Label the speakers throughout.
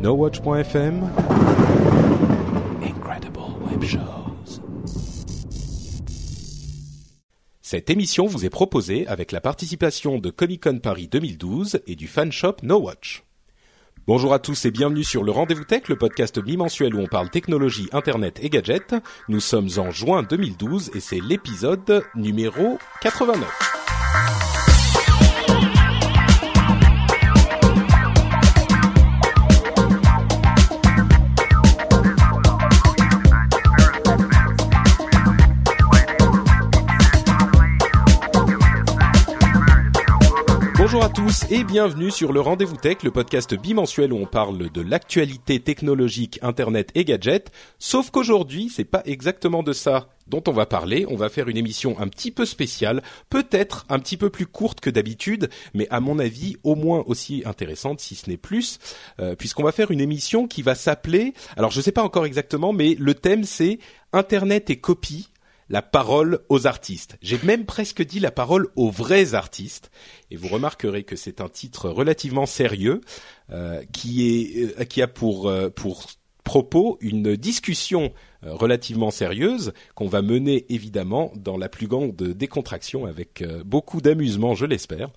Speaker 1: NoWatch.fm Incredible Web Shows Cette émission vous est proposée avec la participation de Comic Con Paris 2012 et du fan shop No Watch. Bonjour à tous et bienvenue sur le Rendez-vous Tech, le podcast bimensuel où on parle technologie, internet et gadgets. Nous sommes en juin 2012 et c'est l'épisode numéro 89. Bonjour à tous et bienvenue sur le Rendez-vous Tech, le podcast bimensuel où on parle de l'actualité technologique, internet et gadgets. Sauf qu'aujourd'hui, c'est pas exactement de ça dont on va parler. On va faire une émission un petit peu spéciale, peut-être un petit peu plus courte que d'habitude, mais à mon avis au moins aussi intéressante, si ce n'est plus, euh, puisqu'on va faire une émission qui va s'appeler. Alors je sais pas encore exactement, mais le thème c'est Internet et copie la parole aux artistes. J'ai même presque dit la parole aux vrais artistes. Et vous remarquerez que c'est un titre relativement sérieux euh, qui est euh, qui a pour euh, pour propos une discussion euh, relativement sérieuse qu'on va mener évidemment dans la plus grande décontraction avec euh, beaucoup d'amusement, je l'espère.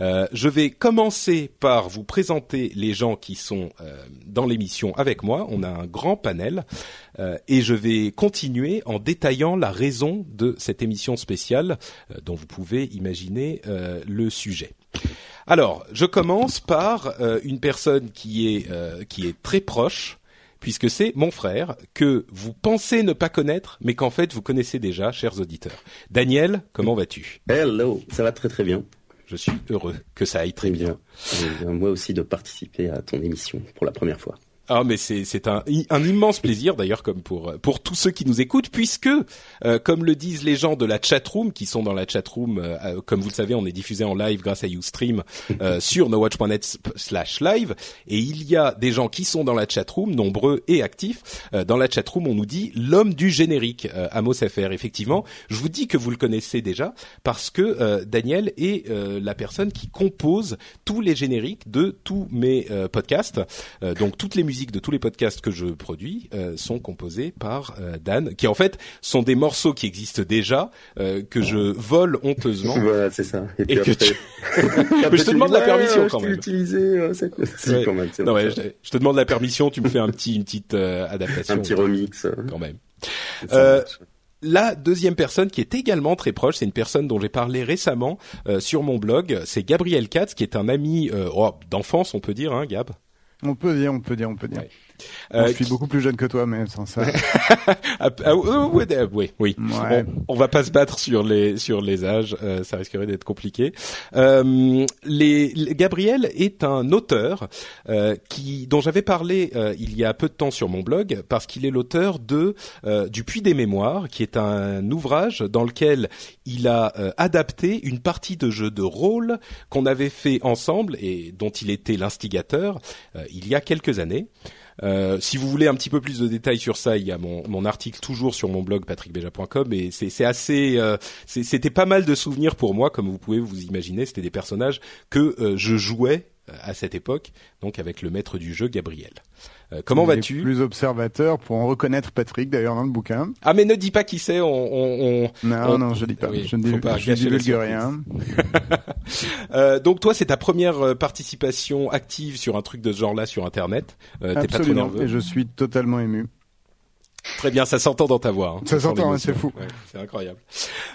Speaker 1: Euh, je vais commencer par vous présenter les gens qui sont dans l'émission avec moi. On a un grand panel et je vais continuer en détaillant la raison de cette émission spéciale dont vous pouvez imaginer le sujet. Alors, je commence par une personne qui est qui est très proche puisque c'est mon frère que vous pensez ne pas connaître, mais qu'en fait vous connaissez déjà, chers auditeurs. Daniel, comment vas-tu?
Speaker 2: Hello, ça va très très bien.
Speaker 1: Je suis heureux que ça aille très bien.
Speaker 2: bien. Moi aussi de participer à ton émission pour la première fois.
Speaker 1: Ah mais c'est c'est un, un immense plaisir d'ailleurs comme pour pour tous ceux qui nous écoutent puisque euh, comme le disent les gens de la chatroom qui sont dans la chatroom euh, euh, comme vous le savez on est diffusé en live grâce à YouStream euh, sur nowatch.net/live et il y a des gens qui sont dans la chatroom nombreux et actifs. Dans la chatroom on nous dit l'homme du générique Amos FR effectivement. Je vous dis que vous le connaissez déjà parce que Daniel est la personne qui compose tous les génériques de tous mes podcasts. Donc toutes les musiques de tous les podcasts que je produis euh, sont composés par euh, Dan, qui en fait sont des morceaux qui existent déjà euh, que je vole honteusement.
Speaker 2: Voilà, c'est ça.
Speaker 1: Et, que tu... Je te demande la permission quand même.
Speaker 2: Utilisé, cette...
Speaker 1: ouais. quand même. Non, ouais, je, je, te demande la permission. Tu me fais un petit, une petite adaptation.
Speaker 2: Un petit remix.
Speaker 1: Quand même. La deuxième personne qui est également très proche, c'est une personne dont j'ai parlé récemment euh, sur mon blog, c'est Gabriel Katz, qui est un ami euh, oh, d'enfance, on peut dire, hein, Gab?
Speaker 3: On peut dire, on peut dire, on peut dire. Bon, je suis beaucoup plus jeune que toi, mais sans ça.
Speaker 1: ah, ah, oui, oui, oui. Ouais. On, on, va pas se battre sur les sur les âges, euh, ça risquerait d'être compliqué. Euh, les, les, Gabriel est un auteur euh, qui dont j'avais parlé euh, il y a peu de temps sur mon blog parce qu'il est l'auteur de euh, du Puits des mémoires, qui est un ouvrage dans lequel il a euh, adapté une partie de jeu de rôle qu'on avait fait ensemble et dont il était l'instigateur il y a quelques années. Euh, si vous voulez un petit peu plus de détails sur ça, il y a mon, article toujours sur mon blog patrickbeja.com et c'est assez, euh, c'était pas mal de souvenirs pour moi, comme vous pouvez vous imaginer. C'était des personnages que euh, je jouais à cette époque, donc avec le maître du jeu Gabriel. Euh, comment vas-tu
Speaker 3: Plus observateur pour en reconnaître Patrick d'ailleurs dans le bouquin.
Speaker 1: Ah mais ne dis pas qui c'est. On, on, on,
Speaker 3: non
Speaker 1: on,
Speaker 3: non je dis pas. Oui, je ne dis pas. Je divulgue rien.
Speaker 1: euh, donc toi c'est ta première participation active sur un truc de ce genre-là sur Internet.
Speaker 3: Euh, Absolument. Pas trop nerveux. Et je suis totalement ému.
Speaker 1: Très bien, ça s'entend dans ta voix.
Speaker 3: Hein. ça s'entend, c'est fou.
Speaker 1: c'est incroyable.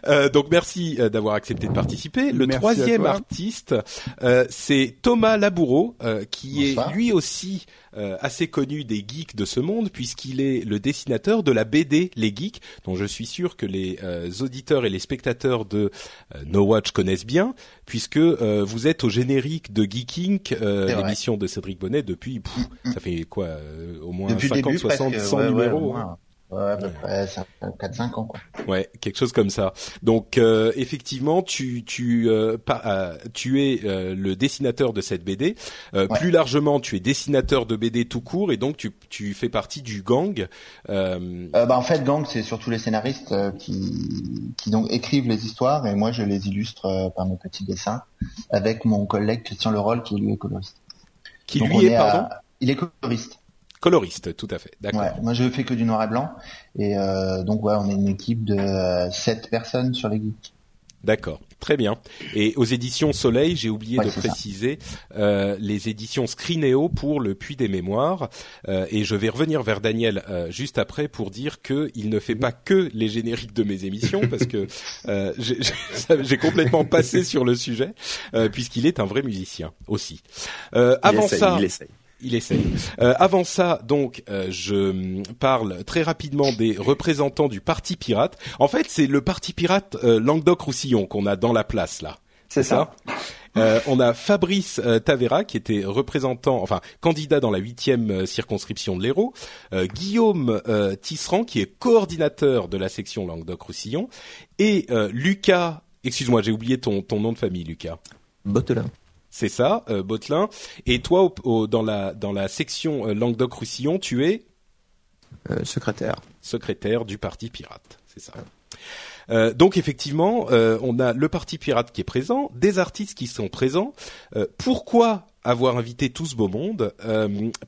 Speaker 1: Euh, donc merci euh, d'avoir accepté de participer. Le troisième artiste, euh, c'est Thomas Laboureau, euh, qui est lui aussi assez connu des geeks de ce monde, puisqu'il est le dessinateur de la BD Les Geeks, dont je suis sûr que les auditeurs et les spectateurs de No Watch connaissent bien, puisque vous êtes au générique de Geeking, l'émission de Cédric Bonnet, depuis, ça fait quoi, au moins 50, 60, 100 numéros. Hein.
Speaker 4: Ouais, à peu près 4-5 ans. Quoi.
Speaker 1: Ouais, quelque chose comme ça. Donc euh, effectivement, tu tu euh, euh, tu es le dessinateur de cette BD. Plus largement, tu es dessinateur de BD tout court et donc tu tu fais partie du gang.
Speaker 4: bah en fait, gang, c'est surtout les scénaristes qui qui donc écrivent les histoires et moi je les illustre par mes petits dessins avec mon collègue Christian Leroll qui lui est coloriste.
Speaker 1: Qui lui est pardon?
Speaker 4: Il est coloriste.
Speaker 1: Coloriste, tout à fait. D'accord.
Speaker 4: Ouais, moi, je fais que du noir et blanc, et euh, donc ouais, on est une équipe de euh, sept personnes sur les geeks.
Speaker 1: D'accord, très bien. Et aux éditions Soleil, j'ai oublié de préciser euh, les éditions Screenéo pour le Puits des Mémoires. Euh, et je vais revenir vers Daniel euh, juste après pour dire que il ne fait pas que les génériques de mes émissions, parce que euh, j'ai complètement passé sur le sujet, euh, puisqu'il est un vrai musicien aussi. avant ça,
Speaker 2: il
Speaker 1: il essaye. Euh, avant ça, donc, euh, je parle très rapidement des représentants du Parti Pirate. En fait, c'est le Parti Pirate euh, Languedoc-Roussillon qu'on a dans la place là.
Speaker 4: C'est ça.
Speaker 1: on a Fabrice Tavera qui était représentant, enfin candidat dans la huitième circonscription de l'Hérault, Guillaume Tisserand qui est coordinateur de la section Languedoc-Roussillon et Lucas, excuse-moi j'ai oublié ton, ton nom de famille Lucas.
Speaker 5: Bottelin.
Speaker 1: C'est ça, euh, Botelin. Et toi, dans la dans la section euh, Languedoc-Roussillon, tu es?
Speaker 5: Euh, secrétaire.
Speaker 1: Secrétaire du Parti Pirate, c'est ça. Euh, donc effectivement, euh, on a le Parti Pirate qui est présent, des artistes qui sont présents. pourquoi avoir invité tout ce beau monde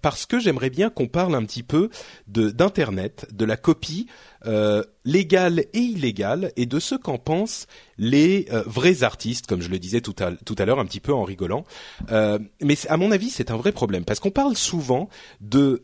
Speaker 1: Parce que j'aimerais bien qu'on parle un petit peu de d'internet, de la copie euh, légale et illégale, et de ce qu'en pensent les euh, vrais artistes, comme je le disais tout à, tout à l'heure un petit peu en rigolant. Euh, mais à mon avis, c'est un vrai problème parce qu'on parle souvent de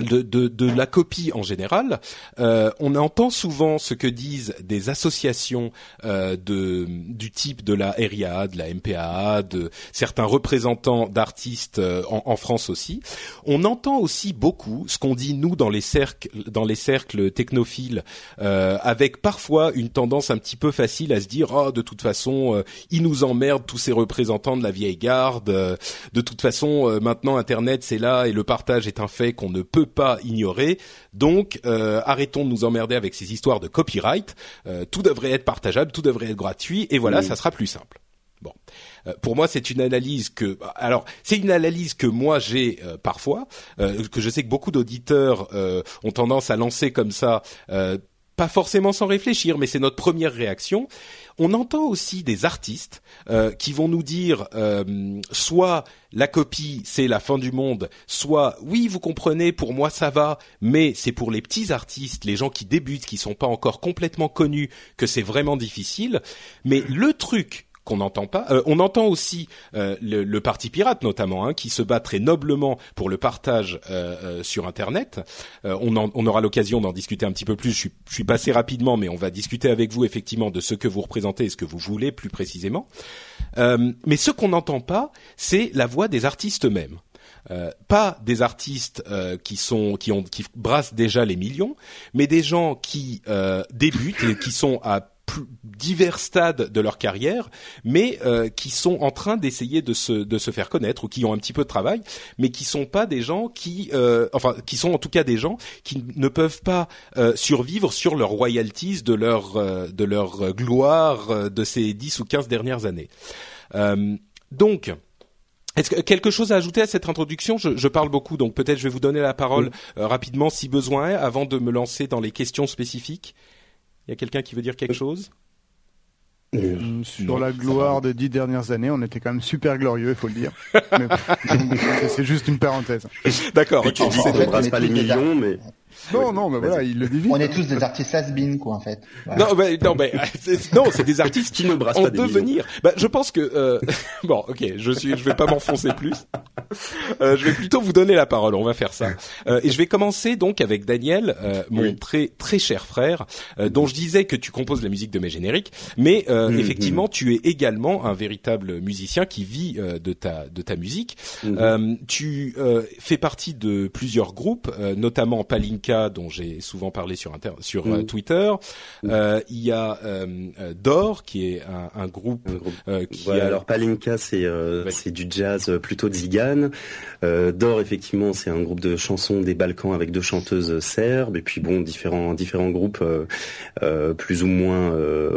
Speaker 1: de, de, de, la copie en général. Euh, on entend souvent ce que disent des associations euh, de, du type de la RIA, de la MPAA, de certains représentants d'artistes euh, en, en, France aussi. On entend aussi beaucoup ce qu'on dit nous dans les cercles, dans les cercles technophiles, euh, avec parfois une tendance un petit peu facile à se dire oh de toute façon euh, ils nous emmerdent tous ces représentants de la vieille garde. de toute façon maintenant Internet c'est là et le partage est un fait qu'on ne peut pas ignorer. Donc, euh, arrêtons de nous emmerder avec ces histoires de copyright. Euh, tout devrait être partageable, tout devrait être gratuit, et voilà, ça sera plus simple. Bon, euh, pour moi, c'est une analyse que, alors, c'est une analyse que moi j'ai parfois, que je sais que beaucoup d'auditeurs ont tendance à lancer comme ça pas forcément sans réfléchir, mais c'est notre première réaction. On entend aussi des artistes euh, qui vont nous dire euh, soit la copie c'est la fin du monde, soit oui vous comprenez pour moi ça va, mais c'est pour les petits artistes, les gens qui débutent, qui sont pas encore complètement connus que c'est vraiment difficile. Mais le truc qu'on n'entend pas. Euh, on entend aussi euh, le, parti pirate notamment, hein, qui se bat très noblement pour le partage euh, sur Internet. On, on, aura l'occasion d'en discuter un petit peu plus. Je suis, je suis, passé rapidement, mais on va discuter avec vous effectivement de ce que vous représentez et ce que vous voulez plus précisément. mais ce qu'on n'entend pas, c'est la voix des artistes eux-mêmes. Euh, pas des artistes euh, qui sont qui ont qui brassent déjà les millions, mais des gens qui euh, débutent et qui sont à divers stades de leur carrière, mais euh, qui sont en train d'essayer de se, de se faire connaître ou qui ont un petit peu de travail, mais qui sont pas des gens qui, euh, enfin, qui sont en tout cas des gens qui ne peuvent pas euh, survivre sur leurs royalties de leur de leur gloire de ces 10 ou 15 dernières années. donc, est-ce que quelque chose à ajouter à cette introduction? Je, je, parle beaucoup, donc peut-être je vais vous donner la parole rapidement si besoin, avant de me lancer dans les questions spécifiques. Il y a quelqu'un qui veut dire quelque chose?
Speaker 3: Euh, sur la gloire des dix dernières années, on était quand même super glorieux, il faut le dire. c'est juste une parenthèse.
Speaker 1: D'accord.
Speaker 2: Tu dis qu'on ne pas les millions, mais
Speaker 3: non, non, mais voilà, il le dit
Speaker 4: On est tous des artistes has quoi, en fait.
Speaker 1: Non, mais, non, mais, non, c'est des artistes qui ne brassent en pas devenir. Bah, je pense que, euh, bon, ok, je suis, je vais pas m'enfoncer plus. Euh, je vais plutôt vous donner la parole. On va faire ça. Euh, et je vais commencer donc avec Daniel, euh, mon très très cher frère, dont je disais que tu composes la musique de mes génériques, mais mm-hmm. effectivement, tu es également un véritable musicien qui vit de ta de ta musique. Mm-hmm. tu fais partie de plusieurs groupes, notamment Palinka, dont j'ai souvent parlé sur inter sur mm. Twitter. il y a Dor, qui est un, un groupe,
Speaker 2: qui alors Palinka, c'est c'est du jazz plutôt de Zigane. Euh, Dor, effectivement, c'est un groupe de chansons des Balkans avec deux chanteuses serbes. Et puis bon, différents différents groupes euh, euh, plus ou moins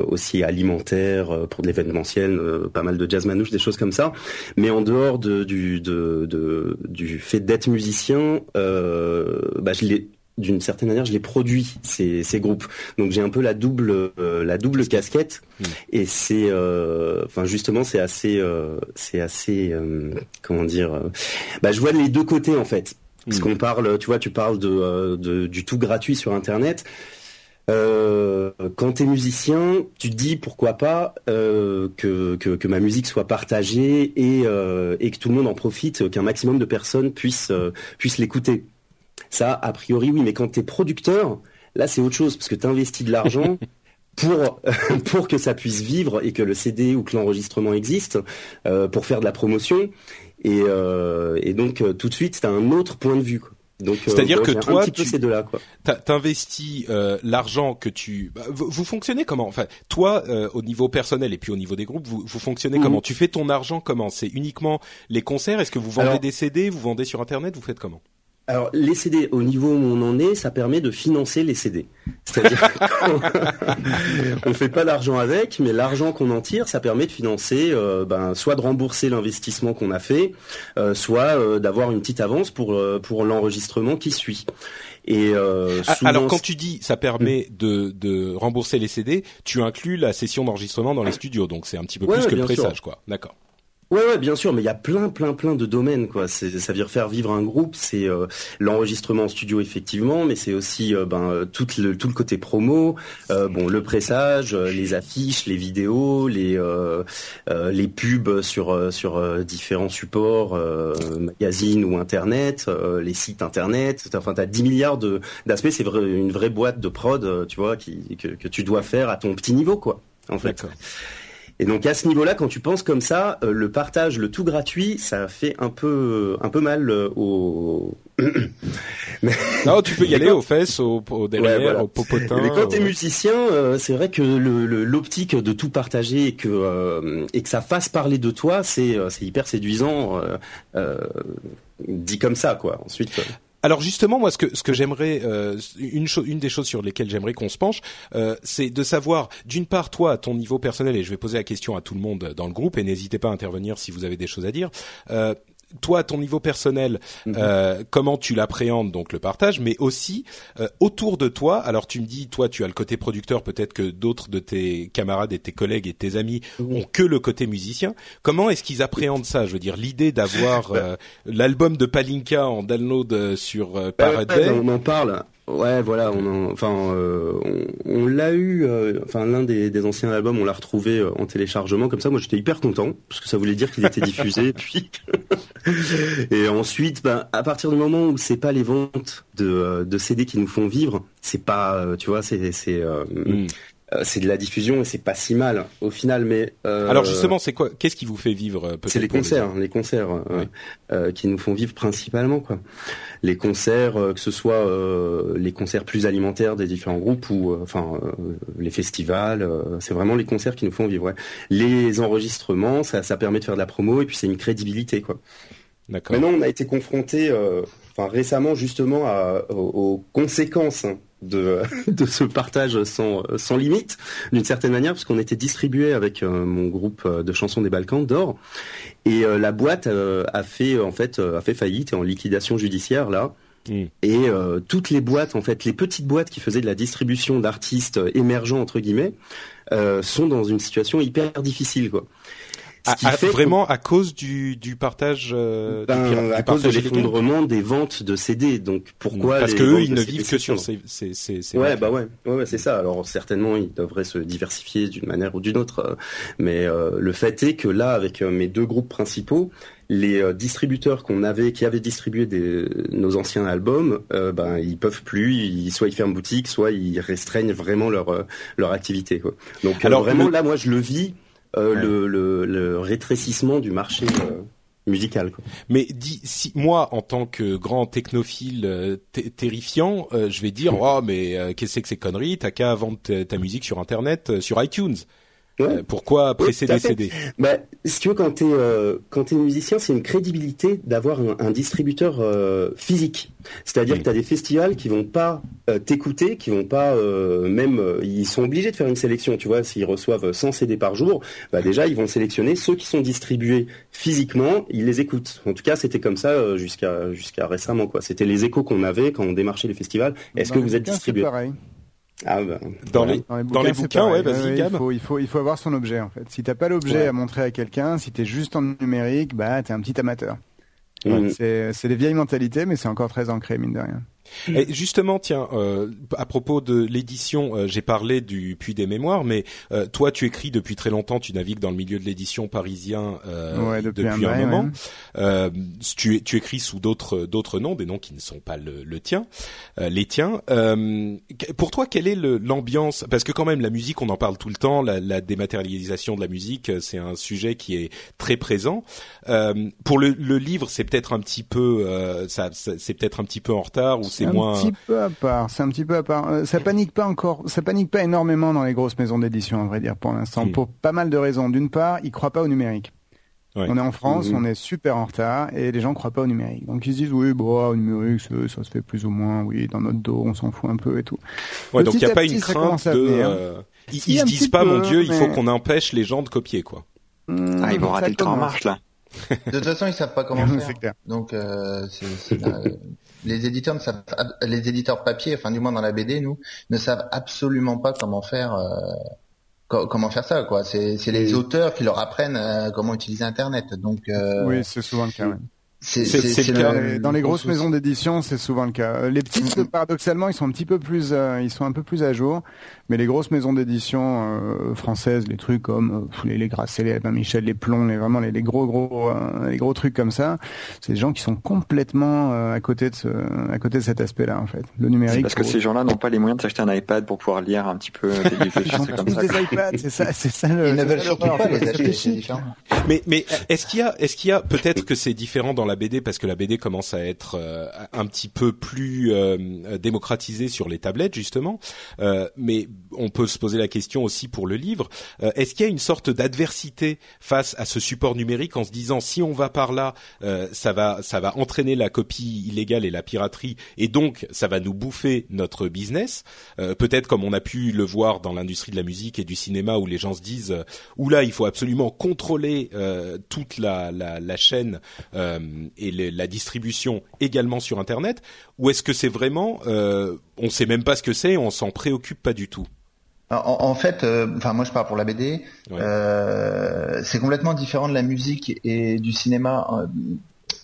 Speaker 2: aussi alimentaires pour de l'événementiel, pas mal de jazz manouche, des choses comme ça. Mais en dehors de, du de, du fait d'être musicien, bah, je l'ai d'une certaine manière, je les produis ces, ces groupes. Donc j'ai un peu la double euh, la double casquette hmm. et c'est euh, enfin justement c'est assez euh, c'est assez comment dire bah je vois les deux côtés en fait. Parce hmm. qu'on parle, tu vois, tu parles de, de, du tout gratuit sur internet. Euh, quand t'es musicien, tu te dis pourquoi pas euh, que, que, que, ma musique soit partagée et, euh, et que tout le monde en profite, qu'un maximum de personnes puissent, puissent l'écouter. Ça, a priori, oui, mais quand tu es producteur, là, c'est autre chose, parce que tu investis de l'argent pour, pour que ça puisse vivre et que le CD ou que l'enregistrement existe, euh, pour faire de la promotion. Et, euh, et donc, euh, tout de suite, tu as un autre point de vue. Quoi.
Speaker 1: Donc, c'est-à-dire que toi, tu t'investis euh, l'argent que tu. Bah, vous, fonctionnez comment? Enfin, toi, au niveau personnel et puis au niveau des groupes, vous, vous fonctionnez comment? Tu fais ton argent comment? C'est uniquement les concerts? Est-ce que vous vendez des CD Vous vendez sur Internet? Vous faites comment?
Speaker 2: Alors les CD, au niveau où on en est, ça permet de financer les CD. C'est-à-dire qu'on fait pas d'argent avec, mais l'argent qu'on en tire, ça permet de financer, euh, ben, soit de rembourser l'investissement qu'on a fait, euh, soit euh, d'avoir une petite avance pour pour l'enregistrement qui suit.
Speaker 1: Et ah, alors quand tu dis ça permet de, de rembourser les CD, tu inclus la session d'enregistrement dans les studios, donc c'est un petit peu plus que le pressage, quoi. D'accord.
Speaker 2: Ouais, ouais, bien sûr, mais il y a plein, plein, plein de domaines, quoi. C'est, ça veut dire faire vivre un groupe, c'est euh, l'enregistrement en studio effectivement, mais c'est aussi euh, ben euh, tout le tout le côté promo, bon le pressage, les affiches, les vidéos, les les pubs sur sur différents supports, magazines ou internet, les sites internet. Enfin, t'as 10 milliards de d'aspects. C'est vrai, une vraie boîte de prod, tu vois, qui que, que tu dois faire à ton petit niveau, quoi. En fait. Et donc à ce niveau-là, quand tu penses comme ça, euh, le partage, le tout gratuit, ça fait un peu un peu mal euh, au.
Speaker 1: non, tu peux y aller aux fesses, au, au derrière, au popotin.
Speaker 2: Mais quand t'es musicien, euh, c'est vrai que l'optique de tout partager et que et que ça fasse parler de toi, c'est c'est hyper séduisant. dit comme ça, quoi. Ensuite.
Speaker 1: Alors justement, moi, ce que ce que j'aimerais, euh, une chose, une des choses sur lesquelles j'aimerais qu'on se penche, euh, c'est de savoir, d'une part, toi, à ton niveau personnel, et je vais poser la question à tout le monde dans le groupe, et n'hésitez pas à intervenir si vous avez des choses à dire. Euh, toi, ton niveau personnel, mhm. euh, comment tu l'appréhendes, donc le partage, mais aussi euh, autour de toi. Alors, tu me dis, toi, tu as le côté producteur, peut-être que d'autres de tes camarades et tes collègues et tes amis ont que le côté musicien. Comment est-ce qu'ils appréhendent ça? Je veux dire, l'idée d'avoir bah. euh, l'album de Palinka en download sur Parade
Speaker 2: On en parle. Ouais, voilà, on enfin, euh, on, l'a eu, euh, enfin l'un des, anciens albums, on l'a retrouvé euh, en téléchargement comme ça. Moi, j'étais hyper content parce que ça voulait dire qu'il était diffusé. puis, et ensuite, ben, à partir du moment où c'est pas les ventes de, de CD qui nous font vivre, c'est pas, tu vois, c'est, c'est, mm. Euh, c'est de la diffusion et c'est pas si mal au final mais
Speaker 1: euh, alors justement c'est quoi qu'est-ce qui vous fait vivre euh,
Speaker 2: c'est les concerts les, concerts qui nous font vivre principalement quoi. Les concerts que ce soit les concerts plus alimentaires des différents groupes ou enfin les festivals c'est vraiment les concerts qui nous font vivre les enregistrements ça, ça permet de faire de la promo et puis c'est une crédibilité quoi. D'accord. Maintenant, on a été confronté, enfin récemment justement, à, aux, conséquences hein, de, de ce partage sans, sans limite, d'une certaine manière, parce qu'on était distribué avec euh, mon groupe euh, de chansons des Balkans d'or, et euh, la boîte a fait en fait a fait faillite et en liquidation judiciaire là. Et toutes les boîtes, en fait, les petites boîtes qui faisaient de la distribution d'artistes émergents entre guillemets, sont dans une situation hyper difficile, quoi
Speaker 1: vraiment à cause du, du partage euh,
Speaker 2: ben, à cause de l'effondrement des ventes de CD donc pourquoi
Speaker 1: parce que eux ils ne vivent que sur ces, ces, ces,
Speaker 2: ouais bah ouais ouais, c'est ça alors certainement ils devraient se diversifier d'une manière ou d'une autre euh, mais euh, le fait est que là avec mes deux groupes principaux les distributeurs qu'on avait, qui avaient distribué des, nos anciens albums, ben ils peuvent plus, ils, soit ils ferment boutique, soit ils restreignent vraiment leur leur activité. Quoi. Donc Alors, vraiment là, moi je le vis. Le, le, le, rétrécissement du marché musical. Quoi.
Speaker 1: Mais dis, si moi, en tant que grand technophile euh, terrifiant, euh, je vais dire, oh mais euh, qu'est-ce que c'est que ces conneries? T'as qu'à vendre ta musique sur Internet, sur iTunes. Euh, pourquoi presser des CD
Speaker 2: bah, Si tu veux, quand tu es, euh, es musicien, c'est une crédibilité d'avoir un, distributeur euh, physique. C'est-à-dire que tu as des festivals qui vont pas t'écouter, qui vont pas même... ils sont obligés de faire une sélection, tu vois. S'ils reçoivent 100 CD par jour, bah déjà, ils vont sélectionner ceux qui sont distribués physiquement, ils les écoutent. En tout cas, c'était comme ça jusqu'à jusqu'à récemment. quoi. C'était les échos qu'on avait quand on démarchait les festivals. Est-ce que vous êtes distribué?
Speaker 1: Ah bah, dans, les, dans, les, bouquins, ouais, vas-y,
Speaker 3: il, faut, il, faut, il faut avoir son objet, en fait. Si t'as pas l'objet à montrer à quelqu'un, si t'es juste en numérique, bah, t'es un petit amateur. Mm. C'est des vieilles mentalités, mais c'est encore très ancré, mine de rien.
Speaker 1: Et justement, tiens, euh, à propos de l'édition, euh, j'ai parlé du Puits des Mémoires, mais euh, toi, tu écris depuis très longtemps, tu navigues dans le milieu de l'édition parisien depuis, un, moment. Tu, tu, écris sous d'autres d'autres noms, des noms qui ne sont pas le, le tien, les tiens. pour toi, quelle est l'ambiance? Parce que quand même, la musique, on en parle tout le temps. La, la dématérialisation de la musique, c'est un sujet qui est très présent. pour le, le livre, c'est peut-être un petit peu, ça, c'est peut-être un petit peu en retard ou c'est
Speaker 3: un petit peu à part. C'est un petit peu à part. Euh, ça panique pas encore. Ça panique pas énormément dans les grosses maisons d'édition, à vrai dire, pour l'instant, pour pas mal de raisons. D'une part, ils croient pas au numérique. On est en France, hmm. on est super en retard et les gens croient pas au numérique. Donc ils se disent oui, bon, au numérique, ça, se fait plus ou moins, oui, dans notre dos, on s'en fout un peu et tout.
Speaker 1: Ouais, donc il n'y a pas une crainte de. Euh, ils, se disent pas, mon Dieu, il faut qu'on empêche les gens de copier, quoi.
Speaker 5: Ah, ils vont rater le train en marche là.
Speaker 4: De toute façon, ils savent pas comment faire. Donc, euh, les éditeurs ne savent, les éditeurs papier, enfin du moins dans la BD, nous, ne savent absolument pas comment faire, euh, comment faire ça, quoi. C'est, les auteurs qui leur apprennent euh, comment utiliser Internet. Donc,
Speaker 3: oui, c'est souvent le cas. C'est le cas. Dans les grosses maisons d'édition, c'est souvent le cas. Les petites, paradoxalement, ils sont un petit peu plus, euh, ils sont un peu plus à jour. Mais les grosses maisons d'édition euh, françaises, les trucs comme euh, les, les Grasset, les Michel, les Plombs, les vraiment les, gros gros, les gros trucs comme ça, c'est des gens qui sont complètement à côté de ce, à côté de cet aspect-là en fait. Le numérique.
Speaker 5: Parce que ces gens-là n'ont pas les moyens de s'acheter un iPad pour pouvoir lire un petit peu des livres.
Speaker 3: Ils comme ça. des iPads, c'est ça, c'est ça. Le,
Speaker 4: ils ne veulent surtout pas les acheter.
Speaker 1: Mais mais est-ce qu'il y a, est-ce qu'il y a peut-être que c'est différent dans la BD parce que la BD commence à être euh, un petit peu plus euh, démocratisée sur les tablettes justement. Euh, mais on peut se poser la question aussi pour le livre. Est-ce qu'il y a une sorte d'adversité face à ce support numérique en se disant si on va par là, ça va ça va entraîner la copie illégale et la piraterie et donc ça va nous bouffer notre business? Peut-être comme on a pu le voir dans l'industrie de la musique et du cinéma où les gens se disent oula il faut absolument contrôler toute la, la, la chaîne et la distribution également sur Internet, ou est-ce que c'est vraiment, euh, on sait même pas ce que c'est, on s'en préoccupe pas du tout?
Speaker 4: En, fait, euh, enfin moi je parle pour la BD, euh, c'est complètement différent de la musique et du cinéma. Euh,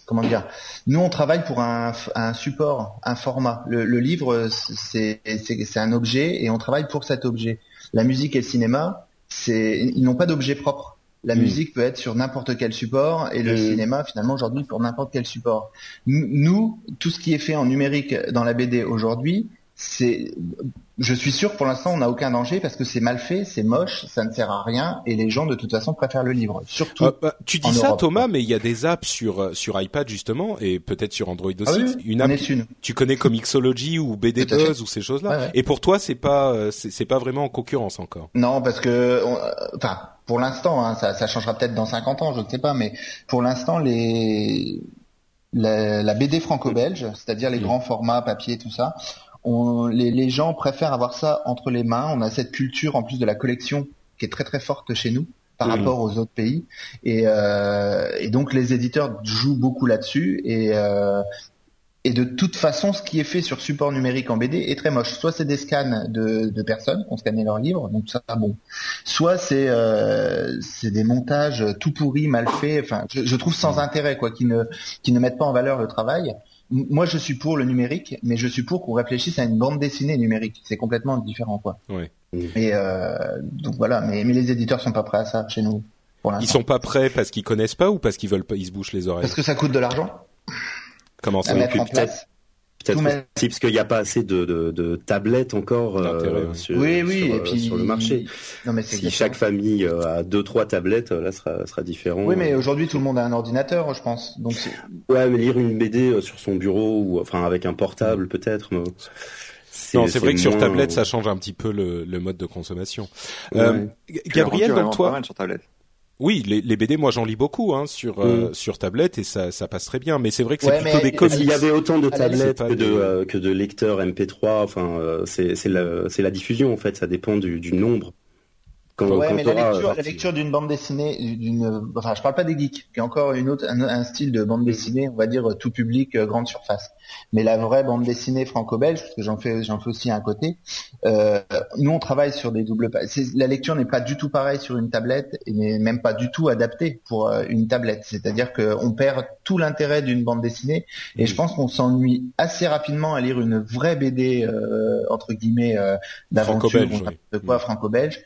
Speaker 4: comment dire Nous on travaille pour un, support, un format. Le, le livre c'est un objet et on travaille pour cet objet. La musique et le cinéma, c'est ils n'ont pas d'objet propre. La musique peut être sur n'importe quel support et le cinéma finalement aujourd'hui pour n'importe quel support. Nous, tout ce qui est fait en numérique dans la BD aujourd'hui, c'est je suis sûr que pour l'instant on n'a aucun danger parce que c'est mal fait, c'est moche, ça ne sert à rien et les gens de toute façon préfèrent le livre. Surtout. Euh, bah,
Speaker 1: tu dis ça Thomas, mais il y a des apps sur euh, sur iPad justement et peut-être sur Android aussi.
Speaker 4: Ah une app.
Speaker 1: Tu connais Comixology ou BD Buzz ou ces choses-là. Et pour toi c'est pas euh, c'est pas vraiment en concurrence encore.
Speaker 4: Non parce que enfin pour l'instant hein, ça, ça changera peut-être dans 50 ans je ne sais pas mais pour l'instant les la, la BD franco-belge, c'est-à-dire les grands formats papier tout ça on, les, les, gens préfèrent avoir ça entre les mains. On a cette culture en plus de la collection qui est très très forte chez nous par rapport aux autres pays. Et, euh, et, donc les éditeurs jouent beaucoup là-dessus. Et, euh, et de toute façon, ce qui est fait sur support numérique en BD est très moche. Soit c'est des scans de, de personnes qui ont scanné leurs livres, donc ça bon. Soit c'est euh, c'est des montages tout pourris, mal faits. Enfin, je, je trouve sans intérêt quoi, qui ne qui ne mettent pas en valeur le travail moi je suis pour le numérique, mais je suis pour qu'on réfléchisse à une bande dessinée numérique. C'est complètement différent, quoi.
Speaker 1: Ouais.
Speaker 4: Et euh, donc voilà, mais, mais les éditeurs sont pas prêts à ça chez nous.
Speaker 1: Ils sont pas prêts parce qu'ils connaissent pas ou parce qu'ils veulent pas, ils se bouchent les oreilles?
Speaker 4: Parce que ça coûte de l'argent.
Speaker 1: Comment ça
Speaker 4: mettre en place
Speaker 2: Peut-être aussi parce qu'il n'y a pas assez de, de, de tablettes encore euh, sur,
Speaker 4: oui, oui,
Speaker 2: sur,
Speaker 4: et puis,
Speaker 2: sur, le marché.
Speaker 4: Non, mais
Speaker 2: si chaque famille a deux trois tablettes, là sera sera différent.
Speaker 4: Oui, mais aujourd'hui tout le monde a un ordinateur, je pense. Donc
Speaker 2: ouais, mais lire une BD sur son bureau ou enfin avec un portable peut-être. Mais...
Speaker 1: Non, c'est vrai que sur tablette, ça change un petit peu le, le mode de consommation. Ouais. Euh, Gabriel, donc toi,
Speaker 5: sur tablette.
Speaker 1: Oui, les, les, BD, moi j'en lis beaucoup hein, sur euh, mm. sur tablette et ça ça passe très bien. Mais c'est vrai que c'est
Speaker 4: ouais,
Speaker 1: plutôt des comics.
Speaker 2: Il y avait autant de tablettes que de euh, que de lecteurs MP3. Enfin, euh, c'est c'est la c'est la diffusion en fait. Ça dépend du, du nombre.
Speaker 4: Quand, ouais, quand mais la lecture, la lecture d'une bande dessinée, d'une, enfin, je parle pas des geeks, qui est encore une autre, un, un, style de bande dessinée, on va dire tout public, euh, grande surface. Mais la vraie bande dessinée franco-belge, parce que j'en fais, j'en fais aussi un côté. Euh, nous, on travaille sur des doubles pages. La lecture n'est pas du tout pareille sur une tablette, et n'est même pas du tout adaptée pour euh, une tablette. C'est-à-dire qu'on perd tout l'intérêt d'une bande dessinée, et je pense qu'on s'ennuie assez rapidement à lire une vraie BD euh, entre guillemets euh, d'aventure, de quoi franco-belge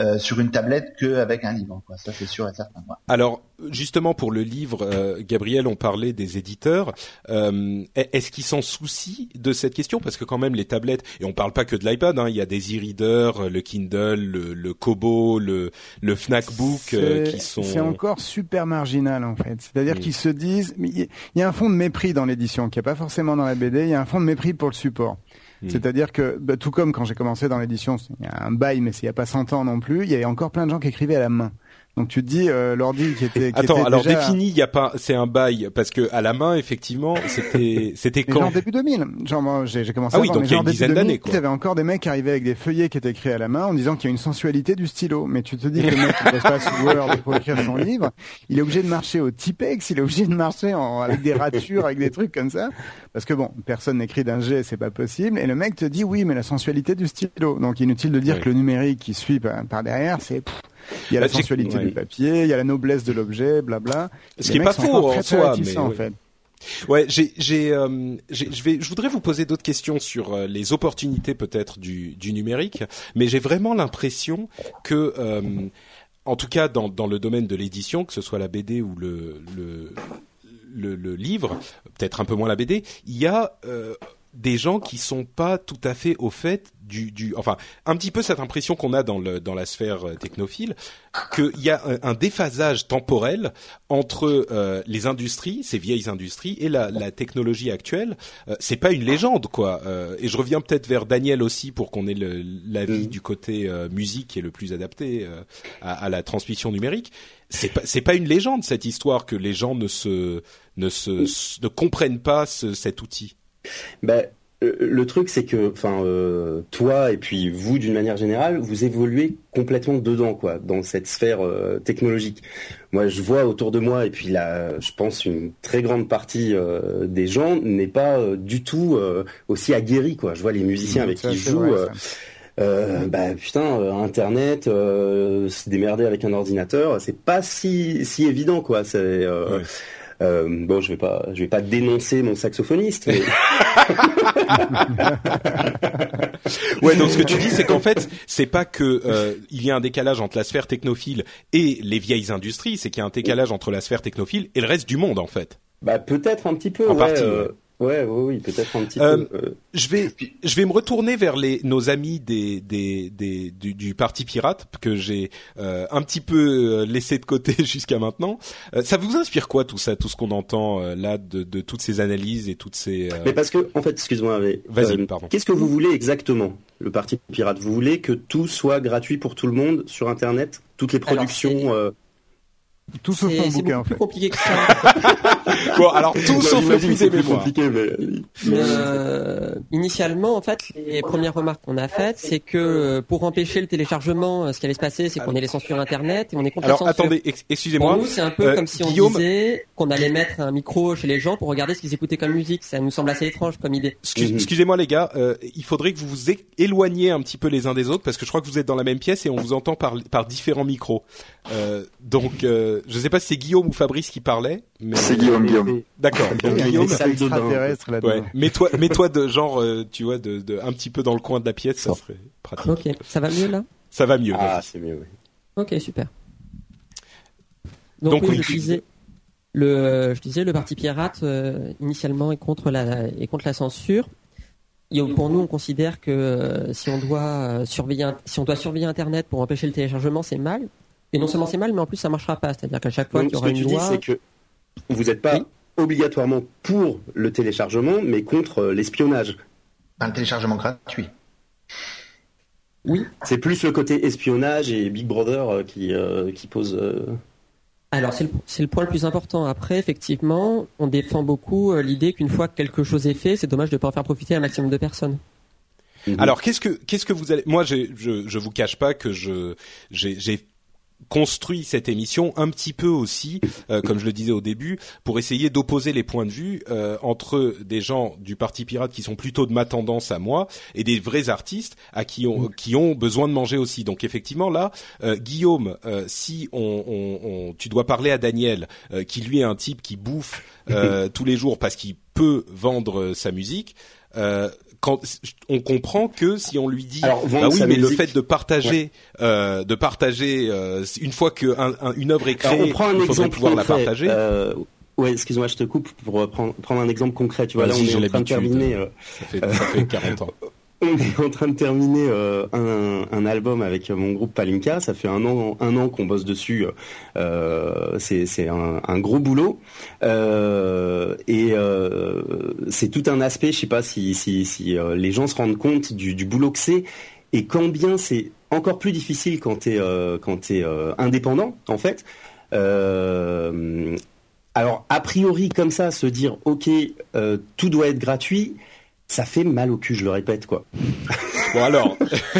Speaker 4: euh, sur une tablette qu'avec un livre. Quoi. Ça, c'est sûr et certain. Quoi.
Speaker 1: Alors, justement, pour le livre, euh, Gabriel, on parlait des éditeurs. Euh, est-ce qu'ils s'en soucient de cette question? Parce que quand même, les tablettes, et on parle pas que de l'iPad, hein, il y a des e-readers, le Kindle, le, le Kobo, le, le Fnac Book euh, qui sont...
Speaker 3: C'est encore super marginal, en fait. C'est-à-dire qu'ils se disent... Il y a un fond de mépris dans l'édition, qui n'y a pas forcément dans la BD, il y a un fond de mépris pour le support. Hmm. C'est-à-dire que, bah, tout comme quand j'ai commencé dans l'édition, il y a un bail, mais il n'y a pas 100 ans non plus, il y avait encore plein de gens qui écrivaient à la main. Donc tu te dis euh, l'ordi qui était. Qui
Speaker 1: Attends,
Speaker 3: était
Speaker 1: alors
Speaker 3: déjà...
Speaker 1: défini, il y a pas, c'est un bail parce que à la main, effectivement, c'était, c'était quand?
Speaker 3: Genre début 2000. Genre moi, j'ai, commencé.
Speaker 1: Ah oui,
Speaker 3: avant,
Speaker 1: donc il y a une dizaine d'années.
Speaker 3: Avait encore des mecs qui arrivaient avec des feuillets qui étaient écrits à la main en disant qu'il y a une sensualité du stylo. Mais tu te dis que le mec qui passe pas sous Word pour écrire son livre, il est obligé de marcher au Tipex, il est obligé de marcher en, avec des ratures, avec des trucs comme ça, parce que bon, personne n'écrit d'un G, c'est pas possible. Et le mec te dit oui, mais la sensualité du stylo. Donc inutile de dire que le numérique qui suit par, par derrière, c'est il y a la
Speaker 1: Bah, j'ai-
Speaker 3: sensualité
Speaker 1: ouais.
Speaker 3: du papier, il y a la noblesse de l'objet, blabla.
Speaker 1: Ce qui est
Speaker 3: mecs
Speaker 1: pas faux en soi, mais
Speaker 3: en
Speaker 1: ouais.
Speaker 3: fait.
Speaker 1: Ouais, j'ai, j'ai, euh, je vais, je voudrais vous poser d'autres questions sur euh, les opportunités peut-être du, du numérique, mais j'ai vraiment l'impression que, euh, en tout cas dans, dans le domaine de l'édition, que ce soit la BD ou le, le, le, le livre, peut-être un peu moins la BD, il y a euh, des gens qui sont pas tout à fait au fait du, du enfin un petit peu cette impression qu'on a dans le dans la sphère euh, technophile qu'il y a un, un déphasage temporel entre euh, les industries, ces vieilles industries, et la, la technologie actuelle. Euh, c'est pas une légende, quoi. Euh, et je reviens peut-être vers Daniel aussi pour qu'on ait l'avis
Speaker 2: Mm.
Speaker 1: du côté euh, musique qui est le plus adapté euh, à, à la transmission numérique. C'est pas c'est pas une légende cette histoire que les gens ne se ne se ne comprennent pas ce, cet outil.
Speaker 2: Ben, euh, le truc, c'est que, enfin, euh, toi et puis vous, d'une manière générale, vous évoluez complètement dedans, quoi, dans cette sphère euh, technologique. Moi, je vois autour de moi, et puis là, je pense une très grande partie euh, des gens n'est pas euh, du tout euh, aussi aguerri, quoi. Je vois les musiciens avec
Speaker 3: Ça,
Speaker 2: qui je joue.
Speaker 3: vrai,
Speaker 2: euh, euh, bah putain, euh, Internet, euh, se démerder avec un ordinateur, c'est pas si si évident quoi. C'est euh,
Speaker 1: Ouais.
Speaker 2: Euh, bon, je vais pas, je vais pas dénoncer mon saxophoniste. Mais...
Speaker 1: Ouais, donc ce que tu dis, c'est qu'en fait, c'est pas que euh, il y a un décalage entre la sphère technophile et les vieilles industries, c'est qu'il y a un décalage entre la sphère technophile et le reste du monde, en fait.
Speaker 2: bah peut-être un petit peu.
Speaker 1: En
Speaker 2: ouais,
Speaker 1: partie,
Speaker 2: euh, ouais, ouais, oui, peut-être un petit
Speaker 1: Euh,
Speaker 2: peu. euh.
Speaker 1: Je vais, je vais me retourner vers les nos amis des des, des du, du parti pirate que j'ai euh, un petit peu euh, laissé de côté jusqu'à maintenant. Euh, ça vous inspire quoi tout ça, tout ce qu'on entend euh, là de, de toutes ces analyses et toutes ces. euh,
Speaker 2: Mais parce que, en fait, excuse-moi, mais
Speaker 1: Vas-y,
Speaker 2: euh,
Speaker 1: pardon.
Speaker 2: qu'est-ce que vous voulez exactement, le parti pirate? Vous voulez que tout soit gratuit pour tout le monde sur Internet, toutes les
Speaker 6: Alors,
Speaker 2: productions.
Speaker 6: c'est-
Speaker 2: euh,
Speaker 3: Tout sauf
Speaker 6: C'est
Speaker 3: ton
Speaker 6: c'est
Speaker 3: bouquin,
Speaker 6: beaucoup
Speaker 3: en
Speaker 6: plus
Speaker 3: fait.
Speaker 6: compliqué que ça.
Speaker 1: Bon, alors tout
Speaker 2: non,
Speaker 1: sauf le
Speaker 2: c'est
Speaker 1: des mémoires.
Speaker 2: compliqué, mais
Speaker 6: Mais, euh, initialement, en fait, les premières remarques qu'on a faites, c'est que euh, pour empêcher le téléchargement, euh, ce qui allait se passer, c'est qu'on allait censurer Internet et on est contre
Speaker 1: Alors attendez, ex-
Speaker 6: Pour
Speaker 1: excusez-moi.
Speaker 6: nous, c'est un peu
Speaker 1: Euh,
Speaker 6: comme si on
Speaker 1: Guillaume-
Speaker 6: disait qu'on allait mettre un micro chez les gens pour regarder ce qu'ils écoutaient comme musique. Ça nous semble assez étrange comme idée.
Speaker 1: Excuse-
Speaker 2: Mhm.
Speaker 1: Excusez-moi les gars, euh, il faudrait que vous vous éloigniez un petit peu les uns des autres parce que je crois que vous êtes dans la même pièce et on vous entend par, par différents micros. Euh, donc, euh, je sais pas si c'est Guillaume ou Fabrice qui parlait, mais
Speaker 5: C'est Guillaume, Guillaume.
Speaker 1: d'accord.
Speaker 3: Il
Speaker 1: Donc
Speaker 3: y a
Speaker 1: Guillaume,
Speaker 3: là-dedans.
Speaker 1: ouais, mets-toi, mets-toi de genre, euh, tu vois, de, de un petit peu dans le coin de la pièce, ça serait pratique.
Speaker 6: Ok, ça va mieux là?
Speaker 1: Ça va mieux.
Speaker 2: ah, c'est mieux. Oui.
Speaker 6: Ok, super. Donc, oui, je disais, le, je disais, le parti pirate initialement est contre la est contre la censure. Et pour nous, on considère que si on doit surveiller si on doit surveiller Internet pour empêcher le téléchargement, c'est mal. Et non seulement c'est mal, mais en plus ça marchera pas. C'est-à-dire qu'à chaque fois qu'il y aura une loi,
Speaker 2: c'est que vous n'êtes pas obligatoirement pour le téléchargement, mais contre l'espionnage.
Speaker 4: Un téléchargement gratuit.
Speaker 2: Oui. C'est plus le côté espionnage et Big Brother euh, qui, euh, qui pose. Euh,
Speaker 6: Alors c'est le, le, point le plus important. Après, effectivement, on défend beaucoup l'idée qu'une fois que quelque chose est fait, c'est dommage de ne pas en faire profiter un maximum de personnes.
Speaker 1: Alors qu'est-ce que qu'est-ce que vous allez Moi, je je vous cache pas que je j'ai construit cette émission un petit peu aussi, euh, comme je le disais au début, pour essayer d'opposer les points de vue euh, entre des gens du Parti Pirate qui sont plutôt de ma tendance à moi et des vrais artistes à qui ont qui ont besoin de manger aussi. Donc effectivement là, euh, Guillaume, si on, on, on, tu dois parler à Daniel, qui lui est un type qui bouffe tous les jours parce qu'il peut vendre sa musique quand on comprend que si on lui dit
Speaker 2: Alors, bah
Speaker 1: oui mais le fait de partager euh, de partager euh, une fois que une œuvre est créée on prend un il faudrait pouvoir la partager
Speaker 2: euh, Ouais, excuse-moi, je te coupe pour prendre, prendre un exemple concret. Tu vois, là, on est en train de terminer. Euh,
Speaker 1: ça, fait, ça fait 40 ans.
Speaker 2: On est en train de terminer euh, un, album avec mon groupe Palinka. Ça fait un an, qu'on bosse dessus. Euh, c'est un, gros boulot euh, et euh, c'est tout un aspect. Je sais pas si, euh, les gens se rendent compte du, boulot que c'est et quand bien c'est encore plus difficile quand t'es quand t'es indépendant en fait. alors a priori comme ça, se dire ok, tout doit être gratuit ça fait mal au cul, je le répète quoi.
Speaker 1: Bon alors,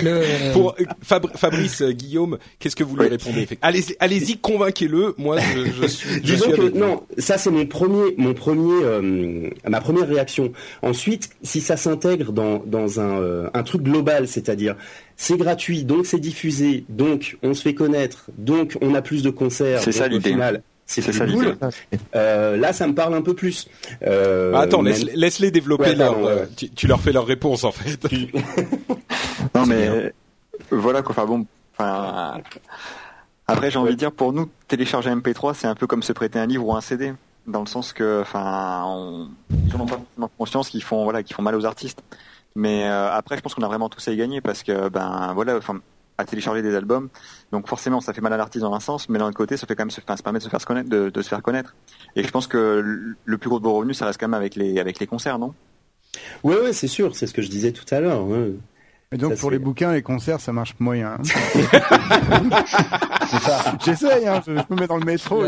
Speaker 1: pour Fabrice euh, Guillaume, qu'est-ce que vous lui répondez? Allez-y, allez convainquez-le. Moi, je, suis. Je suis
Speaker 2: que, non, ça c'est mon premier, mon premier, euh, ma première réaction. Ensuite, si ça s'intègre dans dans un euh, un truc global, c'est-à-dire c'est gratuit, donc c'est diffusé, donc on se fait connaître, donc on a plus de concerts.
Speaker 5: C'est ça l'idée
Speaker 2: c'est ça cool. Euh, là, ça me parle un peu plus.
Speaker 1: Euh, bah, attends, laisse, les développer leur. Euh, tu, leur fais leur réponse en fait.
Speaker 5: non mais voilà quoi. Enfin bon. Enfin, après, j'ai envie de dire, pour nous, télécharger un MP3, c'est un peu comme se prêter un livre ou un CD, dans le sens que, enfin, on... ils n'ont pas conscience qu'ils font, voilà, qu'ils font mal aux artistes. Mais euh, après, je pense qu'on a vraiment tous à y gagner parce que, ben, voilà, enfin, à télécharger des albums. Donc forcément, ça fait mal à l'artiste dans un sens, mais d'un autre côté, ça fait quand même, se, ça permet de se faire connaître, de, se faire connaître. Et je pense que le plus gros de vos revenus, ça reste quand même avec les avec les concerts, non?
Speaker 2: Oui, ouais, c'est sûr. C'est ce que je disais tout à l'heure.
Speaker 3: Et donc pour les bouquins, les concerts, ça marche moyen. Hein. c'est ça. J'essaye, hein, je, me mets dans le métro.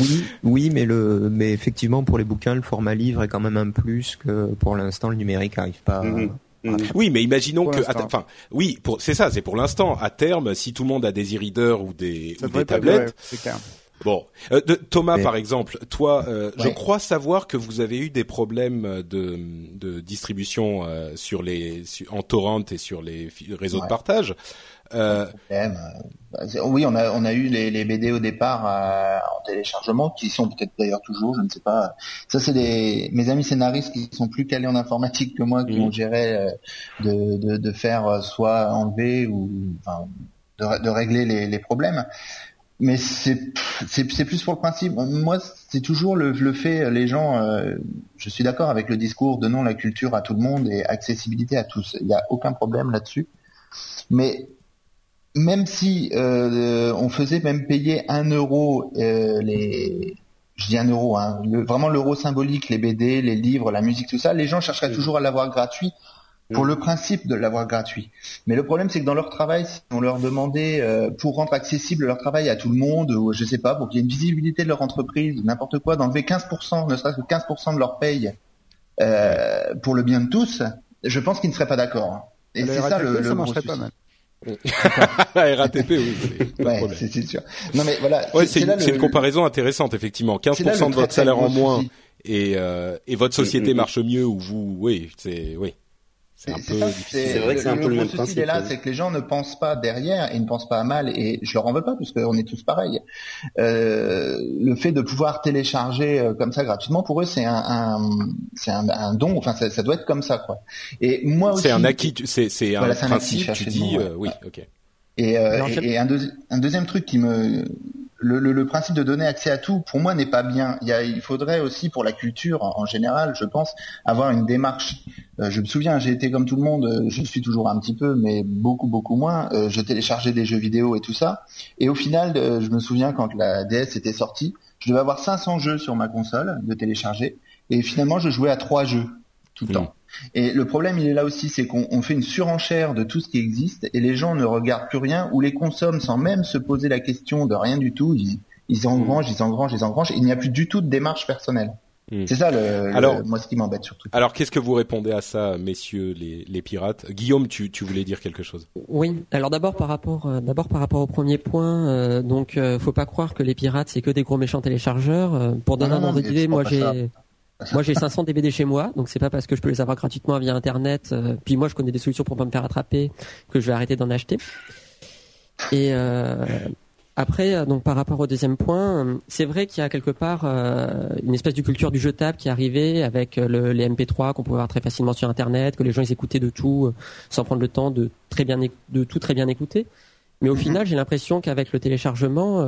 Speaker 7: oui, oui, mais le, mais effectivement pour les bouquins, le format livre est quand même un plus que pour l'instant le numérique n'arrive pas. Mm-hmm.
Speaker 1: Mm. Oui, mais imaginons que, enfin, oui, c'est ça, c'est pour l'instant. À terme, si tout le monde a des e-readers ou des, tablettes. Bon, euh, Thomas, par exemple, toi, euh, je crois savoir que vous avez eu des problèmes de, de distribution euh, sur les en torrent et sur les réseaux de partage.
Speaker 4: Euh, euh, oui, on a on a eu les, les BD au départ euh, en téléchargement, qui sont peut-être d'ailleurs toujours, je ne sais pas. Ça, c'est des mes amis scénaristes qui sont plus calés en informatique que moi, qui mmh. ont géré de, de, de faire soit enlever ou enfin, de, de régler les, les problèmes. Mais c'est plus pour le principe. Moi, c'est toujours le, le fait. Les gens, je suis d'accord avec le discours donnons la culture à tout le monde et accessibilité à tous. Il n'y a aucun problème là-dessus. Mais même si euh, on faisait même payer un euro euh, les je dis un euro hein, vraiment l'euro symbolique les BD les livres la musique tout ça les gens chercheraient toujours à l'avoir gratuit pour le principe de l'avoir gratuit. Mais le problème c'est que dans leur travail si on leur demandait euh, pour rendre accessible leur travail à tout le monde ou je sais pas pour qu'il y ait une visibilité de leur entreprise n'importe quoi d'enlever 15% ne serait-ce que 15% de leur paye pour le bien de tous je pense qu'ils ne seraient pas d'accord.
Speaker 3: Et c'est ça le, le ça pas mal.
Speaker 1: RATP, oui.
Speaker 4: C'est sûr. Non mais voilà.
Speaker 1: c'est une, comparaison intéressante effectivement. 15% de votre salaire en moins et, euh, et votre société mm, mm, mm. marche mieux ou vous, oui, c'est oui. C'est un peu
Speaker 4: C'est vrai que c'est un peu le même principe. là, c'est que les gens ne pensent pas derrière et ne pensent pas à mal. Et je leur en veux pas parce qu'on est tous pareils. Euh, le fait de pouvoir télécharger euh, comme ça gratuitement, pour eux, c'est un, un c'est un, un, don. Enfin, ça, ça, doit être comme ça, quoi. Et moi aussi.
Speaker 1: C'est un acquis. C'est c'est un principe. tu dis, euh, oui, ok.
Speaker 4: Et, euh, et, un, un, deuxième truc qui me le, principe de donner accès à tout, pour moi, n'est pas bien. Il, il faudrait aussi, pour la culture en général, je pense, avoir une démarche. Euh, je me souviens, j'ai été comme tout le monde, euh, je suis toujours un petit peu, mais beaucoup, beaucoup moins. Euh, je téléchargeais des jeux vidéo et tout ça. Et au final, je me souviens quand la DS était sortie, je devais avoir 500 jeux sur ma console de télécharger. Et finalement, je jouais à trois jeux tout le hmm. temps. Et le problème, il est là aussi, c'est qu'on fait une surenchère de tout ce qui existe et les gens ne regardent plus rien ou les consomment sans même se poser la question de rien du tout. Ils, ils engrangent, ils engrangent, ils engrangent. il n'y a plus du tout de démarche personnelle. Hmm. C'est ça, le, alors, moi, ce qui m'embête surtout.
Speaker 1: Alors, qu'est-ce que vous répondez à ça, messieurs les, les pirates? Guillaume, tu, tu, voulais dire quelque chose?
Speaker 6: Oui. Alors d'abord par rapport, euh, d'abord par rapport au premier point, euh, donc euh, faut pas croire que les pirates c'est que des gros méchants téléchargeurs. Euh, pour donner un ordre d'idée, moi j'ai moi, j'ai 500 DVD chez moi, donc c'est pas parce que je peux les avoir gratuitement via Internet. Euh, puis moi, je connais des solutions pour pas me faire attraper que je vais arrêter d'en acheter. Et euh, après, euh, donc par rapport au deuxième point, c'est vrai qu'il y a quelque part une espèce de culture du jetable qui est arrivée avec les MP3 qu'on pouvait voir très facilement sur Internet, que les gens ils écoutaient de tout sans prendre le temps de très bien de tout très bien écouter. Mais au mhm. final, j'ai l'impression qu'avec le téléchargement,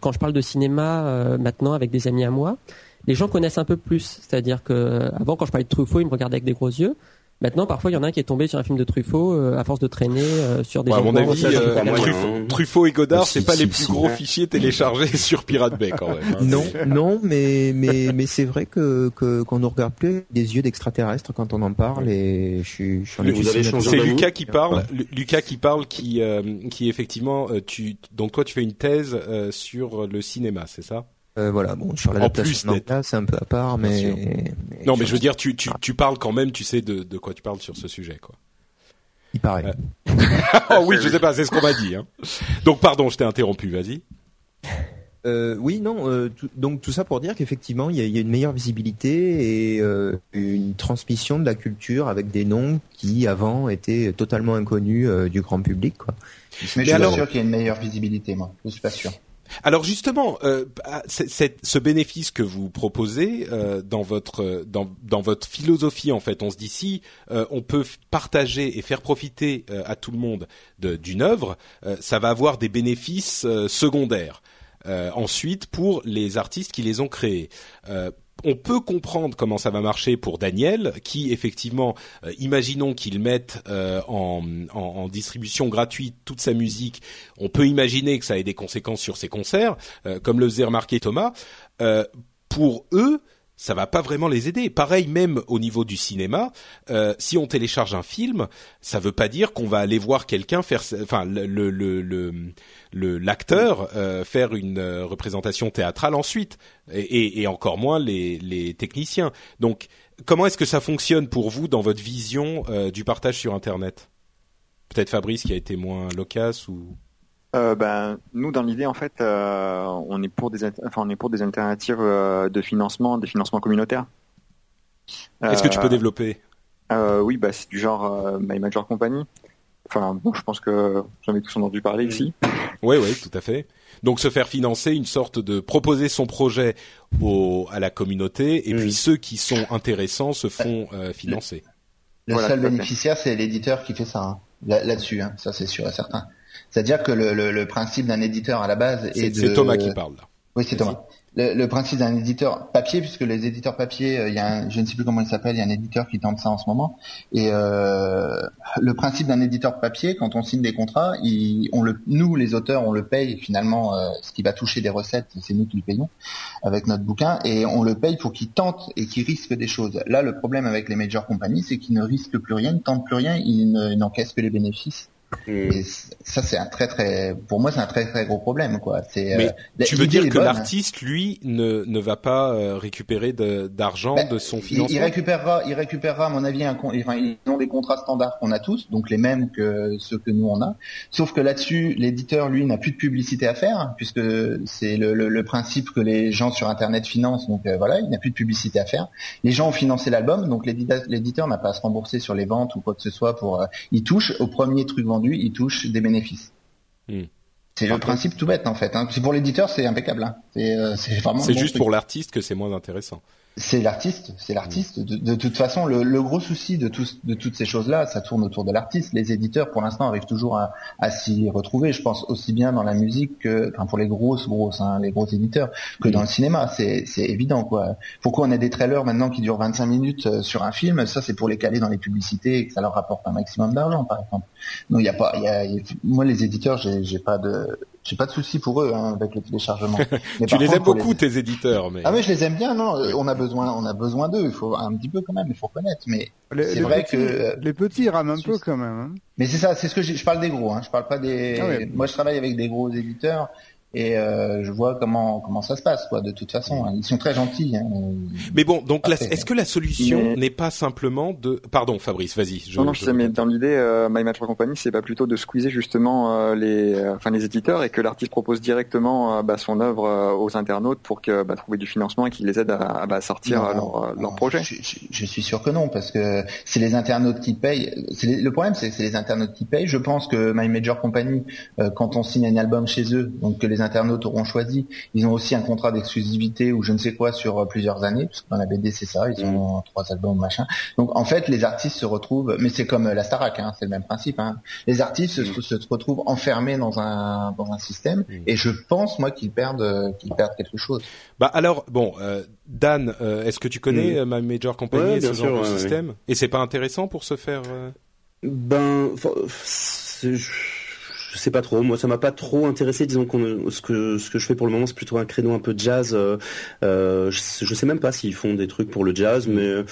Speaker 6: quand je parle de cinéma maintenant avec des amis à moi, les gens connaissent un peu plus. C'est-à-dire que avant, quand je parlais de Truffaut, ils me regardaient avec des gros yeux. Maintenant, parfois, il y en a un qui est tombé sur un film de Truffaut euh, à force de traîner euh, sur des.
Speaker 1: Ouais, à mon avis, euh, Truffaut, et Godard, c'est pas les plus gros fichiers téléchargés sur Pirate Bay quand même. Hein.
Speaker 7: Non, non, mais mais mais c'est vrai que qu'on ne regarde plus des yeux d'extraterrestres quand on en parle et je suis.
Speaker 1: Je c'est Lucas qui parle. Lucas qui parle, qui qui effectivement, tu donc toi tu fais une thèse sur le cinéma, c'est ça?
Speaker 7: Euh, voilà, bon, sur l'adaptation c'est un peu à part, mais,
Speaker 1: non, mais je veux dire, tu, tu, tu parles quand même, tu sais de, de quoi tu parles sur ce sujet, quoi.
Speaker 7: Il paraît.
Speaker 1: oh oui, je sais pas, c'est ce qu'on m'a dit. Hein. Donc pardon, je t'ai interrompu, vas-y.
Speaker 7: Euh, oui, non. Euh, donc tout ça pour dire qu'effectivement, il y, y a, une meilleure visibilité et euh, une transmission de la culture avec des noms qui avant étaient totalement inconnus euh, du grand public. Quoi.
Speaker 4: Mais, je suis alors... pas sûr qu'il y ait une meilleure visibilité, moi. Je suis pas sûr.
Speaker 1: Alors justement, euh, ah, ce bénéfice que vous proposez euh, dans votre dans, votre philosophie en fait, on se dit si euh, on peut partager et faire profiter euh, à tout le monde d'une œuvre, euh, ça va avoir des bénéfices secondaires. ensuite, pour les artistes qui les ont créés on peut comprendre comment ça va marcher pour Daniel, qui effectivement, euh, imaginons qu'il mette euh, en, distribution gratuite toute sa musique, on peut imaginer que ça ait des conséquences sur ses concerts, euh, comme le faisait remarquer Thomas. pour eux, ça va pas vraiment les aider. Pareil, même au niveau du cinéma, euh, si on télécharge un film, ça veut pas dire qu'on va aller voir quelqu'un faire, enfin le le le l'acteur euh, faire une euh, représentation théâtrale ensuite, et, et, encore moins les les techniciens. Donc, comment est-ce que ça fonctionne pour vous dans votre vision du partage sur Internet? Peut-être Fabrice qui a été moins loquace ou
Speaker 5: euh, ben, nous, dans l'idée, en fait, euh, on est pour des, enfin, on est pour des alternatives euh, de financement, des financements communautaires.
Speaker 1: Est-ce que tu peux développer?
Speaker 5: Oui, bah, c'est du genre My Major Company. Enfin, bon, je pense que j'en ai tous entendu parler ici.
Speaker 1: Oui, oui, tout à fait. Donc, se faire financer, une sorte de proposer son projet au, à la communauté, et puis mm. ceux qui sont intéressants se font financer.
Speaker 4: Le seul bénéficiaire, c'est l'éditeur qui fait ça. Hein. Là-dessus, hein. ça c'est sûr et certain. C'est-à-dire que le, le, le principe d'un éditeur à la base est, de...
Speaker 1: C'est Thomas qui parle là.
Speaker 4: Oui, c'est Thomas le, principe d'un éditeur papier, puisque les éditeurs papier, euh, il y a un, je ne sais plus comment il s'appelle, il y a un éditeur qui tente ça en ce moment. Et euh, le principe d'un éditeur papier, quand on signe des contrats, on le, nous les auteurs, on le paye finalement, euh, ce qui va toucher des recettes, c'est nous qui le payons avec notre bouquin, et on le paye pour qu'il tente et qu'il risque des choses. Là, le problème avec les major compagnies, c'est qu'ils ne risquent plus rien, ne tentent plus rien, ils n'encaissent que les bénéfices. Et ça, c'est un très très, pour moi, c'est un très très gros problème, quoi. C'est.
Speaker 1: Mais euh, tu veux dire que l'artiste, lui, ne ne va pas euh, récupérer d'argent de, de, son financement.
Speaker 4: Il, récupérera, il récupérera, à mon avis, un, enfin, ils ont des contrats standards qu'on a tous, donc les mêmes que ceux que nous on a. Sauf que là-dessus, l'éditeur, lui, n'a plus de publicité à faire, puisque c'est le, le, le, principe que les gens sur Internet financent. Donc euh, voilà, il n'a plus de publicité à faire. Les gens ont financé l'album, donc l'éditeur n'a pas à se rembourser sur les ventes ou quoi que ce soit pour. il touche au premier truc vendu il touche des bénéfices.
Speaker 1: Hmm.
Speaker 4: C'est le principe tout bête en fait. Hein. Pour l'éditeur, c'est impeccable. Hein. C'est
Speaker 1: vraiment. C'est juste pour l'artiste que c'est moins intéressant
Speaker 4: c'est l'artiste, c'est l'artiste. De, toute façon, le, le gros souci de, de toutes ces choses-là, ça tourne autour de l'artiste. Les éditeurs, pour l'instant, arrivent toujours à, à s'y retrouver. Je pense aussi bien dans la musique que, enfin, pour les grosses, grosses, hein, les gros éditeurs, que dans le cinéma. C'est, évident, quoi. Pourquoi on a des trailers maintenant qui durent 25 minutes euh, sur un film? Ça, c'est pour les caler dans les publicités et que ça leur rapporte un maximum d'argent, par exemple. Non, il y a pas, y a, moi, les éditeurs, j'ai pas de, j'ai pas de souci pour eux hein, avec le téléchargement.
Speaker 1: tu les aimes beaucoup tes éditeurs, mais
Speaker 4: ah mais je les aime bien. Non, on a besoin, on a besoin d'eux. Il faut un petit peu quand même, il faut connaître. Mais c'est vrai que
Speaker 3: les petits rament un peu quand même. Hein.
Speaker 4: Mais c'est ça, c'est ce que je, je parle des gros. Hein. Je parle pas des. Ah moi, je travaille avec des gros éditeurs et euh, je vois comment comment ça se passe quoi de toute façon hein. ils sont très gentils hein.
Speaker 1: mais bon donc est-ce que la solution n'est pas simplement de pardon Fabrice vas-y
Speaker 5: non non je sais mais dans l'idée euh, My Match Company c'est pas plutôt de squeezer justement euh, les euh, enfin les éditeurs et que l'artiste propose directement bah, son œuvre aux internautes pour que bah, trouver du financement et qu'ils les aident à, bah, sortir leur, leur projet
Speaker 4: je, je, suis sûr que non parce que c'est les internautes qui payent le problème c'est c'est les internautes qui payent je pense que My Major Company quand on signe un album chez eux donc que les internautes auront choisi. Ils ont aussi un contrat d'exclusivité ou je ne sais quoi sur euh, plusieurs années, parce que dans la BD c'est ça, ils ont mm. trois albums machin. Donc en fait les artistes se retrouvent, mais c'est comme euh, la Starac, hein, c'est le même principe. Hein. Les artistes se, mm. retrouvent enfermés dans un dans un système mm. et je pense moi qu'ils perdent euh, qu'ils perdent quelque chose.
Speaker 1: Bah alors bon. Dan, est-ce que tu connais ma Major Company et ce genre de système? Et c'est pas intéressant pour se faire
Speaker 2: Ben, je sais pas trop. Moi, ça m'a pas trop intéressé. Disons qu'on ce que ce que je fais pour le moment, c'est plutôt un créneau un peu de jazz. Euh, euh je, je, sais même pas s'ils font des trucs pour le jazz, mais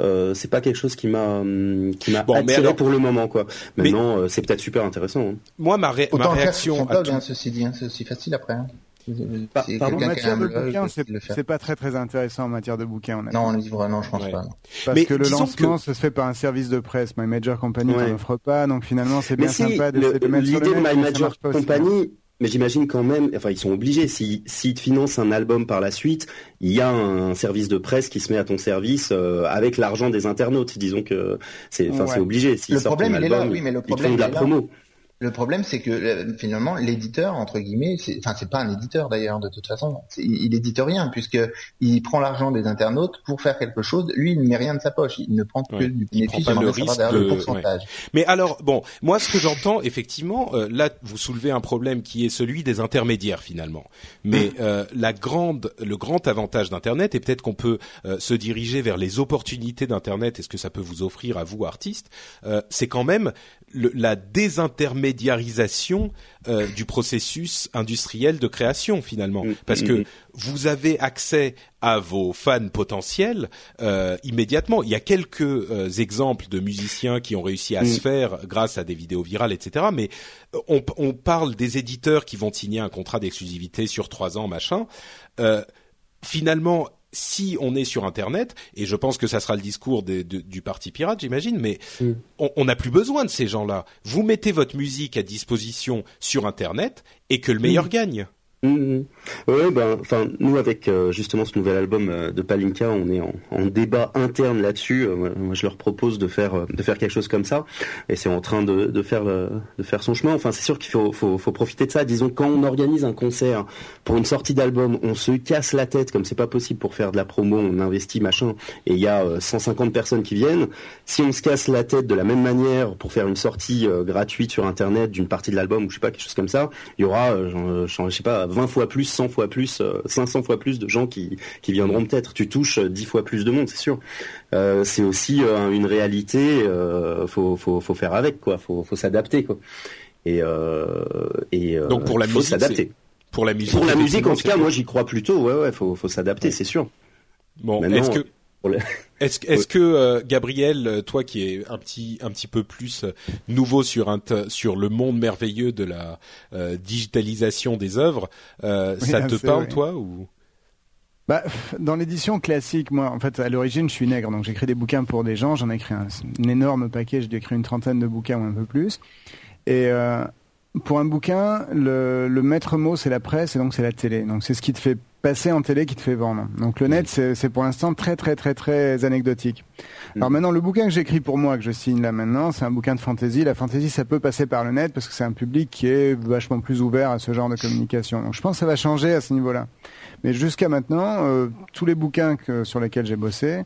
Speaker 2: euh, c'est pas quelque chose qui m'a qui m'a attiré pour le moment, quoi. Maintenant, euh, c'est peut-être super intéressant. Hein.
Speaker 1: Moi, ma, ma réaction.
Speaker 4: à tout... hein, ceci dit, hein, c'est aussi facile après.
Speaker 3: Pardon, en matière de bouquin, c'est pas très très intéressant en matière de bouquin.
Speaker 4: non, en livre, non, je pense pas.
Speaker 3: Parce que le lancement se fait par un service de presse. My Major Company n'en offre pas, donc finalement c'est bien sympa de, de mettre
Speaker 2: L'idée de My Major Company, mais j'imagine quand même, enfin ils sont obligés, s'ils si, te financent un album par la suite, il y a un service de presse qui se met à ton service euh, avec l'argent des internautes. Disons que c'est, obligé.
Speaker 4: Le problème il est là, oui, mais le problème ils font de la promo. Le problème, c'est que euh, finalement, l'éditeur, entre guillemets, c'est, enfin, c'est pas un éditeur d'ailleurs, de toute façon. Il, il édite rien puisque il prend l'argent des internautes pour faire quelque chose. Lui, il ne met rien de sa poche. Il ne prend que du bénéfice.
Speaker 1: Il le risque de... pourcentage. Mais alors, bon, moi, ce que j'entends, effectivement, euh, là, vous soulevez un problème qui est celui des intermédiaires finalement. Mais hum. euh, la grande, le grand avantage d'Internet, et peut-être qu'on peut, se diriger vers les opportunités d'Internet et ce que ça peut vous offrir à vous, artistes, c'est quand même la désintermédiarisation euh, du processus industriel de création finalement, mm, parce mm, que mm. vous avez accès à vos fans potentiels euh, immédiatement. Il y a quelques euh, exemples de musiciens qui ont réussi à se faire grâce à des vidéos virales, etc. Mais on, on, parle des éditeurs qui vont signer un contrat d'exclusivité sur trois ans, machin. finalement, si on est sur Internet, et je pense que ça sera le discours du parti pirate, j'imagine, mais mm. on n'a plus besoin de ces gens-là. Vous mettez votre musique à disposition sur Internet et que le meilleur mm. gagne.
Speaker 2: Mm, oui, ben, enfin, nous avec euh, justement ce nouvel album euh, de Palinka, on est en, débat interne là-dessus. Euh, moi, je leur propose de faire de faire quelque chose comme ça, et c'est en train de, de faire de faire son chemin. Enfin, c'est sûr qu'il faut, faut, faut profiter de ça. Disons quand on organise un concert pour une sortie d'album, on se casse la tête comme c'est pas possible pour faire de la promo, on investit machin, et il y a 150 personnes qui viennent. Si on se casse la tête de la même manière pour faire une sortie gratuite sur internet d'une partie de l'album ou je sais pas quelque chose comme ça, il y aura, je sais pas, 20 fois plus, 100 fois plus, 500 euh, fois plus de gens qui, qui viendront peut-être. Tu touches 10 fois plus de monde, c'est sûr. Euh, c'est aussi euh, une réalité. Euh, faut, faut, faut faire avec quoi. Faut, faut s'adapter quoi. Et, et
Speaker 1: donc pour la faut musique, s'adapter. Pour la musique.
Speaker 2: Pour la musique, en tout cas, moi j'y crois plutôt. Ouais, ouais, faut, faut s'adapter, c'est sûr.
Speaker 1: Bon, est-ce que est-ce est que euh, Gabriel, euh, toi qui es un petit un petit peu plus euh, nouveau sur un sur le monde merveilleux de la digitalisation des œuvres, ça te parle toi ou?
Speaker 3: Bah, dans l'édition classique, moi, en fait, à l'origine, je suis nègre, donc j'écris des bouquins pour des gens. J'en ai écrit un, énorme paquet. J'ai écrit une trentaine de bouquins ou un peu plus. Et pour un bouquin, le, le maître mot, c'est la presse et donc c'est la télé. Donc c'est ce qui te fait passer en télé qui te fait vendre. Donc le net, c'est pour l'instant très très très très anecdotique. Alors maintenant, le bouquin que j'écris pour moi, que je signe là maintenant, c'est un bouquin de fantasy. La fantasy, ça peut passer par le net parce que c'est un public qui est vachement plus ouvert à ce genre de communication. Donc je pense que ça va changer à ce niveau-là. Mais jusqu'à maintenant, euh, tous les bouquins que, sur lesquels j'ai bossé,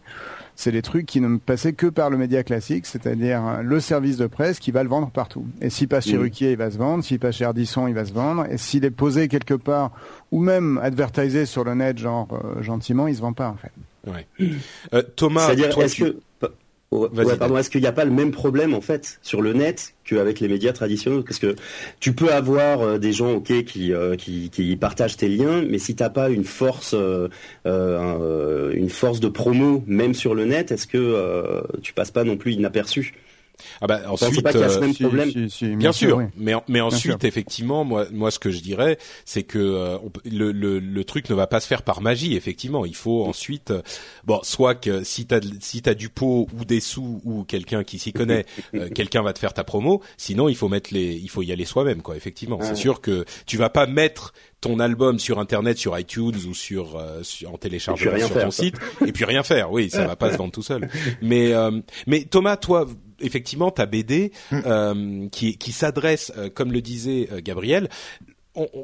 Speaker 3: c'est des trucs qui ne me passaient que par le média classique, c'est-à-dire le service de presse qui va le vendre partout. Et s'il passe chez. Ruquier, il va se vendre. S'il passe chez Ardisson, il va se vendre. Et s'il est posé quelque part, ou même advertisé sur le net, genre euh, gentiment, il se vend pas en fait.
Speaker 1: Ouais. Euh, Thomas,
Speaker 2: toi, est-ce que est-ce qu'il n'y a pas le même problème en fait sur le net qu'avec les médias traditionnels? Parce que tu peux avoir euh, des gens ok qui, euh, qui, qui partagent tes liens, mais si t'as pas une force euh, une force de promo même sur le net, est-ce que tu passes pas non plus inaperçu?
Speaker 1: Ah bah ensuite,
Speaker 2: pas problème.
Speaker 1: bien, sûr, mais mais ensuite effectivement, moi moi ce que je dirais, c'est que euh, le, le, le truc ne va pas se faire par magie. Effectivement, il faut ensuite, euh, bon, soit que si t'as si t'as du pot ou des sous ou quelqu'un qui s'y connaît, euh, quelqu'un va te faire ta promo. Sinon, il faut mettre les, il faut y aller soi-même, quoi. Effectivement, c'est sûr que tu vas pas mettre ton album sur internet, sur iTunes ou sur, sur en téléchargement sur ton site, et puis rien faire. Oui, ça va pas se vendre tout seul. Mais mais Thomas, toi effectivement ta BD hmm. euh, qui, qui s'adresse, euh, comme le disait euh, Gabriel,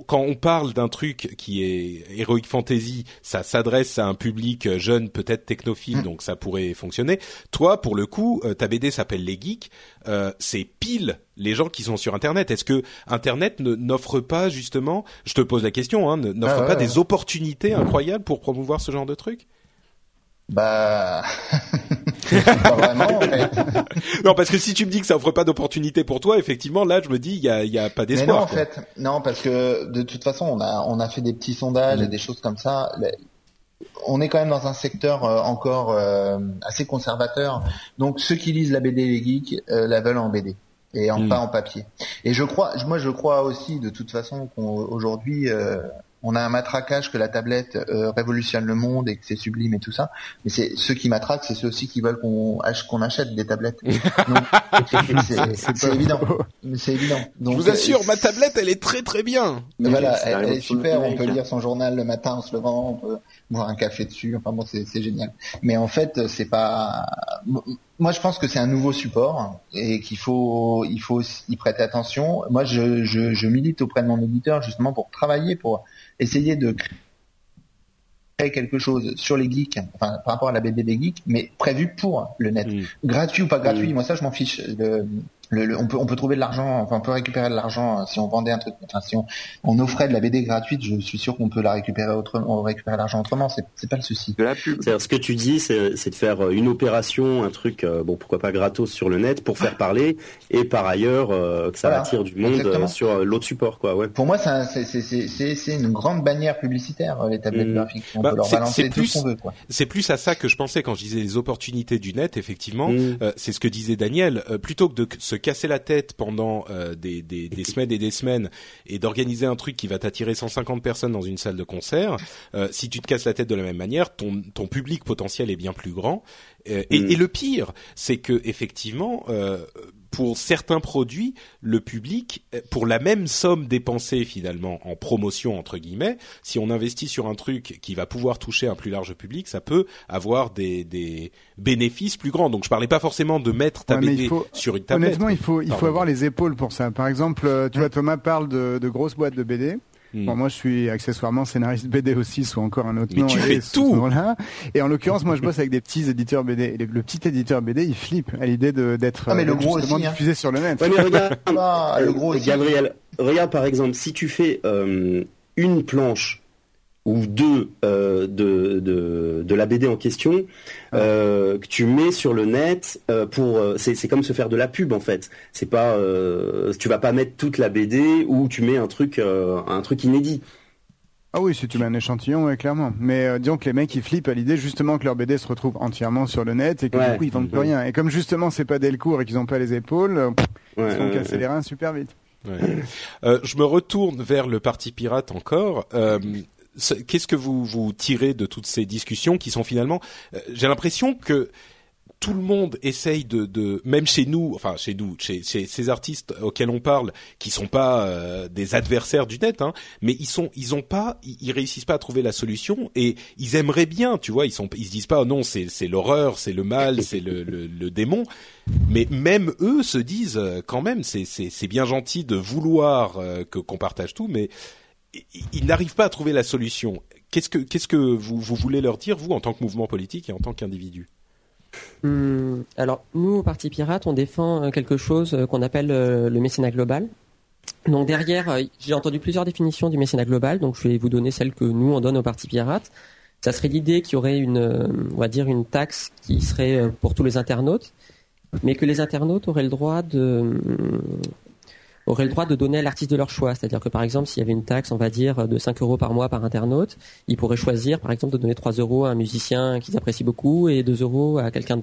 Speaker 1: quand on parle d'un truc qui est Heroic Fantasy, ça s'adresse à un public jeune, peut-être technophile, hmm. donc ça pourrait fonctionner. Toi, pour le coup, ta BD s'appelle Les Geeks. c'est pile les gens qui sont sur Internet. Est-ce que Internet n'offre pas justement, je te pose la question, hein, n'offre ah pas des opportunités incroyables pour promouvoir ce genre de truc?
Speaker 4: Bah, pas vraiment.
Speaker 1: Non, parce que si tu me dis que ça offre pas d'opportunité pour toi, effectivement, là, je me dis, il y a, y a pas d'espoir.
Speaker 4: Non, en fait, non, parce que de toute façon, on a, on a fait des petits sondages et mm. des choses comme ça. On est quand même dans un secteur euh, encore euh, assez conservateur. Donc, ceux qui lisent la BD les geeks euh, la veulent en BD et en mm. pas en papier. Et je crois, moi, je crois aussi, de toute façon, qu'aujourd'hui on a un matraquage que la tablette euh, révolutionne le monde et que c'est sublime et tout ça. Mais c'est ceux qui matraquent, c'est ceux aussi qui veulent qu'on qu'on achète des tablettes. c'est évident. C'est évident.
Speaker 1: Donc, Je vous assure, ma tablette, elle est très très bien.
Speaker 4: voilà, elle, est super. On peut lire son journal le matin en se levant, on peut boire un café dessus. Enfin bon, c'est génial. Mais en fait, c'est pas. Moi, je pense que c'est un nouveau support et qu'il faut, il faut y prêter attention. Moi, je, je, je milite auprès de mon éditeur justement pour travailler pour essayer de créer quelque chose sur les geeks, enfin par rapport à la BD des geeks, mais prévu pour le net. Gratuit ou pas gratuit, moi ça je m'en fiche on, peut, on peut trouver de l'argent, enfin on peut récupérer de l'argent euh, si on vendait un truc, enfin si on, on offrait de la BD gratuite, je suis sûr qu'on peut la récupérer autrement, récupérer l'argent autrement, c'est, c'est pas le souci.
Speaker 2: C'est-à-dire ce que tu dis, c'est, c'est de faire euh, une opération, un truc, euh, bon pourquoi pas gratos sur le net pour faire parler, et par ailleurs que ça attire du monde sur l'autre support, quoi. Ouais.
Speaker 4: Pour moi, c'est, c'est, c'est, c'est une grande bannière publicitaire les tablettes mmh. graphiques. On bah, peut leur balancer tout ce qu'on veut, quoi.
Speaker 1: C'est plus à ça que je pensais quand je disais les opportunités du net. Effectivement, mmh. c'est ce que disait Daniel. plutôt que de se casser la tête pendant euh, des, des, des, semaines et des semaines et d'organiser un truc qui va t'attirer 150 personnes dans une salle de concert, euh, si tu te casses la tête de la même manière, ton, ton public potentiel est bien plus grand. Euh, et, mm. et, le pire, c'est que effectivement, pour certains produits, le public, pour la même somme dépensée finalement en promotion entre guillemets, si on investit sur un truc qui va pouvoir toucher un plus large public, ça peut avoir des, des bénéfices plus grands. Donc je parlais pas forcément de mettre ta BD sur une tablette.
Speaker 3: Honnêtement, il faut il faut avoir les épaules pour ça. Par exemple, euh, tu vois, Thomas parle de, de grosses boîtes de BD. Hmm. Bon, moi, je suis accessoirement scénariste BD aussi, sous encore un autre
Speaker 1: nom.
Speaker 3: Mais
Speaker 1: tu fais tout.
Speaker 3: Et en l'occurrence, moi, je bosse avec des petits éditeurs BD. Et le petit éditeur BD, il flippe à l'idée d'être
Speaker 4: ah, mais le gros
Speaker 3: hein. diffusé sur le net.
Speaker 2: Ouais, mais regarde, ah, le gros Gabriel, regarde par exemple, si tu fais euh, une planche ou deux euh, de, de, de, la BD en question ah. euh, que tu mets sur le net euh, pour c'est, c'est comme se faire de la pub en fait c'est pas euh, tu vas pas mettre toute la BD ou tu mets un truc euh, un truc inédit
Speaker 3: ah oui, si tu mets un échantillon, ouais, clairement. Mais disons que les mecs, ils flippent à l'idée justement que leur BD se retrouve entièrement sur le net et que du coup, ils vendent plus rien. Et comme justement, c'est pas Delcourt et qu'ils ont pas les épaules, ils se font casser les reins super vite.
Speaker 1: Euh, je me retourne vers le parti pirate encore. Qu'est-ce que vous vous tirez de toutes ces discussions qui sont finalement, euh, j'ai l'impression que tout le monde essaye de, de, même chez nous, enfin chez nous, chez, chez ces artistes auxquels on parle, qui sont pas euh, des adversaires du net, hein, mais ils sont, ils ont pas, ils, réussissent pas à trouver la solution et ils aimeraient bien, tu vois, ils sont, ils se disent pas oh non c'est c'est l'horreur, c'est le mal, c'est le, le, le, démon, mais même eux se disent euh, quand même c'est c'est c'est bien gentil de vouloir euh, que qu'on partage tout, mais ils n'arrivent pas à trouver la solution. Qu'est-ce que vous voulez leur dire vous en tant que mouvement politique et en tant qu'individu?
Speaker 6: Hum, alors, nous, au Parti Pirate, on défend euh, quelque chose euh, qu'on appelle euh, le mécénat global. Donc derrière, j'ai entendu plusieurs définitions du mécénat global, donc je vais vous donner celle que nous on donne au Parti Pirate. Ça serait l'idée qu'il y aurait une, on va dire une taxe qui serait pour tous les internautes, mais que les internautes auraient le droit de, auraient le droit de donner à l'artiste de leur choix. C'est-à-dire que par exemple, s'il y avait une taxe, on va dire, de 5 euros par mois par internaute, ils pourraient choisir, par exemple, de donner 3 euros à un musicien qu'ils apprécient beaucoup et 2 euros à quelqu'un,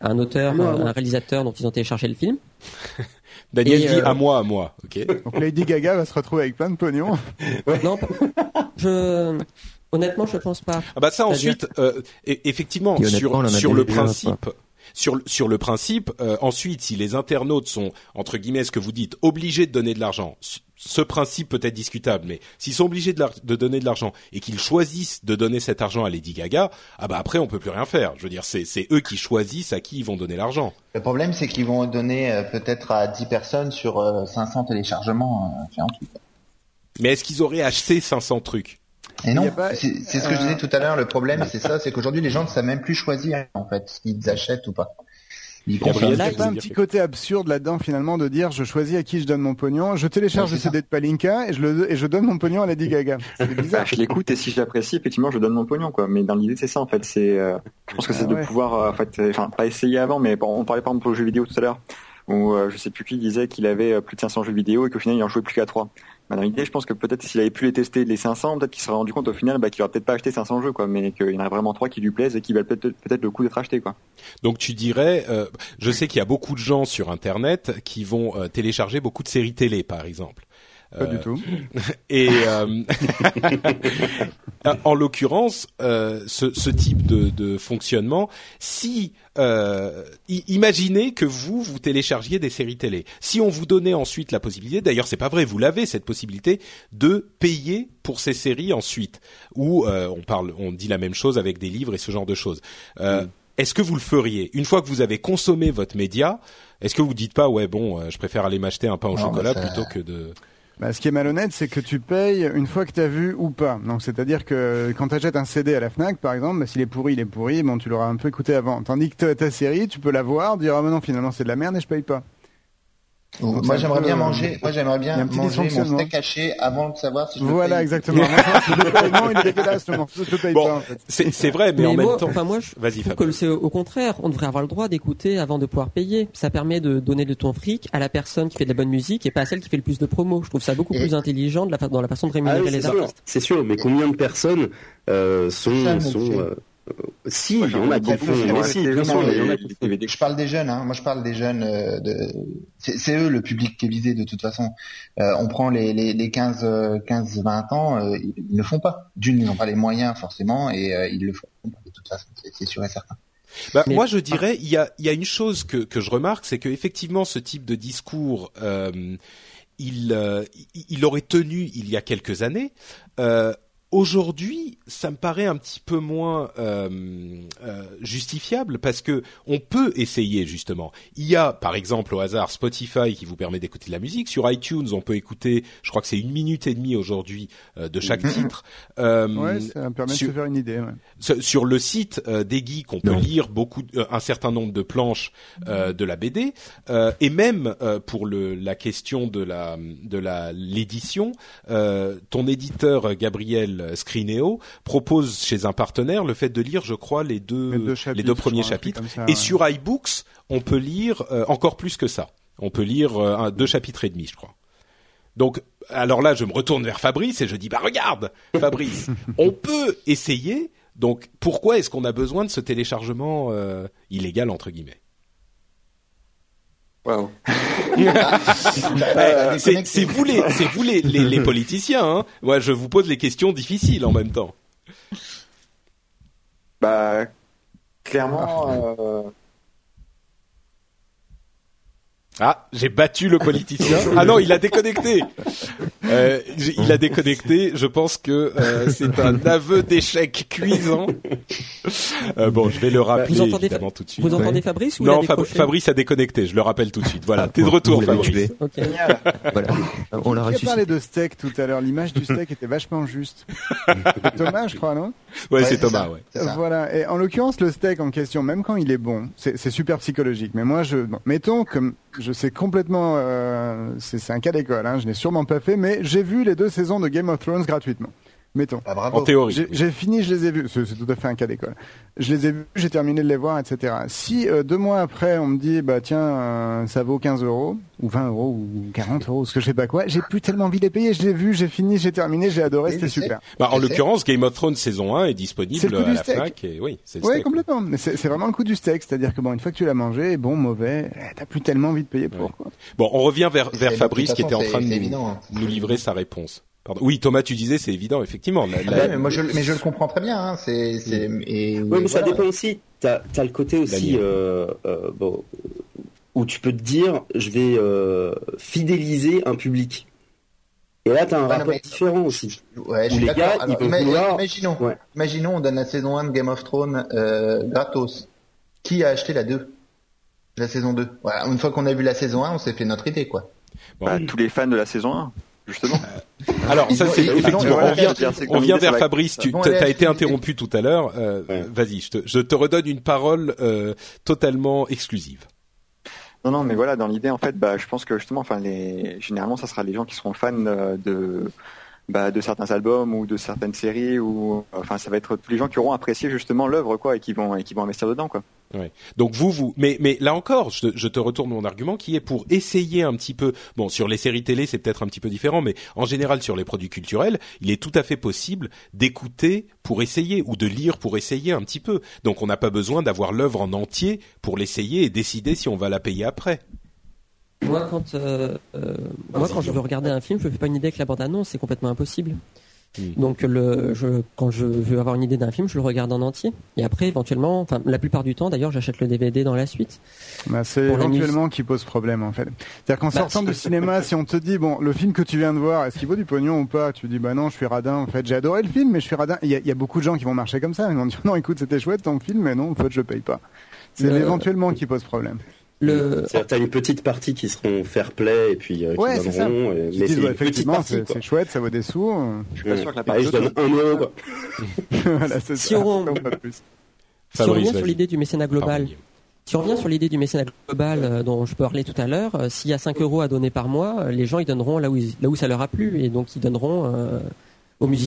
Speaker 6: à un auteur, à un réalisateur dont ils ont téléchargé le film.
Speaker 1: Daniel dit euh, à moi, à moi, ok.
Speaker 3: Donc Lady Gaga va se retrouver avec plein de pognon.
Speaker 6: Non, je, honnêtement, je pense pas.
Speaker 1: Ah bah ça ensuite, euh, effectivement, sur, sur le principe, sur sur le principe. Euh, ensuite, si les internautes sont entre guillemets ce que vous dites obligés de donner de l'argent, ce principe peut être discutable, mais s'ils sont obligés de, de donner de l'argent et qu'ils choisissent de donner cet argent à Lady Gaga, ah bah après on peut plus rien faire. Je veux dire, c'est c'est eux qui choisissent à qui ils vont donner l'argent.
Speaker 4: Le problème, c'est qu'ils vont donner euh, peut-être à 10 personnes sur 500 euh, téléchargements.
Speaker 1: mais est-ce qu'ils auraient acheté 500 trucs?
Speaker 4: Et non, c'est ce que je disais tout à l'heure. Le problème, c'est ça, c'est qu'aujourd'hui les gens ne savent même plus choisir en fait s'ils achètent ou pas.
Speaker 3: Il y a pas un petit côté absurde là-dedans finalement de dire je choisis à qui je donne mon pognon, je télécharge le CD de Palinka et je le et je donne mon pognon à Lady Gaga. C'est bizarre.
Speaker 5: je l'écoute et si je l'apprécie effectivement je donne mon pognon quoi. Mais dans l'idée c'est ça en fait. C'est euh, je pense que c'est de pouvoir euh, en fait enfin pas essayer avant mais on parlait par exemple aux jeux vidéo tout à l'heure où euh, je sais plus qui disait qu'il avait plus de 500 jeux vidéo et qu'au final il en jouait plus qu'à 3. Bah, dans l'idée, je pense que peut-être s'il avait pu les tester les 500, peut-être qu'il se serait rendu compte au final bah, qu'il aurait peut-être pas acheté 500 jeux, quoi, mais qu'il y en a vraiment trois qui lui plaisent et qui valent peut-être peut-être le coup d'être achetés, quoi.
Speaker 1: Donc tu dirais, euh, je sais qu'il y a beaucoup de gens sur Internet qui vont euh, télécharger beaucoup de séries télé, par exemple.
Speaker 3: Pas du euh, tout.
Speaker 1: Et euh, en l'occurrence, euh, ce, ce, type de, de, fonctionnement, si imaginez que vous vous téléchargiez des séries télé, si on vous donnait ensuite la possibilité, d'ailleurs c'est pas vrai, vous l'avez cette possibilité de payer pour ces séries ensuite, ou on parle, on dit la même chose avec des livres et ce genre de choses. Mm. Est-ce que vous le feriez? Une fois que vous avez consommé votre média Est-ce que vous dites pas ouais bon, je préfère aller m'acheter un pain au chocolat plutôt que de
Speaker 3: bah, ce qui est malhonnête, c'est que tu payes une fois que tu as vu ou pas. Donc, c'est-à-dire que quand tu achètes un CD à la Fnac, par exemple, bah, s'il est pourri, il est pourri, bon, tu l'auras un peu écouté avant. Tandis que ta série, tu peux la voir, dire ah mais non, finalement c'est de la merde et je paye pas
Speaker 4: moi j'aimerais bien manger, moi j'aimerais bien manger mon steak haché avant de savoir si je
Speaker 3: Voilà exactement. non, il est dégueulasse le morceau, je paye
Speaker 1: bon, pas en fait. C'est vrai, mais, en même temps.
Speaker 6: Enfin moi, je Vas-y, trouve que c'est au contraire, on devrait avoir le droit d'écouter avant de pouvoir payer. Ça permet de donner de ton fric à la personne qui fait de la bonne musique et pas à celle qui fait le plus de promos. Je trouve ça beaucoup plus intelligent de la, dans la façon de rémunérer ah les artistes.
Speaker 2: C'est sûr, mais combien de personnes euh, sont, sont euh, si, il y en a qui font.
Speaker 4: Je parle des jeunes. Hein. Moi, je parle des jeunes. Euh, de... C'est eux le public qui est visé de toute façon. Euh, on prend les, les, les 15, 15, 20 ans, euh, ils, ne le font pas. D'une, ils n'ont pas les moyens forcément, et euh, ils le font de toute façon. C'est sûr et certain.
Speaker 1: Bah, Moi, je dirais, il y a, y a une chose que, que je remarque, c'est que effectivement, ce type de discours, euh, il, il aurait tenu il y a quelques années. Euh, Aujourd'hui, ça me paraît un petit peu moins euh, euh, justifiable parce que on peut essayer justement. Il y a par exemple au hasard Spotify qui vous permet d'écouter de la musique. Sur iTunes, on peut écouter, je crois que c'est une minute et demie aujourd'hui euh, de chaque mm-hmm. titre.
Speaker 3: Euh, ouais, ça permet de se faire une idée.
Speaker 1: Ouais. Sur le site euh, des geeks, on peut lire beaucoup, un certain nombre de planches de la BD et même pour le, la question de la de la l'édition, ton éditeur Gabriel Screeneo propose chez un partenaire le fait de lire, je crois, les deux, les deux, premiers chapitres. et sur iBooks, on peut lire euh, encore plus que ça. On peut lire euh, un, deux chapitres et demi, je crois. Donc, alors là, je me retourne vers Fabrice et je dis, bah regarde, Fabrice, on peut essayer. Donc, pourquoi est-ce qu'on a besoin de ce téléchargement euh, illégal entre guillemets?
Speaker 5: Wow.
Speaker 1: Eh, c'est vous les, c'est vous les, les, politiciens. Hein. Moi, je vous pose les questions difficiles en même temps.
Speaker 5: Bah, clairement, euh,
Speaker 1: Ah, j'ai battu le politicien. Ah non, il a déconnecté. Euh, il a déconnecté. Je pense que euh, c'est un aveu d'échec cuisant. Euh, bon, je vais le rappeler vous entendez évidemment tout de suite.
Speaker 6: Vous entendez Fabrice ou
Speaker 1: Non, Fabrice a déconnecté. Je le rappelle tout de suite. Voilà, t'es de retour, Fabrice.
Speaker 3: Okay. voilà. On l'a reçu. parlé de steak tout à l'heure. L'image du steak était vachement juste. Thomas, je crois, non?
Speaker 1: Ouais, c'est Thomas. Ouais.
Speaker 3: Voilà. Et en l'occurrence, le steak en question, même quand il est bon, c'est super psychologique. Mais moi, je bon, mettons comme je sais complètement, euh, c'est un cas d'école. Hein, je n'ai sûrement pas fait, mais j'ai vu les deux saisons de Game of Thrones gratuitement mettons.
Speaker 1: Ah, en théorie.
Speaker 3: J'ai fini, je les ai vus. C'est tout à fait un cas d'école. Je les ai vus, j'ai terminé de les voir, etc. Si euh, deux mois après, on me dit, bah tiens, euh, ça vaut 15 euros, ou 20 euros, ou 40 euros, ce que je sais pas quoi, j'ai plus tellement envie de les payer. Je l'ai vu, j'ai fini, j'ai terminé, j'ai adoré, c'était super.
Speaker 1: Bah, en l'occurrence, Game of Thrones saison 1 est disponible à la FNAC. Et oui, c'est
Speaker 3: Oui, complètement. Mais c'est vraiment le coup du steak. C'est-à-dire que bon, une fois que tu l'as mangé, bon, mauvais, eh, t'as plus tellement envie de payer pour. Quoi.
Speaker 1: Bon, on revient vers, vers Fabrice qui était en train de hein. nous livrer sa réponse. Oui, Thomas, tu disais, c'est évident, effectivement.
Speaker 4: Ah mais, moi, je, mais je le comprends très bien. Hein, c'est, c'est,
Speaker 2: et, oui, mais ça dépend aussi. T'as, as le côté aussi euh, euh, bon, où tu peux te dire, je vais euh, fidéliser un public. Et là, t'as un rapport différent aussi.
Speaker 4: Ouais, je les gars, ils vouloir... Imaginons, imaginons, on donne la saison 1 de Game of Thrones euh, gratos. Qui a acheté la 2 La saison 2. Voilà, une fois qu'on a vu la saison 1, on s'est fait notre idée, quoi.
Speaker 5: Bah, tous les fans de la saison 1 justement.
Speaker 1: Alors ça c'est effectivement on vient, vers Fabrice. Tu as été interrompu tout à l'heure. Euh, vas-y, je te, je te redonne une parole euh, totalement exclusive.
Speaker 5: Non, non, mais voilà, dans l'idée, en fait, bah, je pense que justement, enfin, les, généralement, ça sera les gens qui seront fans euh, de, bah, de certains albums ou de certaines séries ou, enfin, ça va être tous les gens qui auront apprécié justement l'œuvre, quoi, et qui vont, et qui vont investir dedans, quoi.
Speaker 1: Ouais. Donc vous, vous, mais mais là encore, je je te, retourne mon argument qui est pour essayer un petit peu. Bon, sur les séries télé, c'est peut-être un petit peu différent, mais en général sur les produits culturels, il est tout à fait possible d'écouter pour essayer ou de lire pour essayer un petit peu. Donc on n'a pas besoin d'avoir l'œuvre en entier pour l'essayer et décider si on va la payer après.
Speaker 6: Moi, quand euh, euh moi, quand je veux regarder un film, je ne fais pas une idée avec la bande-annonce, c'est complètement impossible. Donc le, je, quand je veux avoir une idée d'un film, je le regarde en entier. Et après, éventuellement, enfin la plupart du temps, d'ailleurs, j'achète le DVD dans la suite.
Speaker 3: Bah, c'est éventuellement qui pose problème en fait. C'est-à-dire qu'en bah, sortant du cinéma, si on te dit bon, le film que tu viens de voir, est-ce qu'il vaut du pognon ou pas? Tu dis bah non, je suis radin. En fait, j'ai adoré le film, mais je suis radin. Il y, a, y a beaucoup de gens qui vont marcher comme ça. Ils vont dire non, écoute, c'était chouette ton film, mais non, en fait, je paye pas. C'est éventuellement qui pose problème.
Speaker 2: Le... T'as une petite partie qui seront fair play et puis euh, qui donneront. Et...
Speaker 3: Mais c'est effectivement, c'est chouette, ça vaut des sous.
Speaker 2: Je suis pas sûr que la partie. je donne un euro.
Speaker 6: voilà, si on, plus. si on revient sur l'idée du mécénat global, si on revient sur l'idée du mécénat global euh, dont je parlais tout à l'heure, euh, s'il y a 5 euros à donner par mois, euh, les gens ils donneront là où, ils, là où ça leur a plu et donc ils donneront euh, aux musiciens.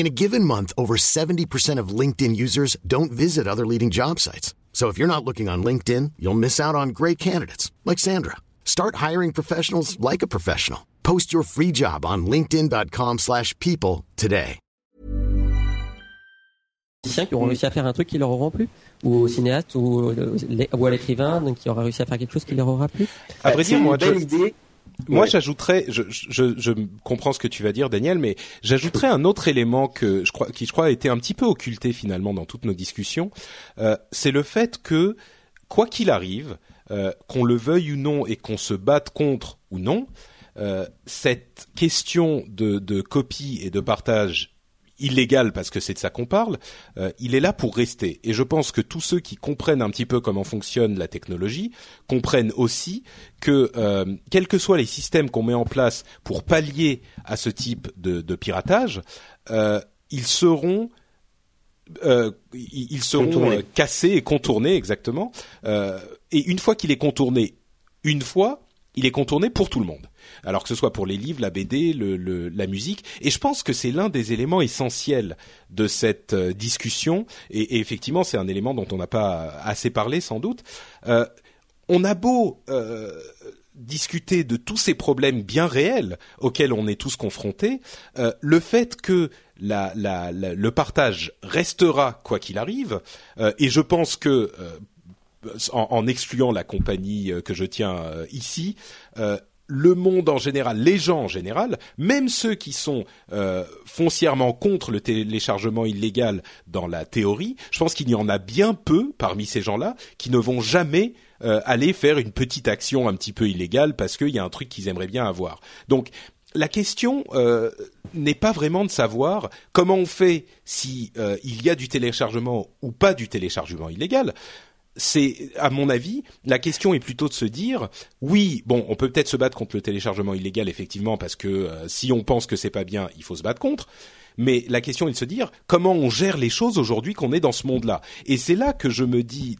Speaker 8: In a given month, over 70% of LinkedIn users don't visit other leading job sites. So if you're not looking on LinkedIn, you'll miss out on great candidates like Sandra. Start hiring professionals like a professional. Post your free job on linkedin.com/people today.
Speaker 6: qui auront réussi à faire un truc qui leur aura plu ou au cinéaste ou, euh, ou à l'écrivain qui aura réussi à faire quelque chose qui leur aura plu.
Speaker 1: À vrai dire, moi, belle idée moi, j'ajouterais, je, je, je, comprends ce que tu vas dire, Daniel, mais j'ajouterais un autre élément que je crois, qui je crois a été un petit peu occulté finalement dans toutes nos discussions. Euh, c'est le fait que, quoi qu'il arrive, euh, qu'on le veuille ou non et qu'on se batte contre ou non, euh, cette question de, de copie et de partage illégal parce que c'est de ça qu'on parle, euh, il est là pour rester. Et je pense que tous ceux qui comprennent un petit peu comment fonctionne la technologie comprennent aussi que euh, quels que soient les systèmes qu'on met en place pour pallier à ce type de, de piratage, euh, ils seront ils seront cassés et contournés exactement. Et une fois qu'il est contourné, une fois, il est contourné pour tout le monde. Alors que ce soit pour les livres, la BD, la musique. Et je pense que c'est l'un des éléments essentiels de cette discussion. Et, effectivement, c'est un élément dont on n'a pas assez parlé sans doute. on a beau discuter de tous ces problèmes bien réels auxquels on est tous confrontés, euh, le fait que le partage restera quoi qu'il arrive, euh, et je pense que euh, en, excluant la compagnie que je tiens ici, le monde en général, les gens en général, même ceux qui sont foncièrement contre le téléchargement illégal dans la théorie, je pense qu'il y en a bien peu parmi ces gens-là qui ne vont jamais euh, aller faire une petite action un petit peu illégale parce qu'il y a un truc qu'ils aimeraient bien avoir. Donc la question euh, n'est pas vraiment de savoir comment on fait si euh, il y a du téléchargement ou pas du téléchargement illégal. C'est, à mon avis, la question est plutôt de se dire, oui, bon, on peut peut-être se battre contre le téléchargement illégal, effectivement, parce que si on pense que c'est pas bien, il faut se battre contre. Mais la question est de se dire comment on gère les choses aujourd'hui qu'on est dans ce monde-là? Et c'est là que je me dis,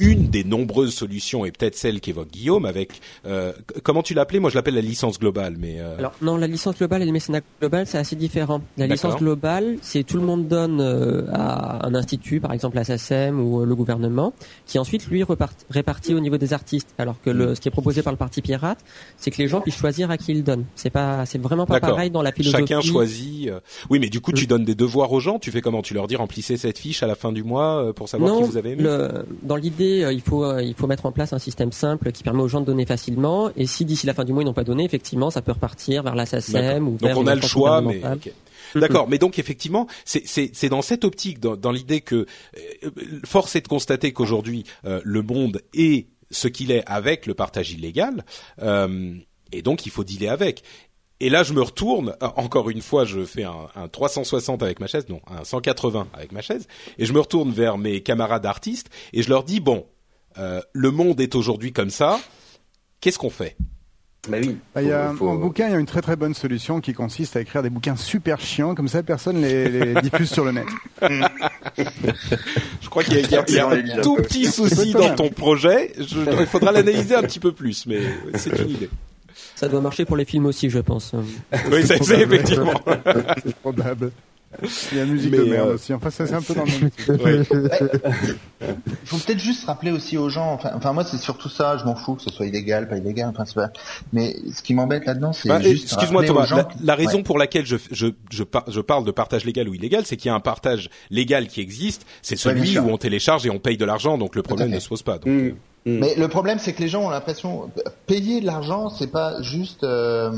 Speaker 1: une des nombreuses solutions et peut-être celle qu'évoque Guillaume avec euh, comment tu l'appelais? Moi je l'appelle la licence globale mais euh...
Speaker 6: alors non la licence globale et le mécénat global c'est assez différent. La licence globale c'est tout le monde donne euh, à un institut par exemple la SACEM ou euh, le gouvernement qui ensuite lui répartit au niveau des artistes. Alors que le, ce qui est proposé par le parti pirate c'est que les gens puissent choisir à qui ils donnent. C'est pas c'est vraiment pas pareil dans la philosophie.
Speaker 1: Chacun choisit oui mais du coup tu mm. donnes des devoirs aux gens? Tu fais comment? Tu leur dis remplissez cette fiche à la fin du mois pour savoir qui vous avez aimé?
Speaker 6: le, dans l'idée euh, il faut euh, il faut mettre en place un système simple qui permet aux gens de donner facilement. Et si d'ici la fin du mois ils n'ont pas donné, effectivement, ça peut repartir vers la SACEM ou
Speaker 1: vers. Donc on a le choix, mais. D'accord, mais donc effectivement, c'est dans cette optique, dans, dans l'idée que euh, force est de constater qu'aujourd'hui le monde est ce qu'il est avec le partage illégal, et donc il faut dealer avec. Et là, je me retourne. Encore une fois, je fais un, un, 360 avec ma chaise, non, un 180 avec ma chaise, et je me retourne vers mes camarades artistes et je leur dis bon, euh, le monde est aujourd'hui comme ça. Qu'est-ce qu'on fait?
Speaker 2: Bah oui.
Speaker 3: Bah, il y a, un bouquin, il y a une très très bonne solution qui consiste à écrire des bouquins super chiants, comme ça personne les, les diffuse sur le net.
Speaker 1: je crois qu'il y a, y a un tout petit souci dans ton projet. Je, il faudra l'analyser un petit peu plus, mais c'est une idée.
Speaker 6: Ça doit marcher pour les films aussi, je pense.
Speaker 1: oui, c'est effectivement.
Speaker 3: c'est probable. Il y a musique de merde euh, aussi. Enfin, ça c'est un peu dans le même.
Speaker 4: Il faut peut-être juste rappeler aussi aux gens. Enfin, enfin moi c'est surtout ça. Je m'en fous que ce soit illégal, pas illégal. Enfin, c'est pas... Mais ce qui m'embête là-dedans, c'est bah, juste.
Speaker 1: Excuse-moi Thomas. La, la, raison pour laquelle je je je, je parle de partage légal ou illégal, c'est qu'il y a un partage légal qui existe. C'est celui où on télécharge et on paye de l'argent, donc le problème ne se pose pas. Donc, mm.
Speaker 4: Mm. Mais le problème, c'est que les gens ont l'impression payer de l'argent, c'est pas juste. Euh,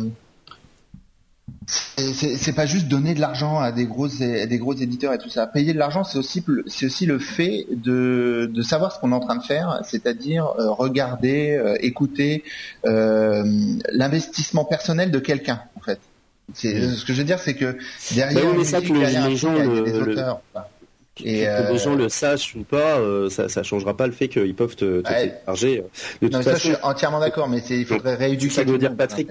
Speaker 4: c'est pas juste donner de l'argent à des gros à des gros éditeurs et tout ça. Payer de l'argent, c'est aussi c'est aussi le fait de de savoir ce qu'on est en train de faire, c'est-à-dire euh, regarder, euh, écouter l'investissement personnel de quelqu'un en fait. C'est mm. ce que je veux dire, c'est que derrière,
Speaker 2: bah ça, que les, gens le, des auteurs. Et que les gens le sachent ou pas, ça, ça changera pas le fait qu'ils peuvent te, te télécharger.
Speaker 4: De toute façon, je suis entièrement d'accord, mais il faudrait rééduquer.
Speaker 2: Ça veut dire Patrick.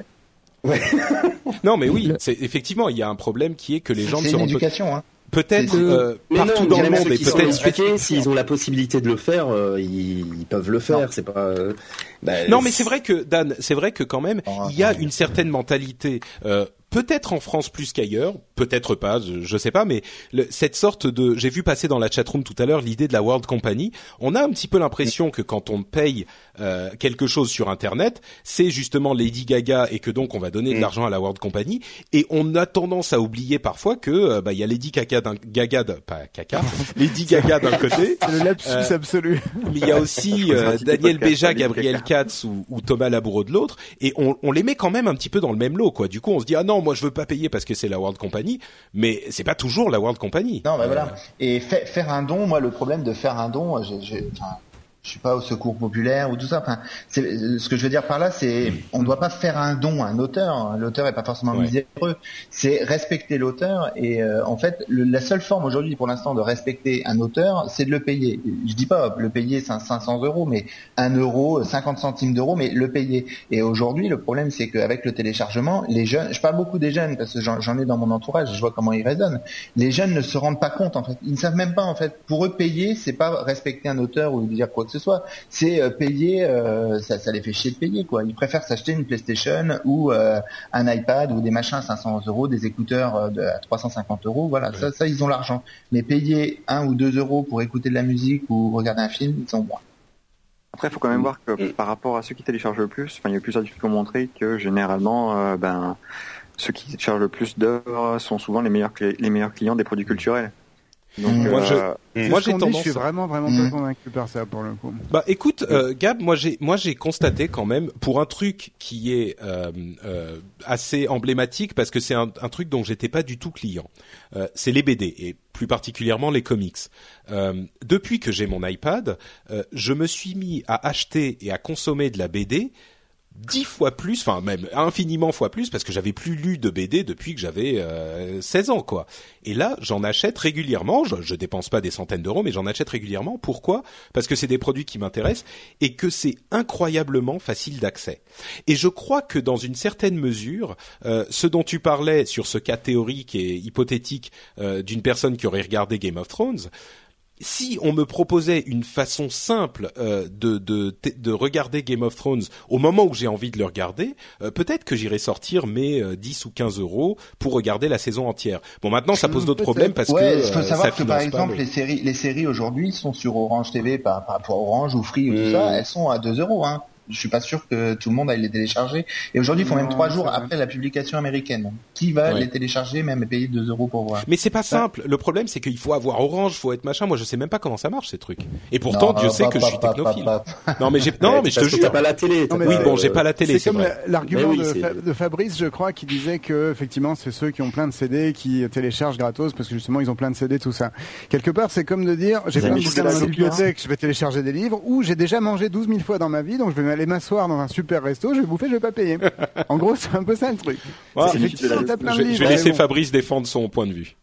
Speaker 1: Ouais. non, mais oui, c'est effectivement, il y a un problème qui est que les gens ne
Speaker 4: se rendent éducation, hein.
Speaker 1: Peut-être euh, partout dans le monde et peut-être
Speaker 2: s'ils ont la possibilité de le faire, euh, ils, ils, peuvent le faire. C'est pas. Euh,
Speaker 1: bah, non, mais c'est vrai que Dan, c'est vrai que quand même, oh, il y a une certaine mentalité. Euh, peut-être en France plus qu'ailleurs, peut-être pas, je, sais pas, mais cette sorte de, j'ai vu passer dans la chatroom tout à l'heure l'idée de la World Company. On a un petit peu l'impression que quand on paye euh, quelque chose sur Internet, c'est justement Lady Gaga et que donc on va donner de mm. l'argent à la World Company. Et on a tendance à oublier parfois que euh, bah il y a Lady Gaga d'un Gaga pas caca, Lady Gaga d'un côté.
Speaker 3: C'est le lapsus euh, absolu.
Speaker 1: Mais il y a aussi Daniel Béja, Gabriel Katz ou, ou, Thomas Laboureau de l'autre, et on, on les met quand même un petit peu dans le même lot, quoi. Du coup, on se dit ah non moi je veux pas payer parce que c'est la World Company, mais c'est pas toujours la World Company.
Speaker 4: Non, mais voilà. Et faire un don, moi le problème de faire un don, j'ai, je suis pas au secours populaire ou tout ça. Enfin, ce que je veux dire par là, c'est on ne doit pas faire un don à un auteur. L'auteur est pas forcément miséreux. C'est respecter l'auteur et euh, en fait, la seule forme aujourd'hui pour l'instant de respecter un auteur, c'est de le payer. Je dis pas le payer 500 euros, mais un euro, 50 centimes d'euros, mais le payer. Et aujourd'hui, le problème, c'est qu'avec le téléchargement, les jeunes, je parle beaucoup des jeunes parce que j'en ai dans mon entourage, je vois comment ils raisonnent. Les jeunes ne se rendent pas compte en fait. Ils ne savent même pas en fait. Pour eux, payer, c'est pas respecter un auteur ou dire quoi ce soit, c'est euh, payer, euh, ça, ça, les fait chier de payer quoi. Ils préfèrent s'acheter une PlayStation ou euh, un iPad ou des machins à 500 euros, des écouteurs de, à 350 euros. Voilà, ça, ça ils ont l'argent. Mais payer un ou deux euros pour écouter de la musique ou regarder un film, ils sont moins.
Speaker 5: Après, il faut quand même voir que par rapport à ceux qui téléchargent le plus, enfin, il y a plusieurs études qui ont montré que généralement, ben, ceux qui téléchargent le plus d'heures sont souvent les meilleurs, les meilleurs clients des produits culturels.
Speaker 3: Donc, moi, euh, je, moi j'ai tendance. Je suis vraiment vraiment pas mmh. convaincu par ça pour le coup.
Speaker 1: Bah, écoute, euh, Gab, moi j'ai moi j'ai constaté quand même pour un truc qui est euh, assez emblématique parce que c'est un, un, truc dont j'étais pas du tout client. C'est les BD et plus particulièrement les comics. depuis que j'ai mon iPad, je me suis mis à acheter et à consommer de la BD dix fois plus, enfin même infiniment fois plus, parce que j'avais plus lu de BD depuis que j'avais euh, 16 ans, quoi. Et là, j'en achète régulièrement. Je, je dépense pas des centaines d'euros, mais j'en achète régulièrement. Pourquoi? Parce que c'est des produits qui m'intéressent et que c'est incroyablement facile d'accès. Et je crois que dans une certaine mesure, euh, ce dont tu parlais sur ce cas théorique et hypothétique euh, d'une personne qui aurait regardé Game of Thrones, si on me proposait une façon simple euh, de, de, de, regarder Game of Thrones au moment où j'ai envie de le regarder, euh, peut-être que j'irais sortir mes 10 euh, ou 15 euros pour regarder la saison entière. Bon, maintenant, ça pose d'autres problèmes parce
Speaker 4: ouais,
Speaker 1: que
Speaker 4: faut savoir que par exemple, les séries, les séries aujourd'hui sont sur Orange TV, par, par, Orange ou Free ou tout ça, mmh. elles sont à 2 euros. Hein je suis pas sûr que tout le monde aille les télécharger. Et aujourd'hui, il faut même trois jours après la publication américaine. Qui va les télécharger même et payer 2 euros pour voir?
Speaker 1: Mais c'est pas simple. Le problème, c'est qu'il faut avoir Orange, faut être machin. Moi, je sais même pas comment ça marche ces trucs. Et pourtant, Dieu sait que je suis technophile. non, mais j'ai non, mais je te jure.
Speaker 2: T'as pas la télé.
Speaker 1: oui, bon, j'ai pas la télé.
Speaker 3: C'est comme l'argument de, Fabrice, je crois, qui disait que effectivement, c'est ceux qui ont plein de CD qui téléchargent gratos parce que justement, ils ont plein de CD, tout ça. Quelque part, c'est comme de dire, j'ai plein de bouquins dans ma bibliothèque, je vais télécharger des livres, ou j'ai déjà mangé 12 000 fois dans ma vie, donc je vais aller m'asseoir dans un super resto, je vais bouffer, je vais pas payer. en gros, c'est un peu ça le truc.
Speaker 1: je, vais laisser Fabrice défendre son point de vue.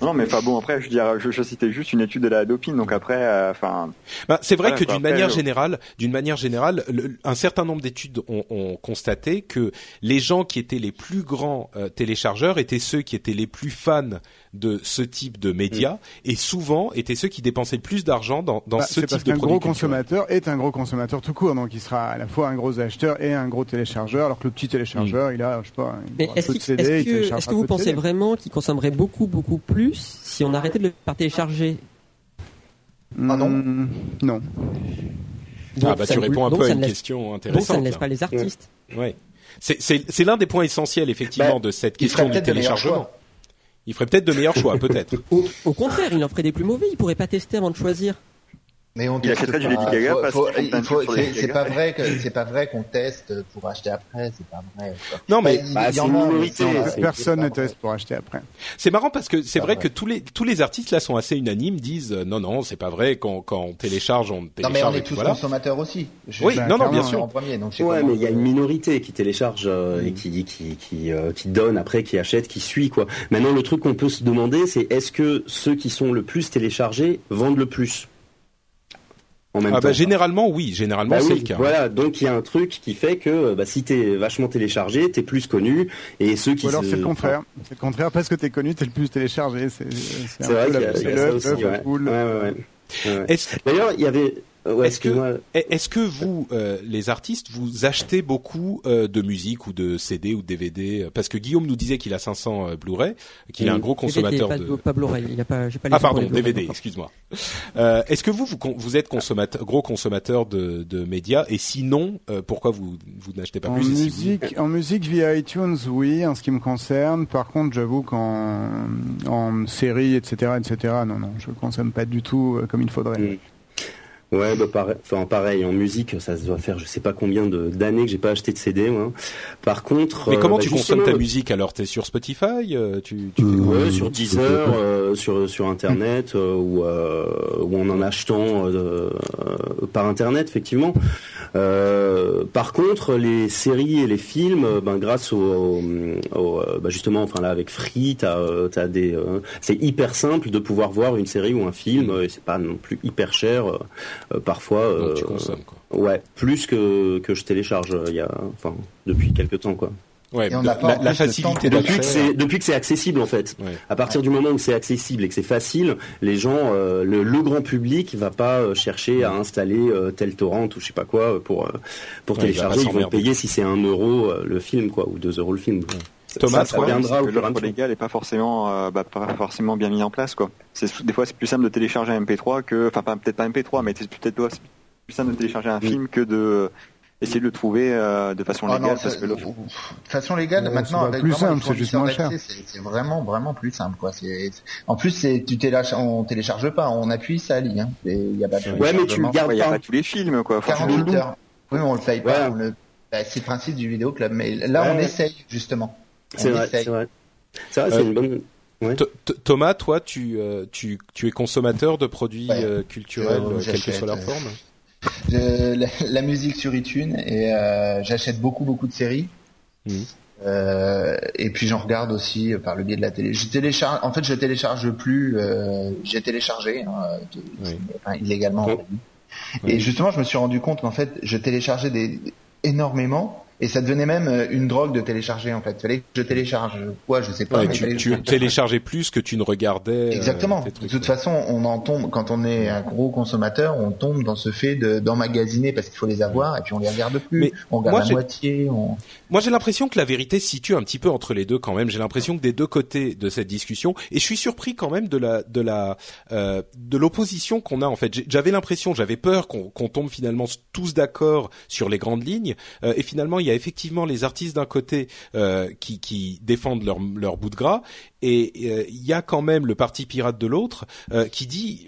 Speaker 5: Non, mais pas bon. Après, je, dirais, je, je, citais juste une étude de la dopine, donc après, euh, enfin.
Speaker 1: bah, c'est vrai que d'une manière générale, d'une manière générale, un certain nombre d'études ont, ont, constaté que les gens qui étaient les plus grands euh, téléchargeurs étaient ceux qui étaient les plus fans de ce type de médias mm. et souvent étaient ceux qui dépensaient le plus d'argent dans, dans bah, ce type de
Speaker 3: produit. Un gros consommateur est un gros consommateur tout court, donc il sera à la fois un gros acheteur et un gros téléchargeur, alors que le petit téléchargeur, mm. il a, je sais pas,
Speaker 6: Mais est-ce que, est-ce que vous pensez vraiment qu'il consommerait beaucoup, beaucoup plus si on arrêtait de le faire télécharger?
Speaker 4: Ah non
Speaker 3: Non.
Speaker 1: ah bah tu réponds un peu à une question intéressante.
Speaker 6: Donc ça ne laisse pas les artistes.
Speaker 1: Ouais. C'est l'un des points essentiels effectivement bah, de cette question du téléchargement. Il ferait peut-être de meilleurs choix, peut-être.
Speaker 6: Au, contraire, il en ferait des plus mauvais. Il pourrait pas tester avant de choisir.
Speaker 4: Mais on
Speaker 5: il achèterait du Lady Gaga parce
Speaker 4: c'est pas vrai que c'est pas vrai qu'on teste pour acheter après, c'est pas vrai.
Speaker 1: Non mais
Speaker 3: bah, y, en personne ne teste pour acheter après.
Speaker 1: C'est marrant parce que c'est vrai, que tous les tous les artistes là sont assez unanimes, disent euh, non non c'est pas vrai quand quand on télécharge on télécharge.
Speaker 4: Non mais on est tous consommateurs aussi.
Speaker 1: oui non non bien sûr. En
Speaker 2: premier, donc ouais mais il y a une minorité qui télécharge euh, et qui qui qui euh, qui donne après, qui achète, qui suit quoi. Maintenant le truc qu'on peut se demander c'est est-ce que ceux qui sont le plus téléchargés vendent le plus?
Speaker 1: Ah bah, généralement oui, généralement bah c'est le cas.
Speaker 2: Voilà, donc il y a un truc qui fait que bah, si t'es vachement téléchargé, t'es plus connu, et ceux qui
Speaker 3: Ou alors c'est le contraire, c'est le contraire parce que t'es connu, t'es le plus téléchargé. C'est
Speaker 2: vrai, aussi. Ouais. Ouais, ouais, D'ailleurs, il y avait
Speaker 1: euh, est-ce que, est-ce que vous, euh, les artistes, vous achetez beaucoup euh, de musique ou de CD ou de DVD Parce que Guillaume nous disait qu'il a 500 Blu-ray, qu'il est un gros consommateur
Speaker 6: de. Pas Blu-ray, il a pas.
Speaker 1: pas ah pardon, DVD, excuse-moi. est-ce que vous, vous, vous êtes consommateur, gros consommateur de, de médias? Et sinon, pourquoi vous, vous n'achetez pas
Speaker 3: en
Speaker 1: plus
Speaker 3: musique, En musique via iTunes, oui, en ce qui me concerne. Par contre, j'avoue qu'en en série, etc., etc., non, non, je consomme pas du tout comme il faudrait.
Speaker 2: Ouais, bah pareil, enfin pareil, en musique, ça doit faire je sais pas combien d'années que j'ai pas acheté de CD. Moi. Par contre,
Speaker 1: mais comment bah, tu consommes ta musique alors? T'es sur Spotify
Speaker 2: tu, tu Ouais, sur Deezer, sur sur internet ou ou en en achetant par internet effectivement. par contre, les séries et les films, ben grâce au, au, bah, justement, enfin là avec Free, t'as as des, c'est hyper simple de pouvoir voir une série ou un film et c'est pas non plus hyper cher euh, parfois.
Speaker 1: Euh, tu consommes, quoi.
Speaker 2: Ouais, plus que que je télécharge euh, il y a, enfin, depuis quelques temps quoi.
Speaker 1: Ouais, la, facilité
Speaker 2: depuis que c'est depuis que c'est accessible en fait. À partir du moment où c'est accessible et que c'est facile, les gens, le, grand public va pas chercher à installer tel torrent ou je sais pas quoi pour pour télécharger. Ils vont payer si c'est un euro le film quoi ou deux euros le film.
Speaker 1: Thomas, ça,
Speaker 5: viendra que l'offre légale est pas forcément, euh, bah, pas forcément bien mis en place, quoi. C'est des fois c'est plus simple de télécharger un MP3 que, enfin peut-être pas un MP3, mais c'est peut-être plus simple de télécharger un film que de essayer de le trouver euh, de façon ah légale.
Speaker 4: de façon légale, maintenant avec
Speaker 3: plus simple, c'est juste moins cher.
Speaker 4: C'est vraiment vraiment plus simple, quoi. En plus, c'est tu télécharges, on télécharge pas, on appuie, ça lit. Hein. Il y a pas de
Speaker 2: ouais, mais tu gardes
Speaker 5: pas. pas tous les films, quoi.
Speaker 4: 48 heures. Oui, on le paye pas. Bah, c'est le principe du vidéoclub, mais là, on essaye justement.
Speaker 2: C'est vrai, c'est vrai. C'est vrai, c'est une bonne.
Speaker 1: Thomas, toi, tu, euh, tu, tu es consommateur de produits euh, culturels, euh, quelle que soit leur forme
Speaker 4: la, musique sur iTunes et j'achète beaucoup beaucoup de séries. Mmh. et puis j'en regarde aussi par le biais de la télé. Je télécharge, en fait, je télécharge plus. J'ai téléchargé hein, illégalement. Et justement, je me suis rendu compte qu'en fait, je téléchargeais des, énormément et ça devenait même euh, une drogue de télécharger en fait. Il fallait que je télécharge quoi, je sais pas.
Speaker 1: tu, tu téléchargeais plus que tu ne regardais. Euh,
Speaker 4: Exactement. de toute façon, on en tombe quand on est un gros consommateur, on tombe dans ce fait d'emmagasiner parce qu'il faut les avoir et puis on les regarde plus. Mais on regarde la moitié.
Speaker 1: Moi, j'ai l'impression que la vérité se situe un petit peu entre les deux quand même. J'ai l'impression que des deux côtés de cette discussion, et je suis surpris quand même de la de la euh, de l'opposition qu'on a en fait. J'avais l'impression, j'avais peur qu'on tombe finalement tous d'accord sur les grandes lignes, euh, et finalement il y a effectivement les artistes d'un côté euh, qui, qui défendent leur, leur bout de gras, et euh, il y a quand même le parti pirate de l'autre euh, qui dit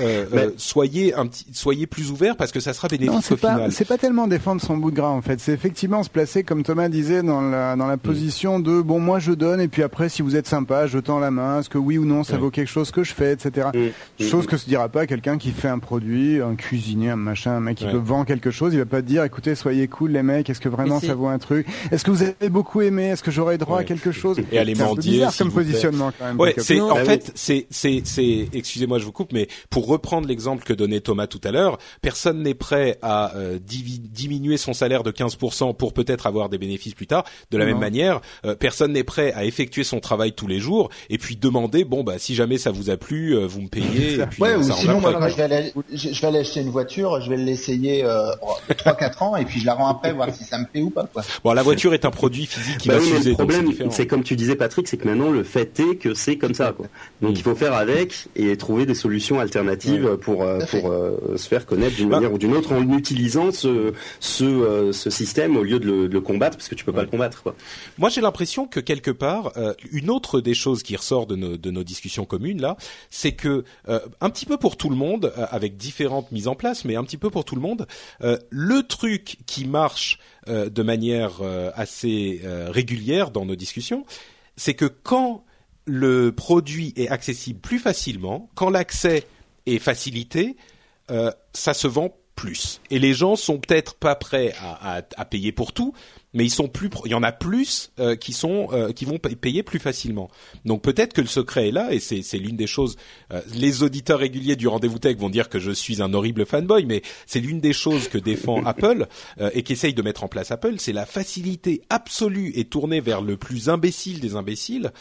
Speaker 1: euh, euh, soyez un petit, soyez plus ouvert parce que ça sera bénéfique
Speaker 3: au
Speaker 1: final.
Speaker 3: C'est pas tellement défendre son bout de gras en fait. C'est effectivement se placer comme Thomas disait dans la dans la mm. position de bon moi je donne et puis après si vous êtes sympa je tends la main. Est-ce que oui ou non ça vaut quelque chose que je fais etc. Mm. Chose que se dira pas quelqu'un qui fait un produit, un cuisinier, un machin, un mec qui peut vendre quelque chose. Il va pas te dire écoutez soyez cool les mecs. Est-ce que vraiment ça vaut un truc? Est-ce que vous avez beaucoup aimé? Est-ce que j'aurais droit à quelque chose?
Speaker 1: Et aller mendier.
Speaker 3: C'est comme positionnement quand même.
Speaker 1: Ouais, c'est en fait c'est c'est c'est excusez-moi je vous coupe mais pour reprendre l'exemple que donnait Thomas tout à l'heure, personne n'est prêt à euh, diminuer son salaire de 15% pour peut-être avoir des bénéfices plus tard. De la même manière, euh, personne n'est prêt à effectuer son travail tous les jours et puis demander bon bah si jamais ça vous a plu, euh, vous me payez. Et puis,
Speaker 4: ouais, ou sinon moi, je, vais aller, je, vais aller acheter une voiture, je vais l'essayer euh, 3-4 ans et puis je la rends après voir si ça me plaît ou pas. Quoi.
Speaker 1: Bon, la voiture est un produit physique qui
Speaker 2: bah
Speaker 1: va s'user.
Speaker 2: Le problème, c'est comme tu disais Patrick, c'est que maintenant le fait est que c'est comme ça. Quoi. Donc mm. il faut faire avec et trouver des solutions alternatives pour euh, pour euh, se faire connaître d'une bah. manière ou d'une autre en utilisant ce ce, euh, ce système au lieu de le, de le, combattre parce que tu peux pas le combattre. Quoi.
Speaker 1: Moi, j'ai l'impression que quelque part, une autre des choses qui ressort de nos de nos discussions communes là, c'est que un petit peu pour tout le monde, avec différentes mises en place, mais un petit peu pour tout le monde, le truc qui marche de manière assez régulière dans nos discussions, c'est que quand le produit est accessible plus facilement, quand l'accès et facilité, euh, ça se vend plus. Et les gens sont peut-être pas prêts à, à, à, payer pour tout, mais ils sont plus, il y en a plus euh, qui sont, euh, qui vont payer plus facilement. Donc peut-être que le secret est là, et c'est, l'une des choses. Euh, les auditeurs réguliers du rendez-vous tech vont dire que je suis un horrible fanboy, mais c'est l'une des choses que défend Apple et qu'essaye de mettre en place Apple, c'est la facilité absolue et tournée vers le plus imbécile des imbéciles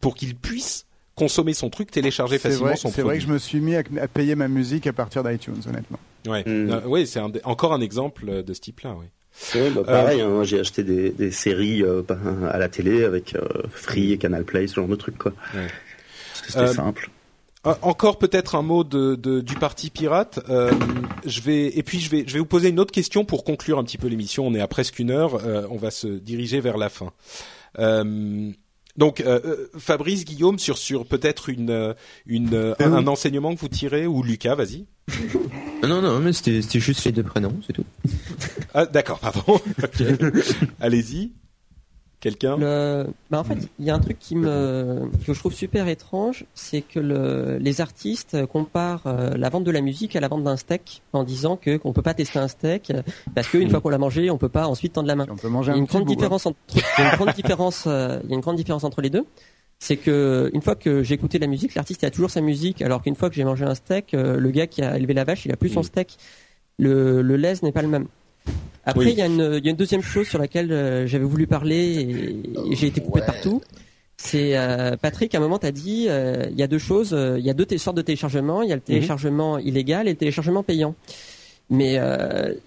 Speaker 1: pour qu'ils puissent consommer son truc, télécharger facilement son produit.
Speaker 3: C'est vrai que je me suis mis à, payer ma musique à partir d'iTunes, honnêtement.
Speaker 1: Ouais, mm. euh, oui, c'est encore un exemple de ce type-là, oui.
Speaker 2: bah, pareil, hein, j'ai acheté des, des séries euh, à la télé avec euh, Free et Canal Play, ce genre de quoi. Ouais. C'était simple.
Speaker 1: Encore peut-être un mot de, de, du parti pirate. je vais et puis je vais je vais vous poser une autre question pour conclure un petit peu l'émission. On est à presque une heure. on va se diriger vers la fin. Donc euh, euh, Fabrice, Guillaume, sur sur peut-être une euh, une un, enseignement que vous tirez ou Lucas, vas-y.
Speaker 7: Non, non, mais c'était juste les deux prénoms, c'est tout.
Speaker 1: ah, d'accord, pardon. Allez-y. Quelqu'un?
Speaker 6: Bah En fait, il y a un truc qui me que je trouve super étrange, c'est que le... les artistes comparent euh, la vente de la musique à la vente d'un steak en disant que qu'on peut pas tester un steak parce qu'une mm. fois qu'on l'a mangé, on peut pas ensuite tendre la main.
Speaker 3: On peut manger il y
Speaker 6: a une grande différence entre il y a une grande différence euh, il y a une grande différence entre les deux. C'est que une fois que j'ai écouté la musique, l'artiste a toujours sa musique, alors qu'une fois que j'ai mangé un steak, euh, le gars qui a élevé la vache, il a plus son mm. steak. Le, le lait n'est pas le même. Après, il y, a une deuxième chose sur laquelle euh, j'avais voulu parler et, j'ai été coupé partout. C'est euh, Patrick, à un moment, t'as dit, euh, il y a deux choses, il y a deux sortes de téléchargement. Il y a le mhm. téléchargement illégal et le téléchargement payant. Mais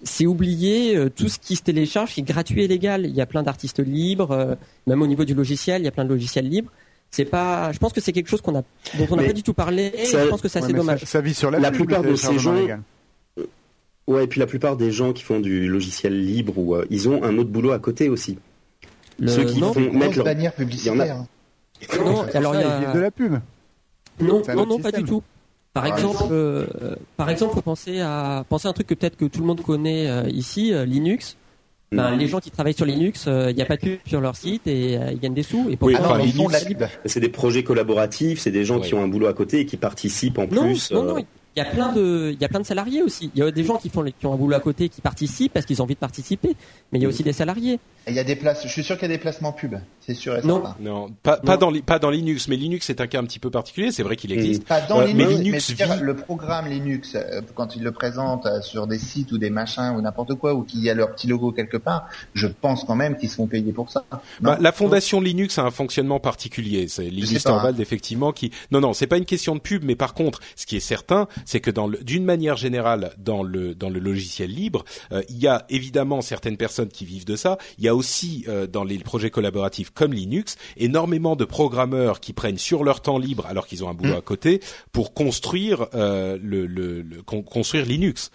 Speaker 6: c'est oublier tout ce qui se télécharge, qui est gratuit et légal. Il y a plein d'artistes libres, même au niveau du logiciel, il y a plein de logiciels libres c'est pas je pense que c'est quelque chose qu'on a dont on n'a pas du tout parlé et je pense que c'est assez dommage
Speaker 3: ça, vit sur la,
Speaker 2: la plupart de ces gens Ouais, et puis la plupart des gens qui font du logiciel libre ou euh, ils ont un autre boulot à côté aussi.
Speaker 4: Ceux qui font mettre leur bannière publicitaire.
Speaker 6: Non, alors il y
Speaker 3: a de la pub.
Speaker 6: Non, non, non, pas du tout. Par exemple, euh, par exemple, faut penser à penser à un truc que peut-être que tout le monde connaît euh, ici, Linux. Ben, les gens qui travaillent sur Linux, il n'y a pas de pub sur leur site et ils gagnent des sous. Et
Speaker 2: pour oui, enfin, Linux, c'est des projets collaboratifs, c'est des gens qui ont un boulot à côté et qui participent en plus.
Speaker 6: Non, non, il y a plein de il y a plein de salariés aussi. Il y a des gens qui font qui ont un boulot à côté qui participent parce qu'ils ont envie de participer, mais il y a aussi des salariés.
Speaker 4: Il y a des places, je suis sûr qu'il y a des placements pub, c'est sûr et
Speaker 1: non. Non, pas, pas dans pas dans Linux, mais Linux c'est un cas un petit peu particulier, c'est vrai qu'il existe.
Speaker 4: Pas dans Linux, mais, Linux le programme Linux euh, quand ils le présentent euh, sur des sites ou des machins ou n'importe quoi ou qu'il y a leur petit logo quelque part, je pense quand même qu'ils se font payer pour ça.
Speaker 1: Bah, la fondation Linux a un fonctionnement particulier, c'est Linus Torvald hein. effectivement qui Non non, c'est pas une question de pub, mais par contre, ce qui est certain, c'est que dans d'une manière générale dans le dans le logiciel libre, euh, il y a évidemment certaines personnes qui vivent de ça, il y a aussi euh, dans les projets collaboratifs comme Linux énormément de programmeurs qui prennent sur leur temps libre alors qu'ils ont un boulot mmh. à côté pour construire euh, le, le, le, construire Linux.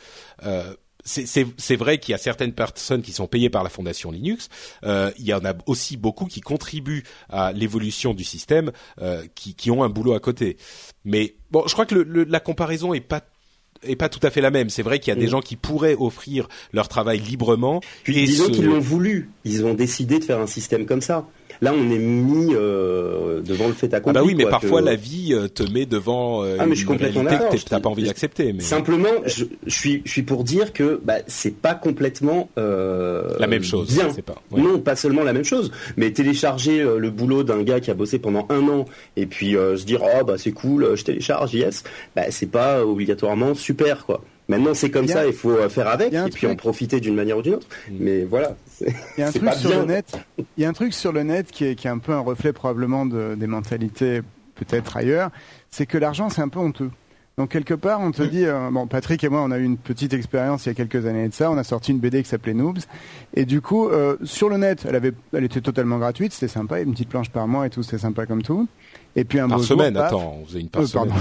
Speaker 1: C'est vrai qu'il y a certaines personnes qui sont payées par la fondation Linux. Euh, il y en a aussi beaucoup qui contribuent à l'évolution du système, euh, qui, qui, ont un boulot à côté. Mais bon, je crois que le, la comparaison est pas est pas tout à fait la même. C'est vrai qu'il y a des mm. gens qui pourraient offrir leur travail librement.
Speaker 2: Puis disons qu'ils l'ont voulu. Ils ont décidé de faire un système comme ça. Là, on est mis euh, devant le fait accompli.
Speaker 1: Ah bah oui, mais parfois la vie euh, te met devant euh, ah, mais je une réalité que t'as pas envie d'accepter. Mais...
Speaker 2: Simplement, je, je, suis, je suis pour dire que bah, c'est pas complètement euh,
Speaker 1: la même chose.
Speaker 2: Bien.
Speaker 1: Pas,
Speaker 2: Non, pas seulement la même chose, mais télécharger euh, le boulot d'un gars qui a bossé pendant un an et puis se dire oh bah c'est cool, je télécharge, yes, bah c'est pas obligatoirement super quoi. Maintenant, c'est comme ça, il faut faire avec et puis en profiter d'une manière ou d'une autre. Mm. Mais voilà.
Speaker 3: Il y a un truc sur le net. Il y a un truc sur le net qui est, qui est un peu un reflet probablement de, des mentalités peut-être ailleurs. C'est que l'argent, c'est un peu honteux. Donc quelque part, on te dit, euh, bon, Patrick et moi, on a eu une petite expérience il y a quelques années de ça. On a sorti une BD qui s'appelait Noobs, et du coup, euh, sur le net, elle avait, elle était totalement gratuite, c'était sympa, une petite planche par mois et tout, c'était sympa comme tout. Et puis un
Speaker 1: par
Speaker 3: beau
Speaker 1: semaine,
Speaker 3: jour,
Speaker 1: attends, on faisait une par euh, semaine.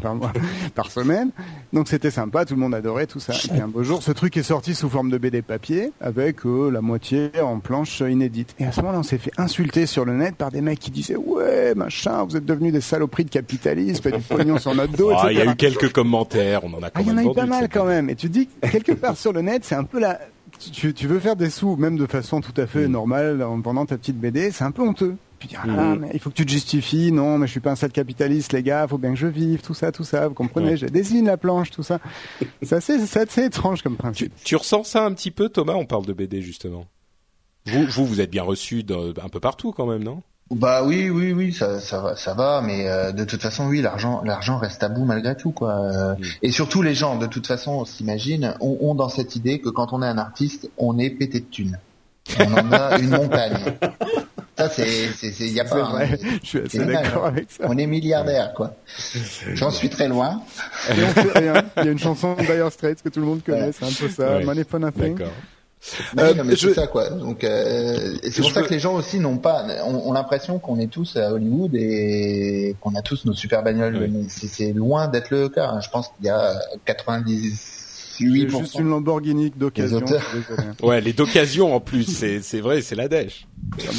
Speaker 3: par, par semaine. Donc c'était sympa, tout le monde adorait tout ça. Et puis un beau jour, ce truc est sorti sous forme de BD papier, avec euh, la moitié en planche inédite. Et à ce moment-là, on s'est fait insulter sur le net par des mecs qui disaient ouais, machin, vous êtes devenus des saloperies de capitalisme, et du pognon sur notre dos.
Speaker 1: Ah, il y a eu quelques commentaires, on en a quand
Speaker 3: ah,
Speaker 1: Il y
Speaker 3: en
Speaker 1: a
Speaker 3: eu pas mal quand même. Et tu dis quelque part sur le net, c'est un peu la tu, tu, veux faire des sous, même de façon tout à fait mm. normale, en vendant ta petite BD, c'est un peu honteux. Tu dis, ah, mm. mais il faut que tu te justifies. Non, mais je suis pas un sale capitaliste, les gars. Faut bien que je vive, tout ça, tout ça. Vous comprenez? Je désigne la planche, tout ça. c'est assez, assez, étrange comme principe.
Speaker 1: Tu, tu, ressens ça un petit peu, Thomas? On parle de BD justement. Vous, vous, vous êtes bien reçu un peu partout quand même, non?
Speaker 4: Bah oui, oui, oui, ça, ça va, ça va, mais euh, de toute façon, oui, l'argent, l'argent reste à bout malgré tout, quoi. Euh, mm. Et surtout, les gens, de toute façon, on s'imagine, ont, ont, dans cette idée que quand on est un artiste, on est pété de thunes. On en a une montagne. Ça, c'est, c'est, il y a pas.
Speaker 3: Vrai. Je suis assez d'accord avec ça.
Speaker 4: On est milliardaire, quoi. J'en suis très loin.
Speaker 3: Et on fait rien. Il y a une chanson de Dire Straits que tout le monde connaît, c'est un peu ça. Ouais. Money for nothing.
Speaker 4: D'accord. Euh, mais c'est ça quoi. Donc euh, c'est pour ça que les gens aussi n'ont pas, ont, l'impression qu'on est tous à Hollywood et qu'on a tous nos super bagnoles. Mais c'est loin d'être le cas. Je pense qu'il y a 90
Speaker 3: juste une Lamborghini d'occasion.
Speaker 1: ouais, les d'occasion en plus, c'est c'est vrai, c'est la dèche.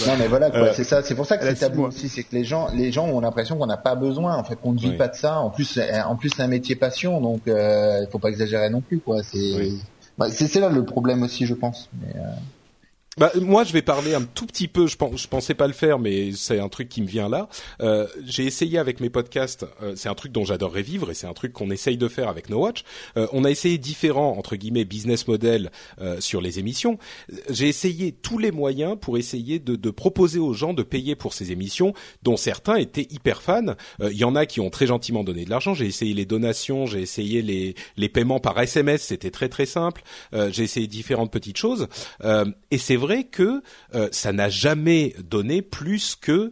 Speaker 4: Non mais voilà, euh, c'est ça, c'est pour ça que c'est tabou aussi, c'est que les gens les gens ont l'impression qu'on n'a pas besoin, en fait, qu'on ne vit pas de ça. En plus, en plus, c'est un métier passion, donc euh, il faut pas exagérer non plus, quoi. C'est bah, c'est là le problème aussi, je pense. Mais, euh...
Speaker 1: Bah, moi, je vais parler un tout petit peu. Je, pensais pas le faire, mais c'est un truc qui me vient là. Euh, j'ai essayé avec mes podcasts. Euh, c'est un truc dont j'adorerais vivre et c'est un truc qu'on essaye de faire avec No Watch. Euh, on a essayé différents entre guillemets business models euh, sur les émissions. J'ai essayé tous les moyens pour essayer de, de, proposer aux gens de payer pour ces émissions, dont certains étaient hyper fans. Il y en a qui ont très gentiment donné de l'argent. J'ai essayé les donations, j'ai essayé les, les paiements par SMS. C'était très très simple. j'ai essayé différentes petites choses et c'est vrai que euh, ça n'a jamais donné plus que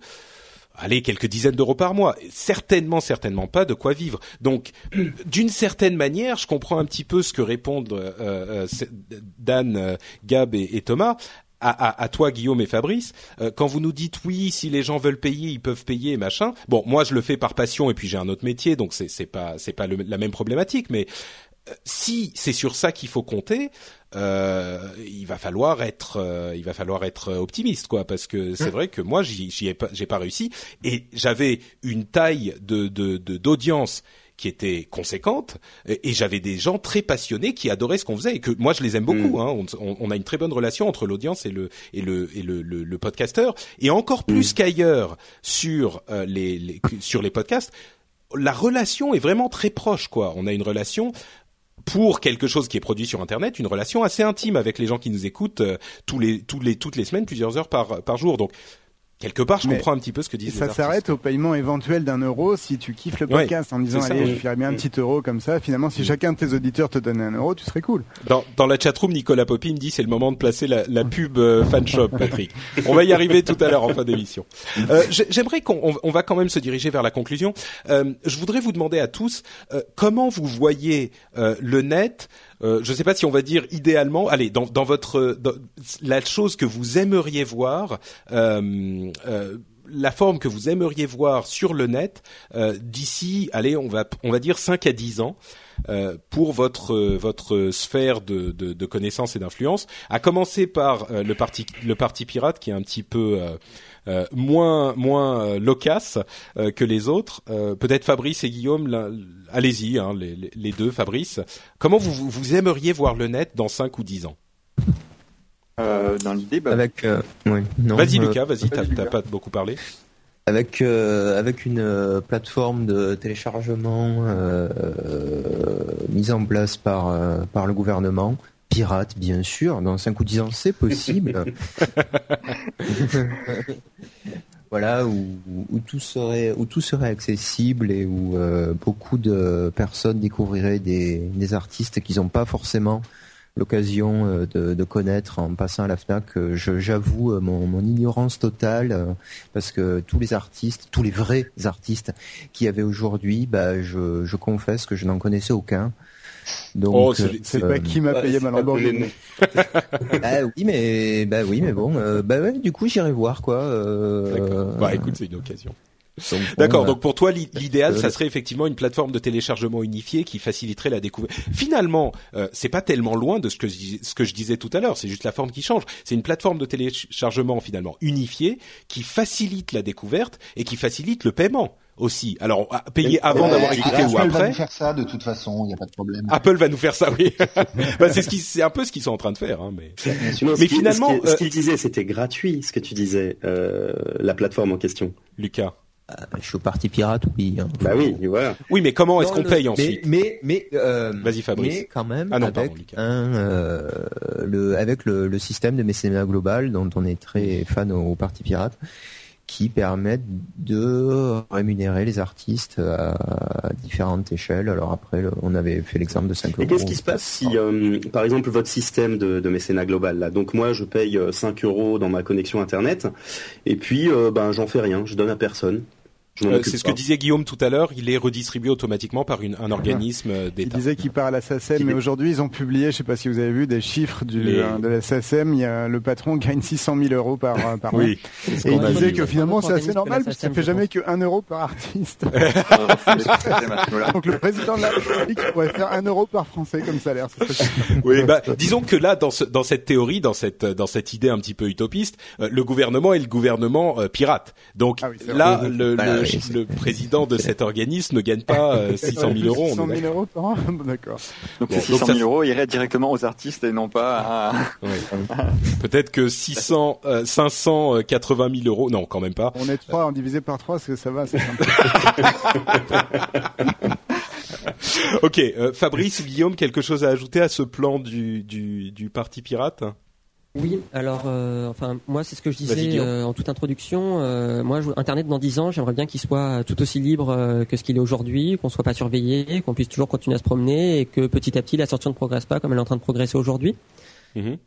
Speaker 1: allez, quelques dizaines d'euros par mois. Certainement, certainement pas de quoi vivre. Donc, d'une certaine manière, je comprends un petit peu ce que répondent euh, euh, Dan, Gab et, Thomas. À, toi Guillaume et Fabrice, quand vous nous dites oui, si les gens veulent payer, ils peuvent payer, machin. Bon, moi je le fais par passion et puis j'ai un autre métier, donc c'est pas c'est pas la même problématique. Mais si c'est sur ça qu'il faut compter, euh, il va falloir être, euh, il va falloir être optimiste, quoi, parce que c'est mmh. vrai que moi, j'y ai pas, j'ai pas réussi, et j'avais une taille de d'audience qui était conséquente et, j'avais des gens très passionnés qui adoraient ce qu'on faisait et que moi je les aime beaucoup. Mmh. Hein. On, a une très bonne relation entre l'audience et le et le et le, le, podcasteur et encore plus mmh. qu'ailleurs sur euh, les, les, sur les podcasts. La relation est vraiment très proche, quoi. On a une relation pour quelque chose qui est produit sur Internet, une relation assez intime avec les gens qui nous écoutent euh, tous les, tous les, toutes les semaines, plusieurs heures par, par jour. Donc quelque part, je comprends un petit peu ce que disent
Speaker 3: ça s'arrête au paiement éventuel d'un euro si tu kiffes le podcast en disant allez, je ferais bien un petit euro comme ça. Finalement, si chacun de tes auditeurs te donnait un euro, tu serais cool.
Speaker 1: Dans, dans la chatroom, Nicolas Poppy me dit c'est le moment de placer la, la pub euh, fan shop, Patrick. on va y arriver tout à l'heure en fin d'émission. Euh, J'aimerais qu'on on, va quand même se diriger vers la conclusion. Euh, je voudrais vous demander à tous euh, comment vous voyez euh, le net euh, je ne sais pas si on va dire idéalement. Allez, dans, votre la chose que vous aimeriez voir. Euh, euh, la forme que vous aimeriez voir sur le net d'ici, allez, on va on va dire 5 à 10 ans. Pour votre votre sphère de, de, de connaissances et d'influence, à commencer par le parti le parti pirate qui est un petit peu euh, moins moins euh, loquace euh, que les autres. Peut-être Fabrice et Guillaume, allez-y, hein, les, les, deux. Fabrice, comment vous, vous aimeriez voir le net dans 5 ou 10 ans?
Speaker 5: Dans l'idée, bah...
Speaker 7: avec oui,
Speaker 1: Vas-y Lucas, vas-y, t'as pas beaucoup parlé.
Speaker 7: Avec avec une plateforme de téléchargement mise en place par par le gouvernement pirate, bien sûr. Dans 5 ou 10 ans, c'est possible. voilà, où, tout serait, où tout serait accessible et où euh, beaucoup de personnes découvriraient des, des artistes qu'ils n'ont pas forcément l'occasion euh, de, connaître en passant à la FNAC. J'avoue euh, mon, mon, ignorance totale parce que tous les artistes, tous les vrais artistes qui y avait aujourd'hui, bah, je, je confesse que je n'en connaissais aucun.
Speaker 3: Donc, oh, c'est euh, pas qui m'a payé ma Lamborghini.
Speaker 7: bah oui, mais bah oui, mais bon, euh, bah ouais, du coup j'irai voir quoi. Euh...
Speaker 1: Bah écoute, c'est une occasion. D'accord. Donc pour toi, l'idéal, ça serait effectivement une plateforme de téléchargement unifiée qui faciliterait la découverte. Finalement, euh, c'est pas tellement loin de ce que je, ce que je disais tout à l'heure. C'est juste la forme qui change. C'est une plateforme de téléchargement finalement unifiée qui facilite la découverte et qui facilite le paiement aussi. Alors payer avant d'avoir écouté ou après. Apple
Speaker 4: va nous faire ça de toute façon, il n'y a pas de problème.
Speaker 1: Apple va nous faire ça, oui. bah, c'est ce qui, c'est un peu ce qu'ils sont en train de faire, hein, mais. mais finalement,
Speaker 2: ce qu'il disait, c'était gratuit, ce que tu disais, euh, la plateforme en question.
Speaker 1: Lucas.
Speaker 7: Euh, je suis au parti pirate, oui. Hein.
Speaker 2: Bah oui, voilà.
Speaker 1: Oui, mais comment est-ce qu'on paye ensuite
Speaker 7: Mais, mais, euh,
Speaker 1: vas-y Fabrice.
Speaker 7: Mais quand même, ah non, avec un, euh, le, avec le, le, système de mécénat global dont on est très fan au, parti pirate, qui permettent de rémunérer les artistes à différentes échelles. Alors après, on avait fait l'exemple de 5 euros.
Speaker 2: Et qu'est-ce qui se passe si, euh, par exemple, votre système de, de, mécénat global, là, donc moi je paye 5 euros dans ma connexion Internet, et puis ben j'en fais rien, je donne à personne
Speaker 1: Euh, c'est ce que disait Guillaume tout à l'heure. Il est redistribué automatiquement par une, un organisme euh, d'État.
Speaker 3: Il disait qu'il part à la SACEM, mais aujourd'hui ils ont publié, je ne sais pas si vous avez vu, des chiffres du, euh, de la SACEM. Il y a, le patron gagne 600 000 euros par, par
Speaker 1: oui,
Speaker 3: an. Et il disait que finalement c'est assez normal parce que ça fait jamais que 1 euro par artiste. Donc le président de la République pourrait faire 1 euro par français comme salaire.
Speaker 1: oui, bah, disons que là, dans, ce, dans cette théorie, dans cette, dans cette idée un petit peu utopiste, le gouvernement est le gouvernement pirate. Donc ah là, le, bah, le le président de cet organisme ne gagne pas 600 euh, 000 euros.
Speaker 3: 600 000 euros par an, d'accord.
Speaker 5: Donc ces 600 000 euros iraient directement aux artistes et non pas à...
Speaker 1: Peut-être que 600, 580 000 euros, non, quand même pas.
Speaker 3: On est trois, on divisé par trois, ça va, c'est
Speaker 1: ok, euh, Fabrice Guillaume, quelque chose à ajouter à ce plan du, du, du parti pirate?
Speaker 6: Oui, alors, euh, enfin, moi, c'est ce que je disais euh, en toute introduction. Euh, moi, Internet dans 10 ans, j'aimerais bien qu'il soit tout aussi libre que ce qu'il est aujourd'hui, qu'on soit pas surveillé, qu'on puisse toujours continuer à se promener et que petit à petit, la sortie ne progresse pas comme elle est en train de progresser aujourd'hui.
Speaker 1: Mhm.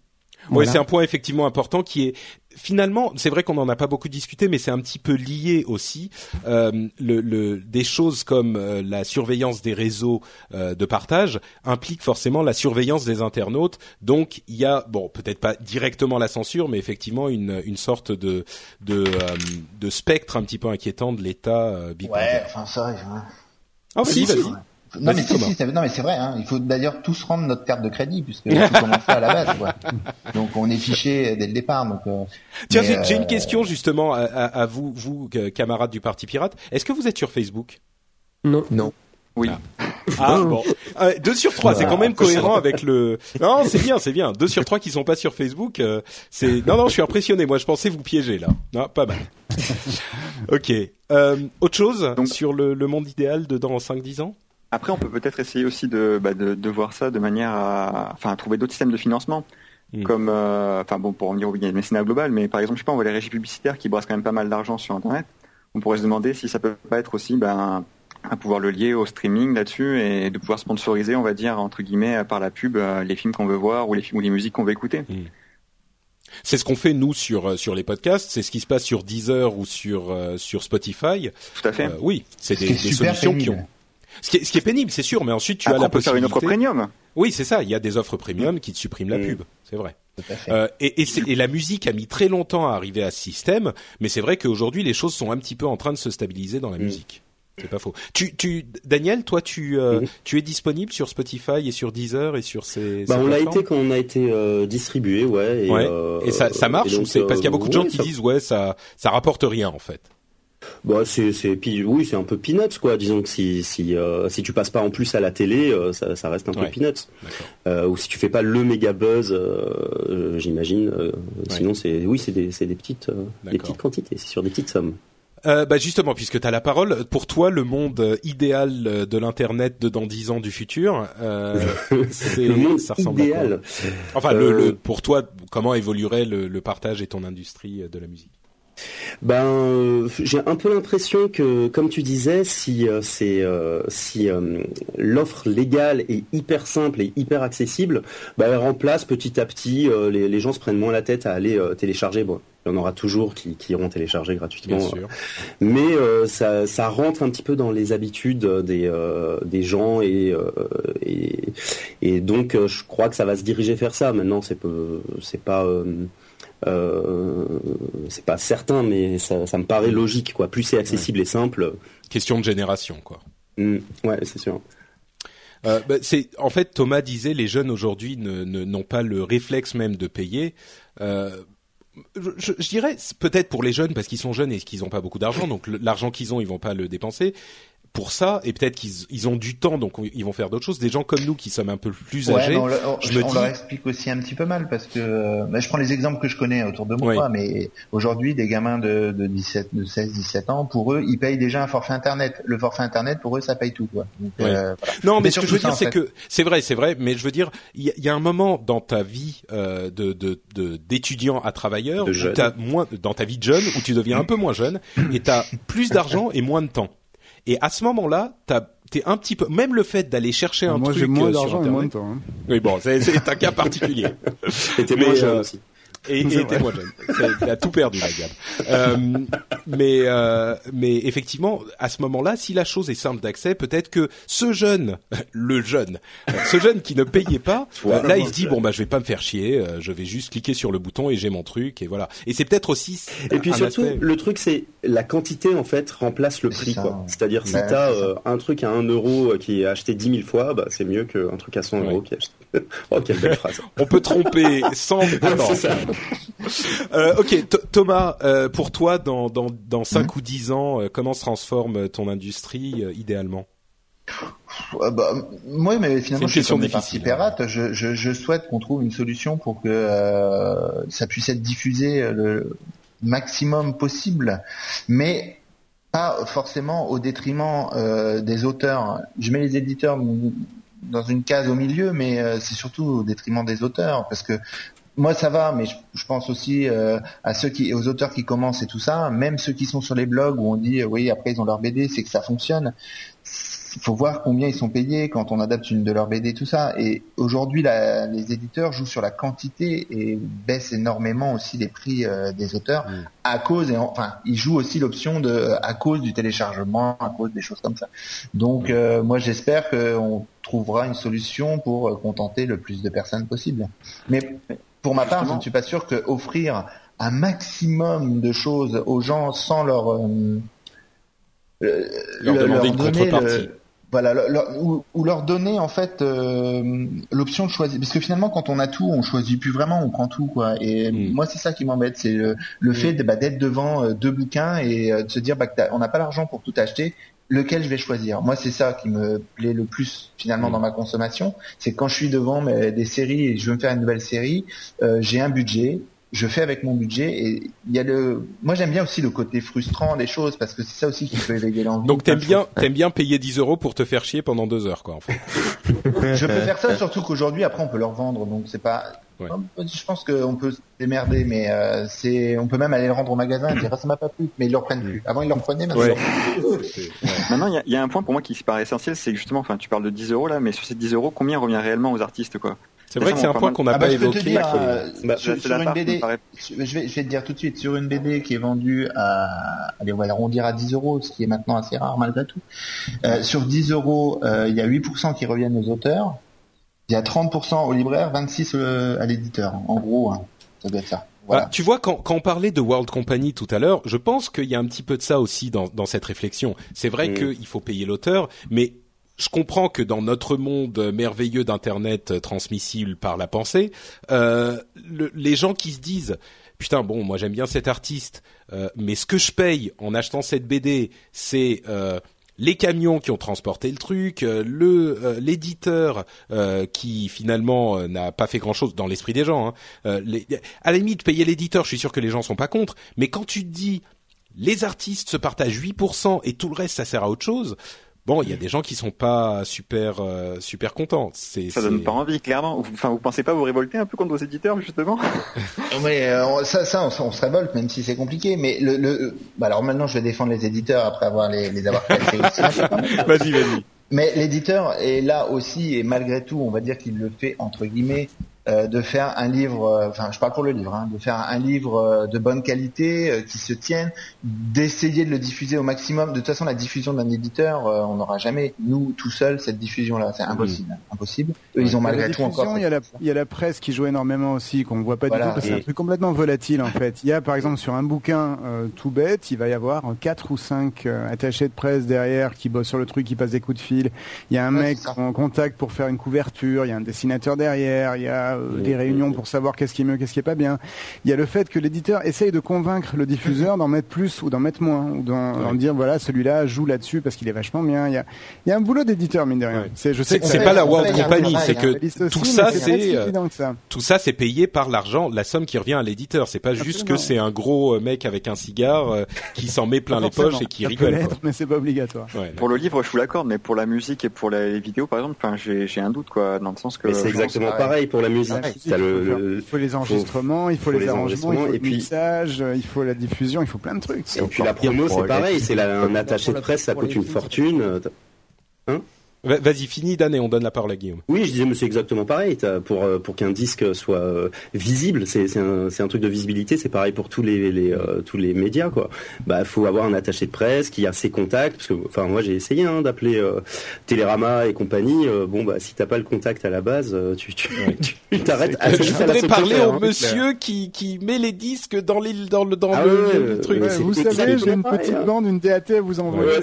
Speaker 1: Oui, c'est un point effectivement important qui est finalement, c'est vrai qu'on n'en a pas beaucoup discuté, mais c'est un petit peu lié aussi. Euh, le, le, des choses comme euh, la surveillance des réseaux euh, de partage impliquent forcément la surveillance des internautes. Donc il y a, bon, peut-être pas directement la censure, mais effectivement une, une sorte de de, euh, de spectre un petit peu inquiétant de l'État. Euh,
Speaker 4: ouais, enfin ça. Ouais.
Speaker 1: Ah, vas-y, vas-y.
Speaker 4: Non mais, si, si, non mais c'est vrai. Hein. Il faut d'ailleurs tous rendre notre carte de crédit puisque tout commence à la base. Quoi. Donc on est fiché dès le départ. Donc. Euh,
Speaker 1: Tiens, j'ai une euh, question justement à, à, vous, vous camarades du Parti Pirate. Est-ce que vous êtes sur Facebook?
Speaker 6: Non.
Speaker 7: Non.
Speaker 1: Oui. Ah bon. Euh, deux sur trois, c'est quand même cohérent avec le. Non, c'est bien, c'est bien. Deux sur trois qui sont pas sur Facebook, euh, c'est. Non, non, je suis impressionné. Moi, je pensais vous piéger là. Non, pas mal. ok. Euh, autre chose Donc, sur le, le monde idéal de dans 5-10 ans?
Speaker 5: Après, on peut peut-être essayer aussi de, bah, de, de, voir ça de manière à, enfin, à trouver d'autres systèmes de financement. Mm. Comme, euh, enfin bon, pour revenir au mécénat global, mais par exemple, je sais pas, on voit les régies publicitaires qui brassent quand même pas mal d'argent sur Internet. On pourrait se demander si ça peut pas être aussi, ben, à pouvoir le lier au streaming là-dessus et de pouvoir sponsoriser, on va dire entre guillemets, par la pub, euh, les films qu'on veut voir ou les films ou les musiques qu'on veut écouter.
Speaker 1: C'est ce qu'on fait nous sur euh, sur les podcasts. C'est ce qui se passe sur Deezer ou sur sur Spotify.
Speaker 5: Tout à fait.
Speaker 1: oui, c'est des, des solutions qui ont ce qui est, ce qui est pénible, c'est sûr, mais ensuite tu as la
Speaker 5: on peut faire une offre premium.
Speaker 1: Oui, c'est ça. Il y a des offres premium qui te suppriment la pub. C'est vrai. Euh, et, et, et, la musique a mis très longtemps à arriver à ce système, mais c'est vrai qu'aujourd'hui les choses sont un petit peu en train de se stabiliser dans la mm. musique. C'est pas faux. Tu, tu, Daniel, toi, tu, euh, tu es disponible sur Spotify et sur Deezer et sur ces.
Speaker 2: Bah, on l'a été quand on a été euh, distribué, ouais.
Speaker 1: Et, ouais. Euh, et ça, ça marche donc, ou parce qu'il y a beaucoup de gens qui disent ouais, ça, ça rapporte rien en fait.
Speaker 2: Bah c'est c'est oui c'est un peu peanuts quoi. Disons que si si euh, si tu passes pas en plus à la télé euh, ça, ça reste un peu peanuts. Euh, ou si tu fais pas le méga buzz euh, j'imagine sinon c'est oui c'est des c'est des petites des petites quantités c'est sur des petites sommes.
Speaker 1: Euh, bah justement, puisque tu as la parole, pour toi, le monde idéal de l'internet de dans dix ans du futur, euh,
Speaker 2: c'est le monde ça ressemble idéal.
Speaker 1: À quoi? Enfin, le, le, pour toi, comment évoluerait le, le partage et ton industrie de la musique?
Speaker 2: Ben, euh, j'ai un peu l'impression que, comme tu disais, si euh, c'est euh, si l'offre légale est hyper simple et hyper accessible, ben, elle remplace petit à petit. Les, les, gens se prennent moins la tête à aller télécharger. Bon, il y en aura toujours qui, qui iront télécharger gratuitement. Mais ça, ça rentre un petit peu dans les habitudes des, des gens et, et, et donc je crois que ça va se diriger vers ça. Maintenant, c'est c'est pas euh, c'est pas certain, mais ça, ça, me paraît logique. Quoi. Plus c'est accessible et simple.
Speaker 1: Question de génération, quoi.
Speaker 2: Mmh, ouais, c'est sûr.
Speaker 1: Euh, bah, c'est en fait Thomas disait les jeunes aujourd'hui ne n'ont pas le réflexe même de payer. Euh, je, je, dirais peut-être pour les jeunes parce qu'ils sont jeunes et qu'ils n'ont pas beaucoup d'argent, donc l'argent qu'ils ont ils vont pas le dépenser pour ça et peut-être qu'ils ils ont du temps donc ils vont faire d'autres choses. Des gens comme nous qui sommes un peu plus âgés
Speaker 4: on, je on leur explique aussi un petit peu mal parce que bah, je prends les exemples que je connais autour de moi mais aujourd'hui des gamins de, de 17 de 16 17 ans pour eux ils payent déjà un forfait internet. Le forfait internet pour eux ça paye tout quoi.
Speaker 1: Euh, non mais, ce que je veux dire c'est que c'est vrai c'est vrai mais je veux dire il y, a un moment dans ta vie euh, de d'étudiant de, à travailleur où as moins dans ta vie de jeune où tu deviens un peu moins jeune et tu as plus d'argent et moins de temps et à ce moment-là, t'es un petit peu, même le fait d'aller chercher un
Speaker 3: moi,
Speaker 1: truc
Speaker 3: moins euh, d'argent et moins de temps. Hein.
Speaker 1: Oui, bon, c'est un cas particulier.
Speaker 2: Et t'es moins jeune aussi.
Speaker 1: Et, et était moins jeune. Il a tout perdu, la gamme. Euh, mais, euh, mais effectivement, à ce moment-là, si la chose est simple d'accès, peut-être que ce jeune, le jeune, ce jeune qui ne payait pas, là, il se dit bon bah je vais pas me faire chier, euh, je vais juste cliquer sur le bouton et j'ai mon truc et voilà. Et c'est peut-être aussi.
Speaker 2: Et puis surtout, le truc c'est la quantité en fait remplace le prix quoi. C'est-à-dire si t'as euh, un truc à 1 euro euh, qui est acheté 10 000 fois, bah c'est mieux qu'un truc à 100 euros qui est acheté. oh quelle belle phrase.
Speaker 1: On peut tromper sans. Euh, ok Thomas, pour toi dans dans dans 5 mmh. ou 10 ans, comment se transforme ton industrie idéalement?
Speaker 4: Euh, bah, moi, mais finalement, je suis sur des pirates. Je, je, je, souhaite qu'on trouve une solution pour que euh, ça puisse être diffusé le maximum possible, mais pas forcément au détriment euh, des auteurs. Je mets les éditeurs dans une case au milieu, mais euh, c'est surtout au détriment des auteurs, parce que moi ça va, mais je, je pense aussi euh, à ceux qui, aux auteurs qui commencent et tout ça, même ceux qui sont sur les blogs où on dit oui après ils ont leur BD, c'est que ça fonctionne il faut voir combien ils sont payés quand on adapte une de leurs BD, tout ça. Et aujourd'hui, les éditeurs jouent sur la quantité et baissent énormément aussi les prix euh, des auteurs à cause, et enfin, ils jouent aussi l'option de à cause du téléchargement, à cause des choses comme ça. Donc, euh, moi, j'espère qu'on trouvera une solution pour euh, contenter le plus de personnes possible. Mais pour ma part, je ne suis pas sûr que offrir un maximum de choses aux gens sans leur
Speaker 1: leur, demander une contrepartie
Speaker 4: voilà, ou, leur donner en fait euh, l'option de choisir. Parce que finalement, quand on a tout, on choisit plus vraiment, on prend tout quoi. Et mm. moi, c'est ça qui m'embête, c'est le, le mm. fait bah, d'être devant euh, deux bouquins et euh, de se dire bah, on n'a pas l'argent pour tout acheter. Lequel je vais choisir Moi, c'est ça qui me plaît le plus finalement mm. dans ma consommation. C'est quand je suis devant des séries et je veux me faire une nouvelle série, j'ai un budget, je fais avec mon budget et il y a le moi j'aime bien aussi le côté frustrant des choses parce que c'est ça aussi qui peut éveiller l'envie
Speaker 1: donc t'aimes bien t'aimes bien payer 10 euros pour te faire chier pendant deux heures quoi en fait
Speaker 4: je peux faire ça surtout qu'aujourd'hui après on peut leur vendre donc c'est pas je pense qu'on peut se démerder mais euh, c'est on peut même aller le rendre au magasin et dire ah, ça m'a pas plu. Mais ils le reprennent plus. Avant ils le reprenaient maintenant
Speaker 5: maintenant il y a, y a, un point pour moi qui paraît essentiel c'est justement enfin tu parles de 10 euros là mais sur ces 10 euros combien revient réellement aux artistes quoi?
Speaker 1: C'est vrai que c'est un point qu'on n'a ah pas bah, évoqué.
Speaker 4: Euh, bah, sur, une BD, je vais, je vais te dire tout de suite, sur une BD qui est vendue à, allez, on va arrondir à 10 euros, ce qui est maintenant assez rare malgré tout. Euh, sur 10 euros, euh, il y a 8% qui reviennent aux auteurs, il y a 30% aux libraires, 26% à l'éditeur. En gros, hein, ça doit être ça.
Speaker 1: Voilà. tu vois, quand, quand, on parlait de World Company tout à l'heure, je pense qu'il y a un petit peu de ça aussi dans, dans cette réflexion. C'est vrai mm. qu'il faut payer l'auteur, mais je comprends que dans notre monde merveilleux d'internet transmissible par la pensée, euh, les gens qui se disent putain bon moi j'aime bien cet artiste, euh, mais ce que je paye en achetant cette BD c'est euh, les camions qui ont transporté le truc, le l'éditeur qui finalement n'a pas fait grand chose dans l'esprit des gens. Hein. à la limite, payer l'éditeur, je suis sûr que les gens sont pas contre. Mais quand tu dis les artistes se partagent 8% et tout le reste ça sert à autre chose, Bon, il y a des gens qui sont pas super euh, super contents. C'est
Speaker 5: ça donne pas envie, clairement. Enfin, vous pensez pas vous révolter un peu contre vos éditeurs justement?
Speaker 4: Mais euh, ça, ça, on, se révolte même si c'est compliqué. Mais le, le... Bah, alors maintenant, je vais défendre les éditeurs après avoir les, les avoir
Speaker 1: classés vas-y, vas-y.
Speaker 4: Mais l'éditeur est là aussi et malgré tout, on va dire qu'il le fait entre guillemets euh, de faire un livre, euh, enfin je parle pour le livre, hein, de faire un livre euh, de bonne qualité qui se tienne, d'essayer de le diffuser au maximum. De toute façon, la diffusion d'un éditeur, on n'aura jamais nous tout seul cette diffusion-là, c'est impossible, impossible. Eux, ils ont malgré tout encore.
Speaker 3: Il y, a la, il y a la presse qui joue énormément aussi, qu'on ne voit pas du tout, parce que c'est un truc complètement volatile en fait. Il y a par exemple sur un bouquin tout bête, il va y avoir quatre ou cinq attachés de presse derrière qui bossent sur le truc, qui passent des coups de fil. Il y a un mec en contact pour faire une couverture, il y a un dessinateur derrière, il y a euh, des réunions pour savoir qu'est-ce qui est mieux, qu'est-ce qui est pas bien. Il y a le fait que l'éditeur essaye de convaincre le diffuseur d'en mettre plus ou d'en mettre moins, ou d'en dire voilà celui-là joue là-dessus parce qu'il est vachement bien. Il y a, il y a un boulot d'éditeur mine de rien.
Speaker 1: C'est, je sais c'est pas la World Company, c'est que tout ça c'est euh, tout ça c'est payé par l'argent, la somme qui revient à l'éditeur. C'est pas juste que c'est un gros euh, mec avec un cigare qui s'en met plein les poches et qui rigole.
Speaker 3: mais c'est pas obligatoire.
Speaker 5: Pour le livre, je suis d'accord, mais pour la musique et pour les vidéos, par exemple, j'ai un doute quoi, dans le sens que.
Speaker 2: c'est exactement pareil pour la musique
Speaker 3: il faut les enregistrements, il faut, les, arrangements, il faut le mixage, il faut la diffusion, il faut plein de trucs.
Speaker 2: Et puis la promo, c'est pareil, c'est un attaché de presse, ça coûte une fortune. Hein?
Speaker 1: Vas-y, finis d'année, on donne la parole à Guillaume.
Speaker 2: Oui, je disais, mais c'est exactement pareil. Pour euh, pour qu'un disque soit euh, visible, c'est c'est un c'est un truc de visibilité. C'est pareil pour tous les, les euh, tous les médias quoi. Bah, faut avoir un attaché de presse qui a ses contacts. Parce que enfin moi j'ai essayé hein, d'appeler Télérama et compagnie. bon bah si t'as pas le contact à la base, tu tu t'arrêtes.
Speaker 1: je voudrais parler au hein. monsieur qui qui met les disques dans l'île dans le dans ah le, truc.
Speaker 3: vous savez, j'ai une petite bande, une DAT à vous envoyer.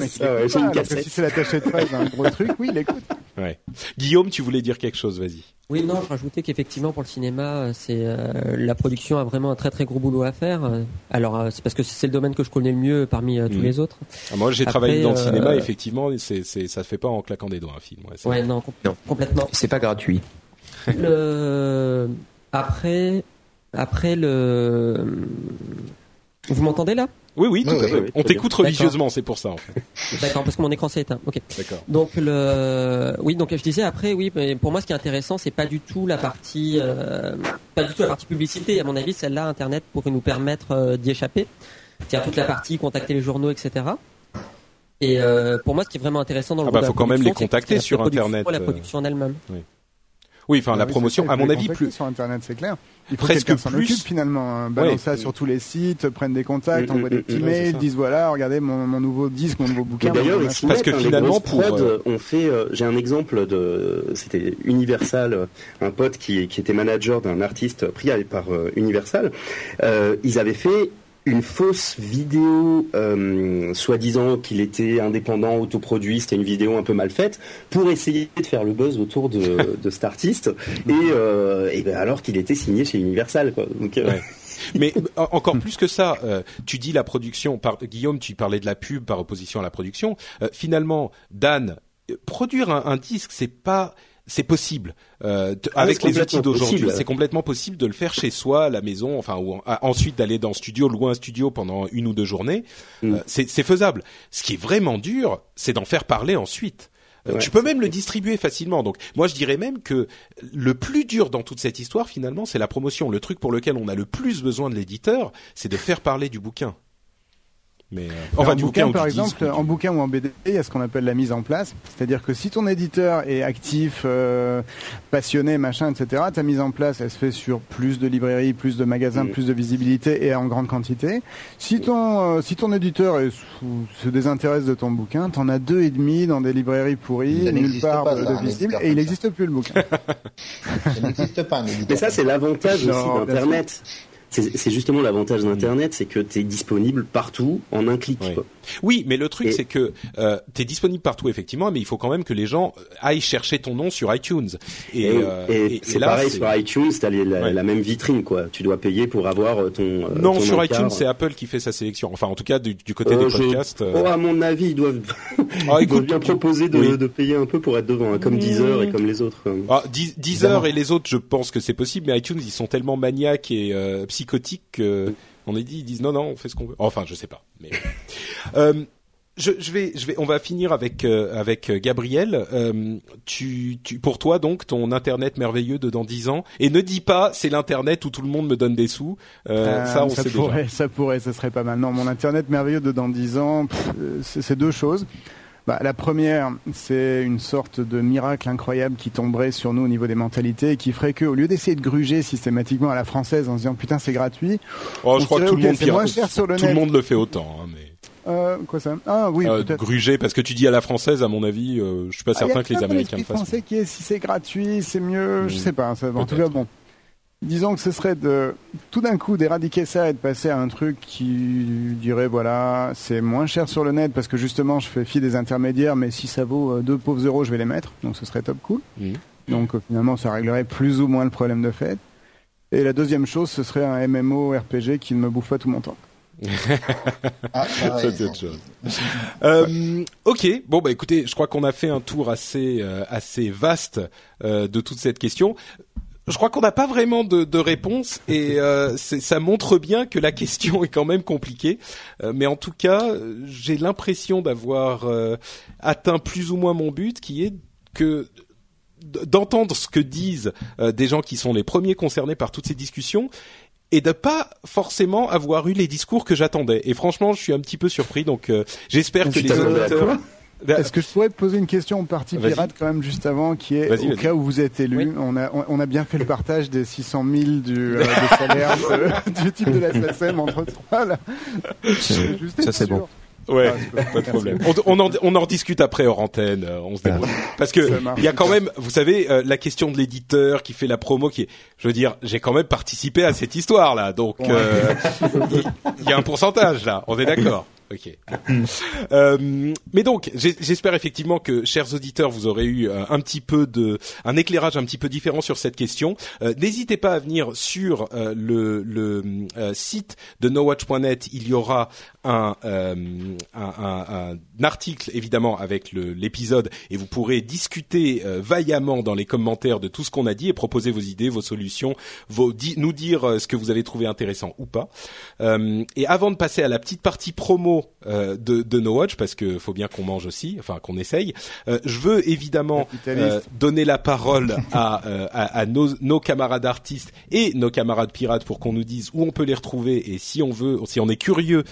Speaker 2: j'ai une cassette.
Speaker 3: Si c'est l'attaché de presse, un gros truc, oui
Speaker 1: Ouais. Guillaume, tu voulais dire quelque chose, vas-y.
Speaker 6: Oui, non, je rajoutais qu'effectivement pour le cinéma, c'est euh, la production a vraiment un très très gros boulot à faire. Alors euh, c'est parce que c'est le domaine que je connais le mieux parmi euh, tous mm. les autres.
Speaker 1: Ah, moi, j'ai travaillé dans le cinéma, effectivement, c'est c'est ça se fait pas en claquant des doigts un film.
Speaker 6: Ouais, non, non, complètement.
Speaker 7: C'est pas gratuit.
Speaker 6: le... Après, après le, vous m'entendez là?
Speaker 1: Oui, oui, tout à fait. On t'écoute religieusement, c'est pour ça. En fait.
Speaker 6: D'accord, parce que mon écran s'est éteint. Ok.
Speaker 1: D'accord.
Speaker 6: Donc le, oui, donc je disais après, oui, mais pour moi, ce qui est intéressant, c'est pas du tout la partie, euh, pas du tout la partie publicité. À mon avis, celle-là, Internet pourrait nous permettre euh, d'y échapper. C'est-à-dire toute la partie contacter les journaux, etc. Et euh, pour moi, ce qui est vraiment intéressant dans le
Speaker 1: ah bah, faut quand même les contacter sur Internet.
Speaker 6: La production en elle-même.
Speaker 1: Oui. Oui, enfin la promotion, à mon avis, plus
Speaker 3: sur Internet, c'est clair. Il
Speaker 1: faut presque
Speaker 3: s'en occupe finalement, hein. balance ça sur tous les sites, prennent des contacts, mm, envoient des mm, petits mm, mails, disent voilà, regardez mon, mon, nouveau disque, mon nouveau bouquin.
Speaker 2: D'ailleurs,
Speaker 1: parce que finalement, pour
Speaker 2: euh, on fait, euh, j'ai un exemple de, c'était Universal, un pote qui, qui était manager d'un artiste pris par euh, Universal. ils avaient fait une fausse vidéo euh, soi-disant qu'il était indépendant, autoproduit, c'était une vidéo un peu mal faite, pour essayer de faire le buzz autour de, de cet artiste, et, euh, et ben alors qu'il était signé chez Universal. Quoi. Donc, euh,
Speaker 1: Mais encore plus que ça, euh, tu dis la production, par, Guillaume, tu parlais de la pub par opposition à la production. Euh, finalement, Dan, produire un, un disque, c'est pas c'est possible. Euh, ah avec les outils d'aujourd'hui, c'est complètement possible de le faire chez soi, à la maison, enfin, ou ensuite d'aller dans studio, louer un studio pendant une ou deux journées. Mm. Euh, c'est faisable. Ce qui est vraiment dur, c'est d'en faire parler ensuite. Euh, tu peux même le distribuer facilement. Donc, moi, je dirais même que le plus dur dans toute cette histoire, finalement, c'est la promotion. Le truc pour lequel on a le plus besoin de l'éditeur, c'est de faire parler du bouquin.
Speaker 3: Mais euh, enfin, en bouquin, par exemple, en bouquin ou en BD, il y a ce qu'on appelle la mise en place. C'est-à-dire que si ton éditeur est actif, euh, passionné, machin, etc., ta mise en place, elle se fait sur plus de librairies, plus de magasins, plus de visibilité et en grande quantité. Si ton euh, si ton éditeur est se désintéresse de ton bouquin, t'en as deux et demi dans des librairies pourries, nulle part de, visible, et il n'existe plus le bouquin.
Speaker 4: ça n'existe pas.
Speaker 2: Mais ça, c'est l'avantage aussi d'Internet c'est justement l'avantage d'Internet, c'est que tu es disponible partout en un clic.
Speaker 1: Oui, mais le truc c'est que euh, tu es disponible partout effectivement, mais il faut quand même que les gens aillent chercher ton nom sur iTunes.
Speaker 2: Et, et, euh, c'est pareil sur iTunes, tu as la, même vitrine quoi. Tu dois payer pour avoir euh, ton.
Speaker 1: Euh, non, sur iTunes c'est Apple qui fait sa sélection. Enfin, en tout cas du, côté des podcasts.
Speaker 2: Oh, à mon avis, ils doivent, ah, écoute, bien proposer de, de, payer un peu pour être devant, hein, comme Deezer et comme les autres.
Speaker 1: Ah, Deezer et les autres, je pense que c'est possible, mais iTunes ils sont tellement maniaques et psychotique qu'on on est dit ils disent non non on fait ce qu'on veut. Enfin je sais pas. Mais euh, je, je, vais, je vais, on va finir avec euh, avec Gabriel. Euh, tu, tu, pour toi donc ton internet merveilleux de dans dix ans. Et ne dis pas c'est l'internet où tout le monde me donne des sous. Euh, ça on
Speaker 3: ça
Speaker 1: sait
Speaker 3: pourrait,
Speaker 1: déjà.
Speaker 3: Ça pourrait, ça serait pas mal. Non, mon internet merveilleux de dans dix ans, c'est deux choses. Bah, la première, c'est une sorte de miracle incroyable qui tomberait sur nous au niveau des mentalités et qui ferait que, au lieu d'essayer de gruger systématiquement à la française en se disant putain c'est gratuit,
Speaker 1: oh, je crois que tout, le monde, tout le monde le fait autant. Hein, mais...
Speaker 3: Euh, quoi ça? Ah oui,
Speaker 1: euh. Gruger, parce que tu dis à la française, à mon avis, euh, je suis pas ah, certain que les Américains le fassent.
Speaker 3: français qui est si c'est gratuit, c'est mieux, je mm. sais pas. Ça, en tout cas, bon. Disons que ce serait de tout d'un coup d'éradiquer ça et de passer à un truc qui dirait voilà c'est moins cher sur le net parce que justement je fais fi des intermédiaires mais si ça vaut euh, deux pauvres euros je vais les mettre donc ce serait top cool. Mmh. Donc euh, finalement ça réglerait plus ou moins le problème de fait. Et la deuxième chose ce serait un MMO RPG qui ne me bouffe pas tout mon temps.
Speaker 1: ah, c'est autre chose. euh, ok, bon bah écoutez, je crois qu'on a fait un tour assez euh, assez vaste de toute cette question je crois qu'on n'a pas vraiment de, de réponse et euh, ça montre bien que la question est quand même compliquée. Euh, mais en tout cas, j'ai l'impression d'avoir euh, atteint plus ou moins mon but, qui est que d'entendre ce que disent des gens qui sont les premiers concernés par toutes ces discussions et de pas forcément avoir eu les discours que j'attendais. Et franchement, je suis un petit peu surpris. Donc, j'espère que les auditeurs
Speaker 3: Est-ce que je pourrais poser une question au Parti Pirate quand même juste avant, qui est au cas où vous êtes élu, on, a, on, a bien fait le partage des 600 000 du, euh, salaire du type de la SSM entre trois là.
Speaker 7: Ça c'est bon.
Speaker 1: Ouais, ah, pas de problème. On, en, on en discute après hors antenne. Euh, on se débrouille. Ah. Parce que il y a quand même, vous savez, euh, la question de l'éditeur qui fait la promo, qui est, je veux dire, j'ai quand même participé à cette histoire là, donc il y a un pourcentage là. On est d'accord. Ok. euh, mais donc, j'espère effectivement que, chers auditeurs, vous aurez eu euh, un petit peu de, un éclairage un petit peu différent sur cette question. Euh, n'hésitez pas à venir sur euh, le, le site de nowatch.net. Il y aura un, un, un, un, article évidemment avec l'épisode et vous pourrez discuter vaillamment dans les commentaires de tout ce qu'on a dit et proposer vos idées, vos solutions, vos, nous dire ce que vous avez trouvé intéressant ou pas. et avant de passer à la petite partie promo euh, de, de No Watch parce que faut bien qu'on mange aussi, enfin qu'on essaye. Euh, je veux évidemment euh, donner la parole à, à, nos, nos, camarades artistes et nos camarades pirates pour qu'on nous dise où on peut les retrouver et si on veut, si on est curieux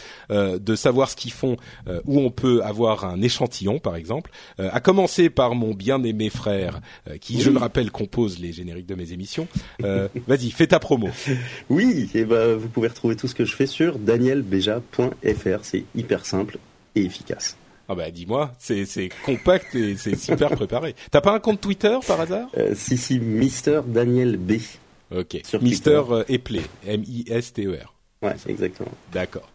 Speaker 1: de savoir ce qu'ils font, où on peut avoir un échantillon par exemple. à commencer par mon bien-aimé frère qui, je le rappelle, compose les génériques de mes émissions. Vas-y, fais ta promo.
Speaker 2: Oui, et ben vous pouvez retrouver tout ce que je fais sur danielbeja.fr. C'est hyper simple et efficace.
Speaker 1: Ah bah dis-moi, c'est compact et c'est super préparé. T'as pas un compte Twitter par hasard?
Speaker 2: Euh, Si si, Mister Daniel B.
Speaker 1: Ok. Mister euh, Epley, M-I-S-T-E-R.
Speaker 2: Ouais, exactement.
Speaker 1: D'accord.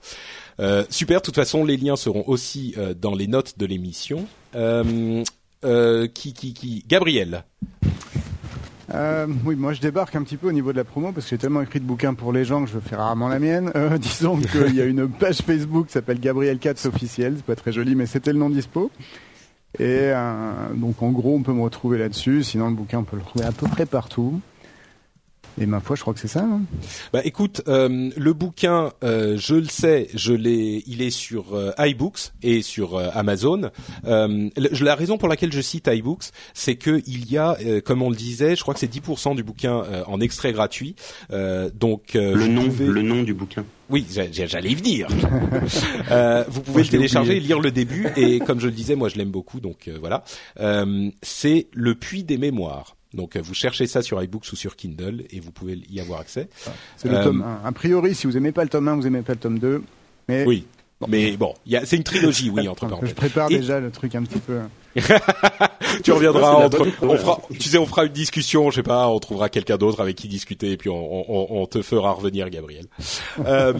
Speaker 1: Euh, super. De toute façon, les liens seront aussi euh, dans les notes de l'émission. qui qui qui Gabriel.
Speaker 3: Euh, oui, moi je débarque un petit peu au niveau de la promo parce que j'ai tellement écrit de bouquins pour les gens que je fais rarement la mienne. Euh, disons qu'il y a une page Facebook qui s'appelle Gabriel Katz officiel, c'est pas très joli mais c'était le nom dispo. Et euh, donc en gros on peut me retrouver là-dessus, sinon le bouquin on peut le trouver à peu près partout. Et ma foi, je crois que c'est ça. Hein
Speaker 1: bah écoute, euh, le bouquin, euh, je le sais, je l'ai, il est sur euh, iBooks et sur euh, Amazon. la raison pour laquelle je cite iBooks, c'est que il y a, comme on le disait, je crois que c'est 10% du bouquin en extrait gratuit. donc
Speaker 2: le nom, le nom du bouquin.
Speaker 1: Oui, j'allais y venir. vous pouvez le télécharger, lire le début et comme je le disais, moi je l'aime beaucoup, donc voilà. c'est le puits des mémoires. Donc euh, vous cherchez ça sur iBooks ou sur Kindle et vous pouvez y avoir accès.
Speaker 3: C'est le tome 1. A priori, si vous aimez pas le tome 1, vous aimez pas le tome 2. Mais
Speaker 1: oui. Mais bon, c'est une trilogie, oui, entre parenthèses.
Speaker 3: Je prépare déjà le truc un petit peu.
Speaker 1: tu reviendras entre, on fera, tu sais, on fera une discussion, je sais pas, on trouvera quelqu'un d'autre avec qui discuter et puis on, on, on te fera revenir, Gabriel. euh,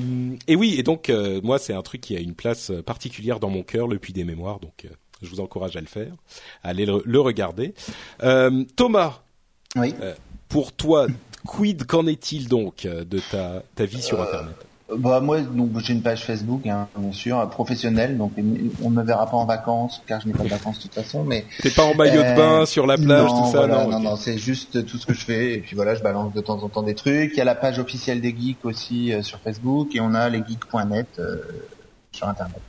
Speaker 1: et oui, et donc euh, moi, c'est un truc qui a une place particulière dans mon cœur, le puits des mémoires, donc euh, je vous encourage à le faire, à aller le, regarder. Euh, Thomas,
Speaker 4: oui.
Speaker 1: Euh, pour toi, quid qu'en est-il donc euh, de ta, ta vie sur Internet?
Speaker 4: bah moi donc j'ai une page Facebook hein, bien sûr professionnelle donc on ne me verra pas en vacances car je n'ai pas de vacances de toute façon mais
Speaker 1: t'es pas en maillot de bain sur la plage tout ça
Speaker 4: non non non c'est juste tout ce que je fais et puis voilà je balance de temps en temps des trucs. Il y a la page officielle des geeks aussi sur Facebook et on a lesgeeks.net sur internet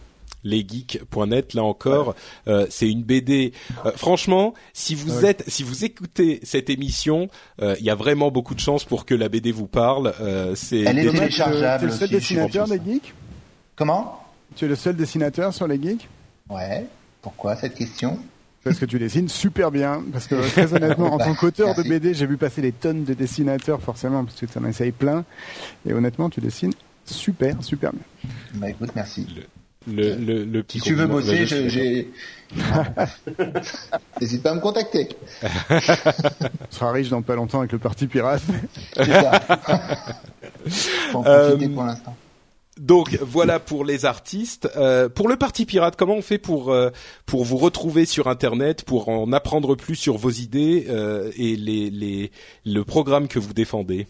Speaker 1: lesgeeks.net. Là encore, euh, c'est une BD. Euh, franchement, si vous êtes, si vous écoutez cette émission, euh, il y a vraiment beaucoup de chances pour que la BD vous parle. c'est.
Speaker 4: Elle est téléchargeable.
Speaker 3: Tu es le seul dessinateur des geeks?
Speaker 4: Comment?
Speaker 3: Tu es le seul dessinateur sur les geeks?
Speaker 4: Ouais. Pourquoi cette question?
Speaker 3: Parce que tu dessines super bien. Parce que très honnêtement, en tant qu'auteur de BD, j'ai vu passer des tonnes de dessinateurs, forcément, parce que tu en essayes plein. Et honnêtement, tu dessines super, super bien.
Speaker 4: Bah écoute, merci
Speaker 1: le, le, le petit.
Speaker 4: Si tu veux bosser, j'ai. N'hésite pas à me contacter.
Speaker 3: Tu seras riche dans pas longtemps avec le parti pirate.
Speaker 4: euh, pour l'instant.
Speaker 1: Donc voilà pour les artistes. Euh, pour le parti pirate, comment on fait pour euh, pour vous retrouver sur internet, pour en apprendre plus sur vos idées euh, et les, les le programme que vous défendez?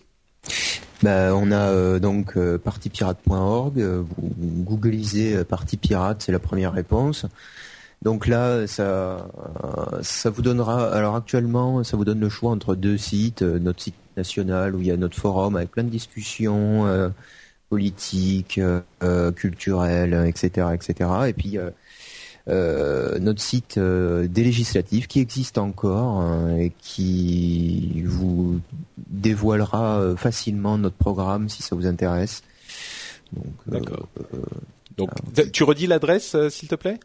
Speaker 7: Bah, on a euh, donc euh. Euh, vous, googlisez Parti Pirate, c'est la première réponse. Donc là, ça, ça vous donnera. Alors actuellement, ça vous donne le choix entre deux sites. notre site national où il y a notre forum avec plein de discussions politiques, culturelles, etc., etc. Et puis euh, notre site euh, des législatives qui existe encore hein, et qui vous dévoilera euh, facilement notre programme si ça vous intéresse.
Speaker 1: Donc, D'accord. Donc, tu redis l'adresse, s'il te plaît?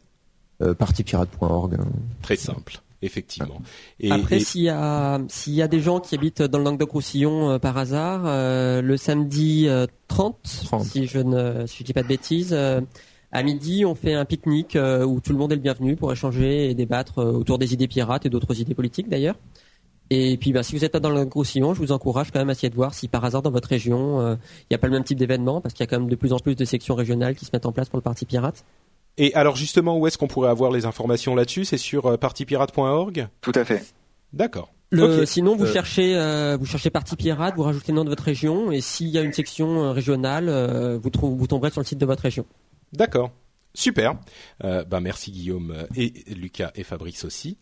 Speaker 7: Partypirate.org.
Speaker 1: Très simple effectivement.
Speaker 6: Et, Après, s'il y a s'il y a des gens qui habitent dans le Languedoc-Roussillon par hasard, le samedi 30, si je ne si je dis pas de bêtises, à midi, on fait un pique-nique où tout le monde est le bienvenu pour échanger et débattre autour des idées pirates et d'autres idées politiques d'ailleurs. Et puis, bah, si vous êtes dans le gros sillon, je vous encourage quand même à essayer de voir si par hasard dans votre région, euh, il n'y a pas le même type d'événement, parce qu'il y a quand même de plus en plus de sections régionales qui se mettent en place pour le Parti Pirate.
Speaker 1: Et alors justement, où est-ce qu'on pourrait avoir les informations là-dessus? C'est sur euh, partypirate.org
Speaker 5: Tout à fait.
Speaker 1: D'accord.
Speaker 6: Sinon, vous euh. cherchez, vous cherchez Parti Pirate, vous rajoutez le nom de votre région, et s'il y a une section régionale, vous, vous tomberez sur le site de votre région.
Speaker 1: D'accord. Super. Euh, bah merci Guillaume et Lucas et Fabrice aussi.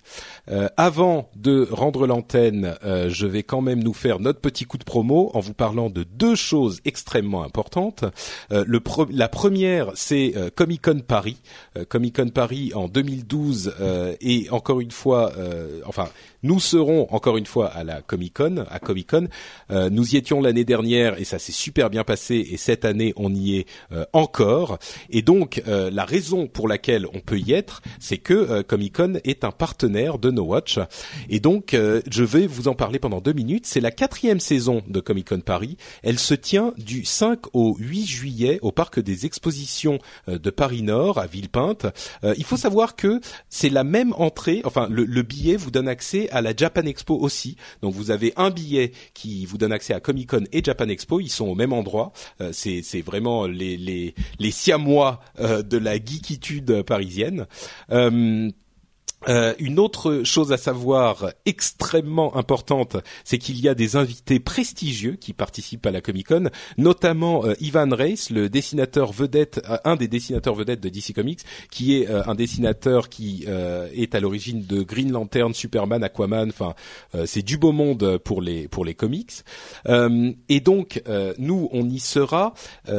Speaker 1: Euh, avant de rendre l'antenne, euh, je vais quand même nous faire notre petit coup de promo en vous parlant de deux choses extrêmement importantes. La première, c'est Comic Con Paris. Comic Con Paris en 2012 et encore une fois, enfin nous serons encore une fois à la Comic Con, à Comic Con. Euh, nous y étions l'année dernière et ça s'est super bien passé. Et cette année, on y est euh, encore. Et donc, euh, la raison pour laquelle on peut y être, c'est que Comic Con est un partenaire de No Watch. Et donc, je vais vous en parler pendant deux minutes. C'est la quatrième saison de Comic Con Paris. Elle se tient du 5 au 8 juillet au parc des expositions de Paris Nord à Villepinte. il faut savoir que c'est la même entrée. Enfin, le, le billet vous donne accès à la Japan Expo aussi. Donc vous avez un billet qui vous donne accès à Comic Con et Japan Expo. Ils sont au même endroit. Euh, c'est vraiment les les les siamois euh, de la geekitude parisienne. Euh, euh, une autre chose à savoir extrêmement importante, c'est qu'il y a des invités prestigieux qui participent à la Comic Con, notamment euh, Ivan Reis, le dessinateur vedette, euh, un des dessinateurs vedettes de DC Comics, qui est un dessinateur qui est à l'origine de Green Lantern, Superman, Aquaman. Enfin, c'est du beau monde pour les pour les comics. et donc nous, on y sera.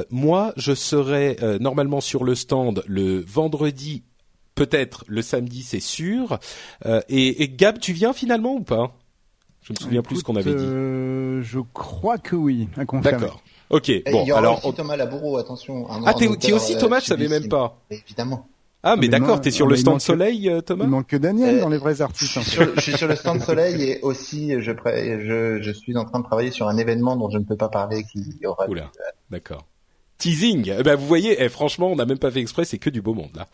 Speaker 1: moi, je serai normalement sur le stand le vendredi peut-être le samedi, c'est sûr. Euh, et, Gab, tu viens finalement ou pas? Je me souviens plus ce qu'on avait dit.
Speaker 3: Euh, je crois que oui,
Speaker 1: D'accord. Ok.
Speaker 4: bon, il y aura alors aussi Thomas Labourreau, attention.
Speaker 1: ah, t'es aussi Thomas, euh, je savais même pas.
Speaker 4: Évidemment.
Speaker 1: Ah, mais, d'accord, t'es sur le stand Soleil, Thomas?
Speaker 3: Il manque que Daniel dans les vrais artistes.
Speaker 4: Hein. je suis sur le stand Soleil et aussi je, je, je, suis en train de travailler sur un événement dont je ne peux pas parler qui aura.
Speaker 1: Oula, d'accord teasing. Eh ben vous voyez, eh, franchement, on n'a même pas fait exprès, c'est que du beau monde là.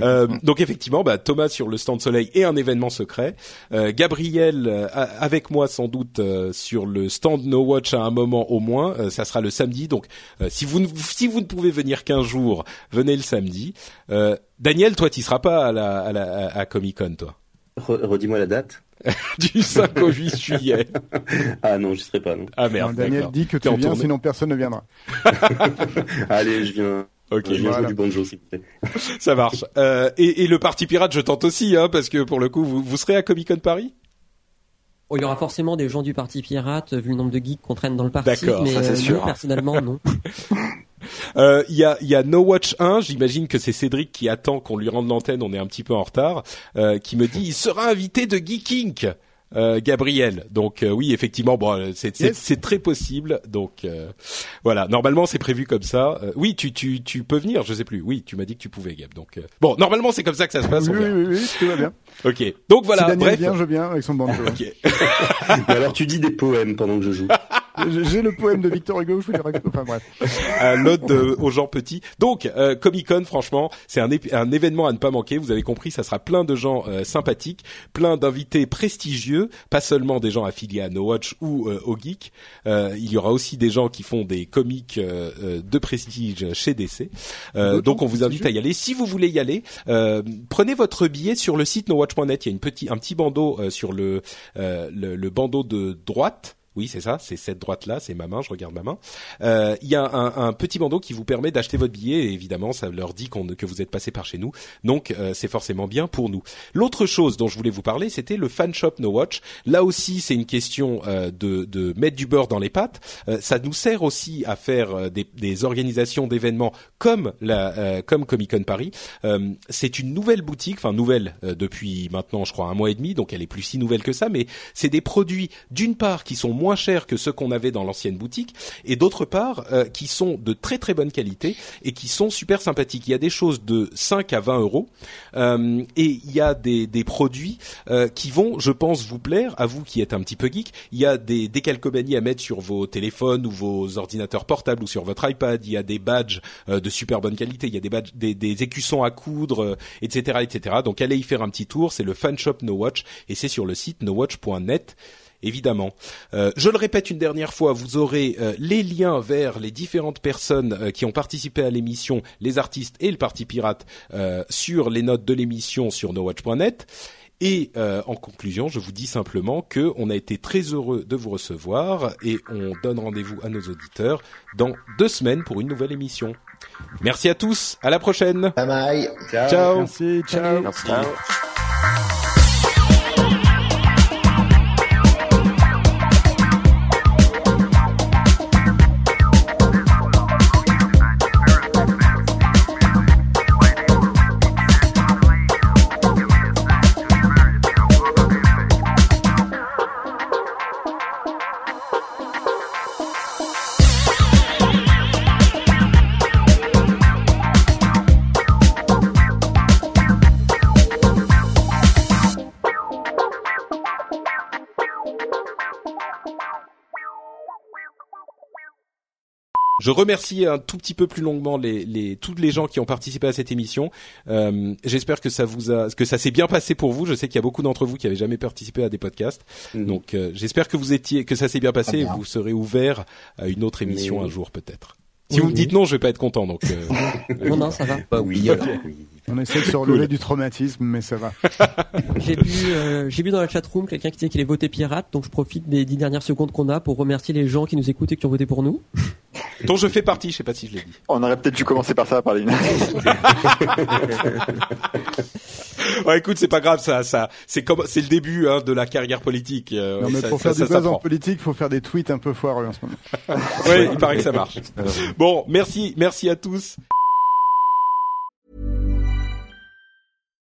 Speaker 1: Euh, donc effectivement, bah, Thomas sur le stand Soleil et un événement secret. Euh, Gabriel euh, avec moi sans doute sur le stand No Watch à un moment au moins. ça sera le samedi. Donc si vous ne, si vous ne pouvez venir qu'un jour, venez le samedi. Daniel, toi, tu seras pas à la, à, la, à Comic Con, toi.
Speaker 2: Redis-moi la date.
Speaker 1: du 5 au 8 juillet.
Speaker 2: Ah non, je serai pas non.
Speaker 1: Ah merde.
Speaker 3: Daniel dit que tu viens, sinon personne ne viendra.
Speaker 2: Allez, je viens. Ok, je viens jouer du banjo s'il vous plaît.
Speaker 1: Ça marche. Euh, et, et, le parti pirate, je tente aussi, hein, parce que pour le coup, vous, vous serez à Comic Con Paris?
Speaker 6: Oh, il y aura forcément des gens du parti pirate, vu le nombre de geeks qu'on traîne dans le parti.
Speaker 1: D'accord,
Speaker 6: mais
Speaker 1: ça c'est
Speaker 6: sûr. personnellement, non.
Speaker 1: Euh, il y, a, y a No Watch 1, j'imagine que c'est Cédric qui attend qu'on lui rende l'antenne, on est un petit peu en retard, euh, qui me dit il sera invité de Geeking. Euh, Gabriel. Donc euh, oui, effectivement, bon, c'est très possible. Donc euh, voilà, normalement c'est prévu comme ça. oui, tu tu tu peux venir, je sais plus. Oui, tu m'as dit que tu pouvais, Gab. Donc bon, normalement c'est comme ça que ça se passe.
Speaker 3: Oui, oui, oui, tout va bien.
Speaker 1: Ok. Donc voilà.
Speaker 3: Si Daniel
Speaker 1: bref.
Speaker 3: vient, je viens avec son banjo.
Speaker 1: ok.
Speaker 2: alors tu dis des poèmes pendant que je joue.
Speaker 3: J'ai le poème de Victor Hugo, je vous dirai. Enfin bref.
Speaker 1: Un l'autre aux gens petits. Donc euh, Comic Con, franchement, c'est un, un, événement à ne pas manquer. Vous avez compris, ça sera plein de gens euh, sympathiques, plein d'invités prestigieux, pas seulement des gens affiliés à No Watch ou euh, au Geek. Euh, il y aura aussi des gens qui font des comics de prestige chez DC. donc on vous invite à y aller. Si vous voulez y aller, prenez votre billet sur le site nowatch.net. Il y a une petit, un petit bandeau sur le, le, le bandeau de droite oui, c'est ça, c'est cette droite-là, c'est ma main, je regarde ma main. Euh, il y a un, un, petit bandeau qui vous permet d'acheter votre billet et évidemment, ça leur dit que vous êtes passé par chez nous. Donc, euh, c'est forcément bien pour nous. L'autre chose dont je voulais vous parler, c'était le fan shop No Watch. Là aussi, c'est une question euh, de, de, mettre du beurre dans les pâtes. ça nous sert aussi à faire des, des organisations d'événements comme la comme Comic Con Paris. c'est une nouvelle boutique, enfin nouvelle depuis maintenant, je crois un mois et demi, donc elle est plus si nouvelle que ça, mais c'est des produits d'une part qui sont moins moins chers que ceux qu'on avait dans l'ancienne boutique, et d'autre part qui sont de très très bonne qualité et qui sont super sympathiques. Il y a des choses de 5 à 20 euros et il y a des, des produits qui vont, je pense, vous plaire à vous qui êtes un petit peu geek. Il y a des décalcomanies à mettre sur vos téléphones ou vos ordinateurs portables ou sur votre iPad. Il y a des badges de super bonne qualité. Il y a des badges, des, des écussons à coudre, etc., etc. Donc allez y faire un petit tour. C'est le fan shop No Watch et c'est sur le site nowatch.net évidemment. Euh, je le répète une dernière fois, vous aurez euh, les liens vers les différentes personnes euh, qui ont participé à l'émission, les artistes et le Parti Pirate, sur les notes de l'émission sur nowatch.net. Et en conclusion, je vous dis simplement que on a été très heureux de vous recevoir et on donne rendez-vous à nos auditeurs dans deux semaines pour une nouvelle émission. Merci à tous, à la prochaine.
Speaker 4: Bye bye.
Speaker 3: Ciao. Ciao. Merci. Ciao.
Speaker 1: Merci. Je remercie un tout petit peu plus longuement les, les tous les gens qui ont participé à cette émission. Euh, J'espère que ça vous a, que ça s'est bien passé pour vous. Je sais qu'il y a beaucoup d'entre vous qui avaient jamais participé à des podcasts, mmh. donc euh, j'espère que vous étiez, que ça s'est bien passé. Bien. Et vous serez ouvert à une autre émission oui. un jour peut-être. Si oui, vous me dites non, je vais pas être content. Donc
Speaker 6: euh... non, non, ça va.
Speaker 7: Bah oui. Alors.
Speaker 3: On essaie de se relever cool. du traumatisme, mais ça va.
Speaker 6: j'ai vu, euh, j'ai vu dans la chatroom quelqu'un qui disait qu'il est voté pirate, donc je profite des dix dernières secondes qu'on a pour remercier les gens qui nous écoutent et qui ont voté pour nous.
Speaker 1: dont je fais partie, je sais pas si je l'ai dit.
Speaker 5: On aurait peut-être dû commencer par ça, par les.
Speaker 1: ouais, écoute, c'est pas grave, ça, ça, c'est comme, c'est le début hein, de la carrière politique. Euh,
Speaker 3: non, mais
Speaker 1: ça,
Speaker 3: pour
Speaker 1: ça,
Speaker 3: faire du buzz en politique, faut faire des tweets un peu foireux en ce moment.
Speaker 1: oui, il paraît que ça marche. Bon, merci, merci à tous.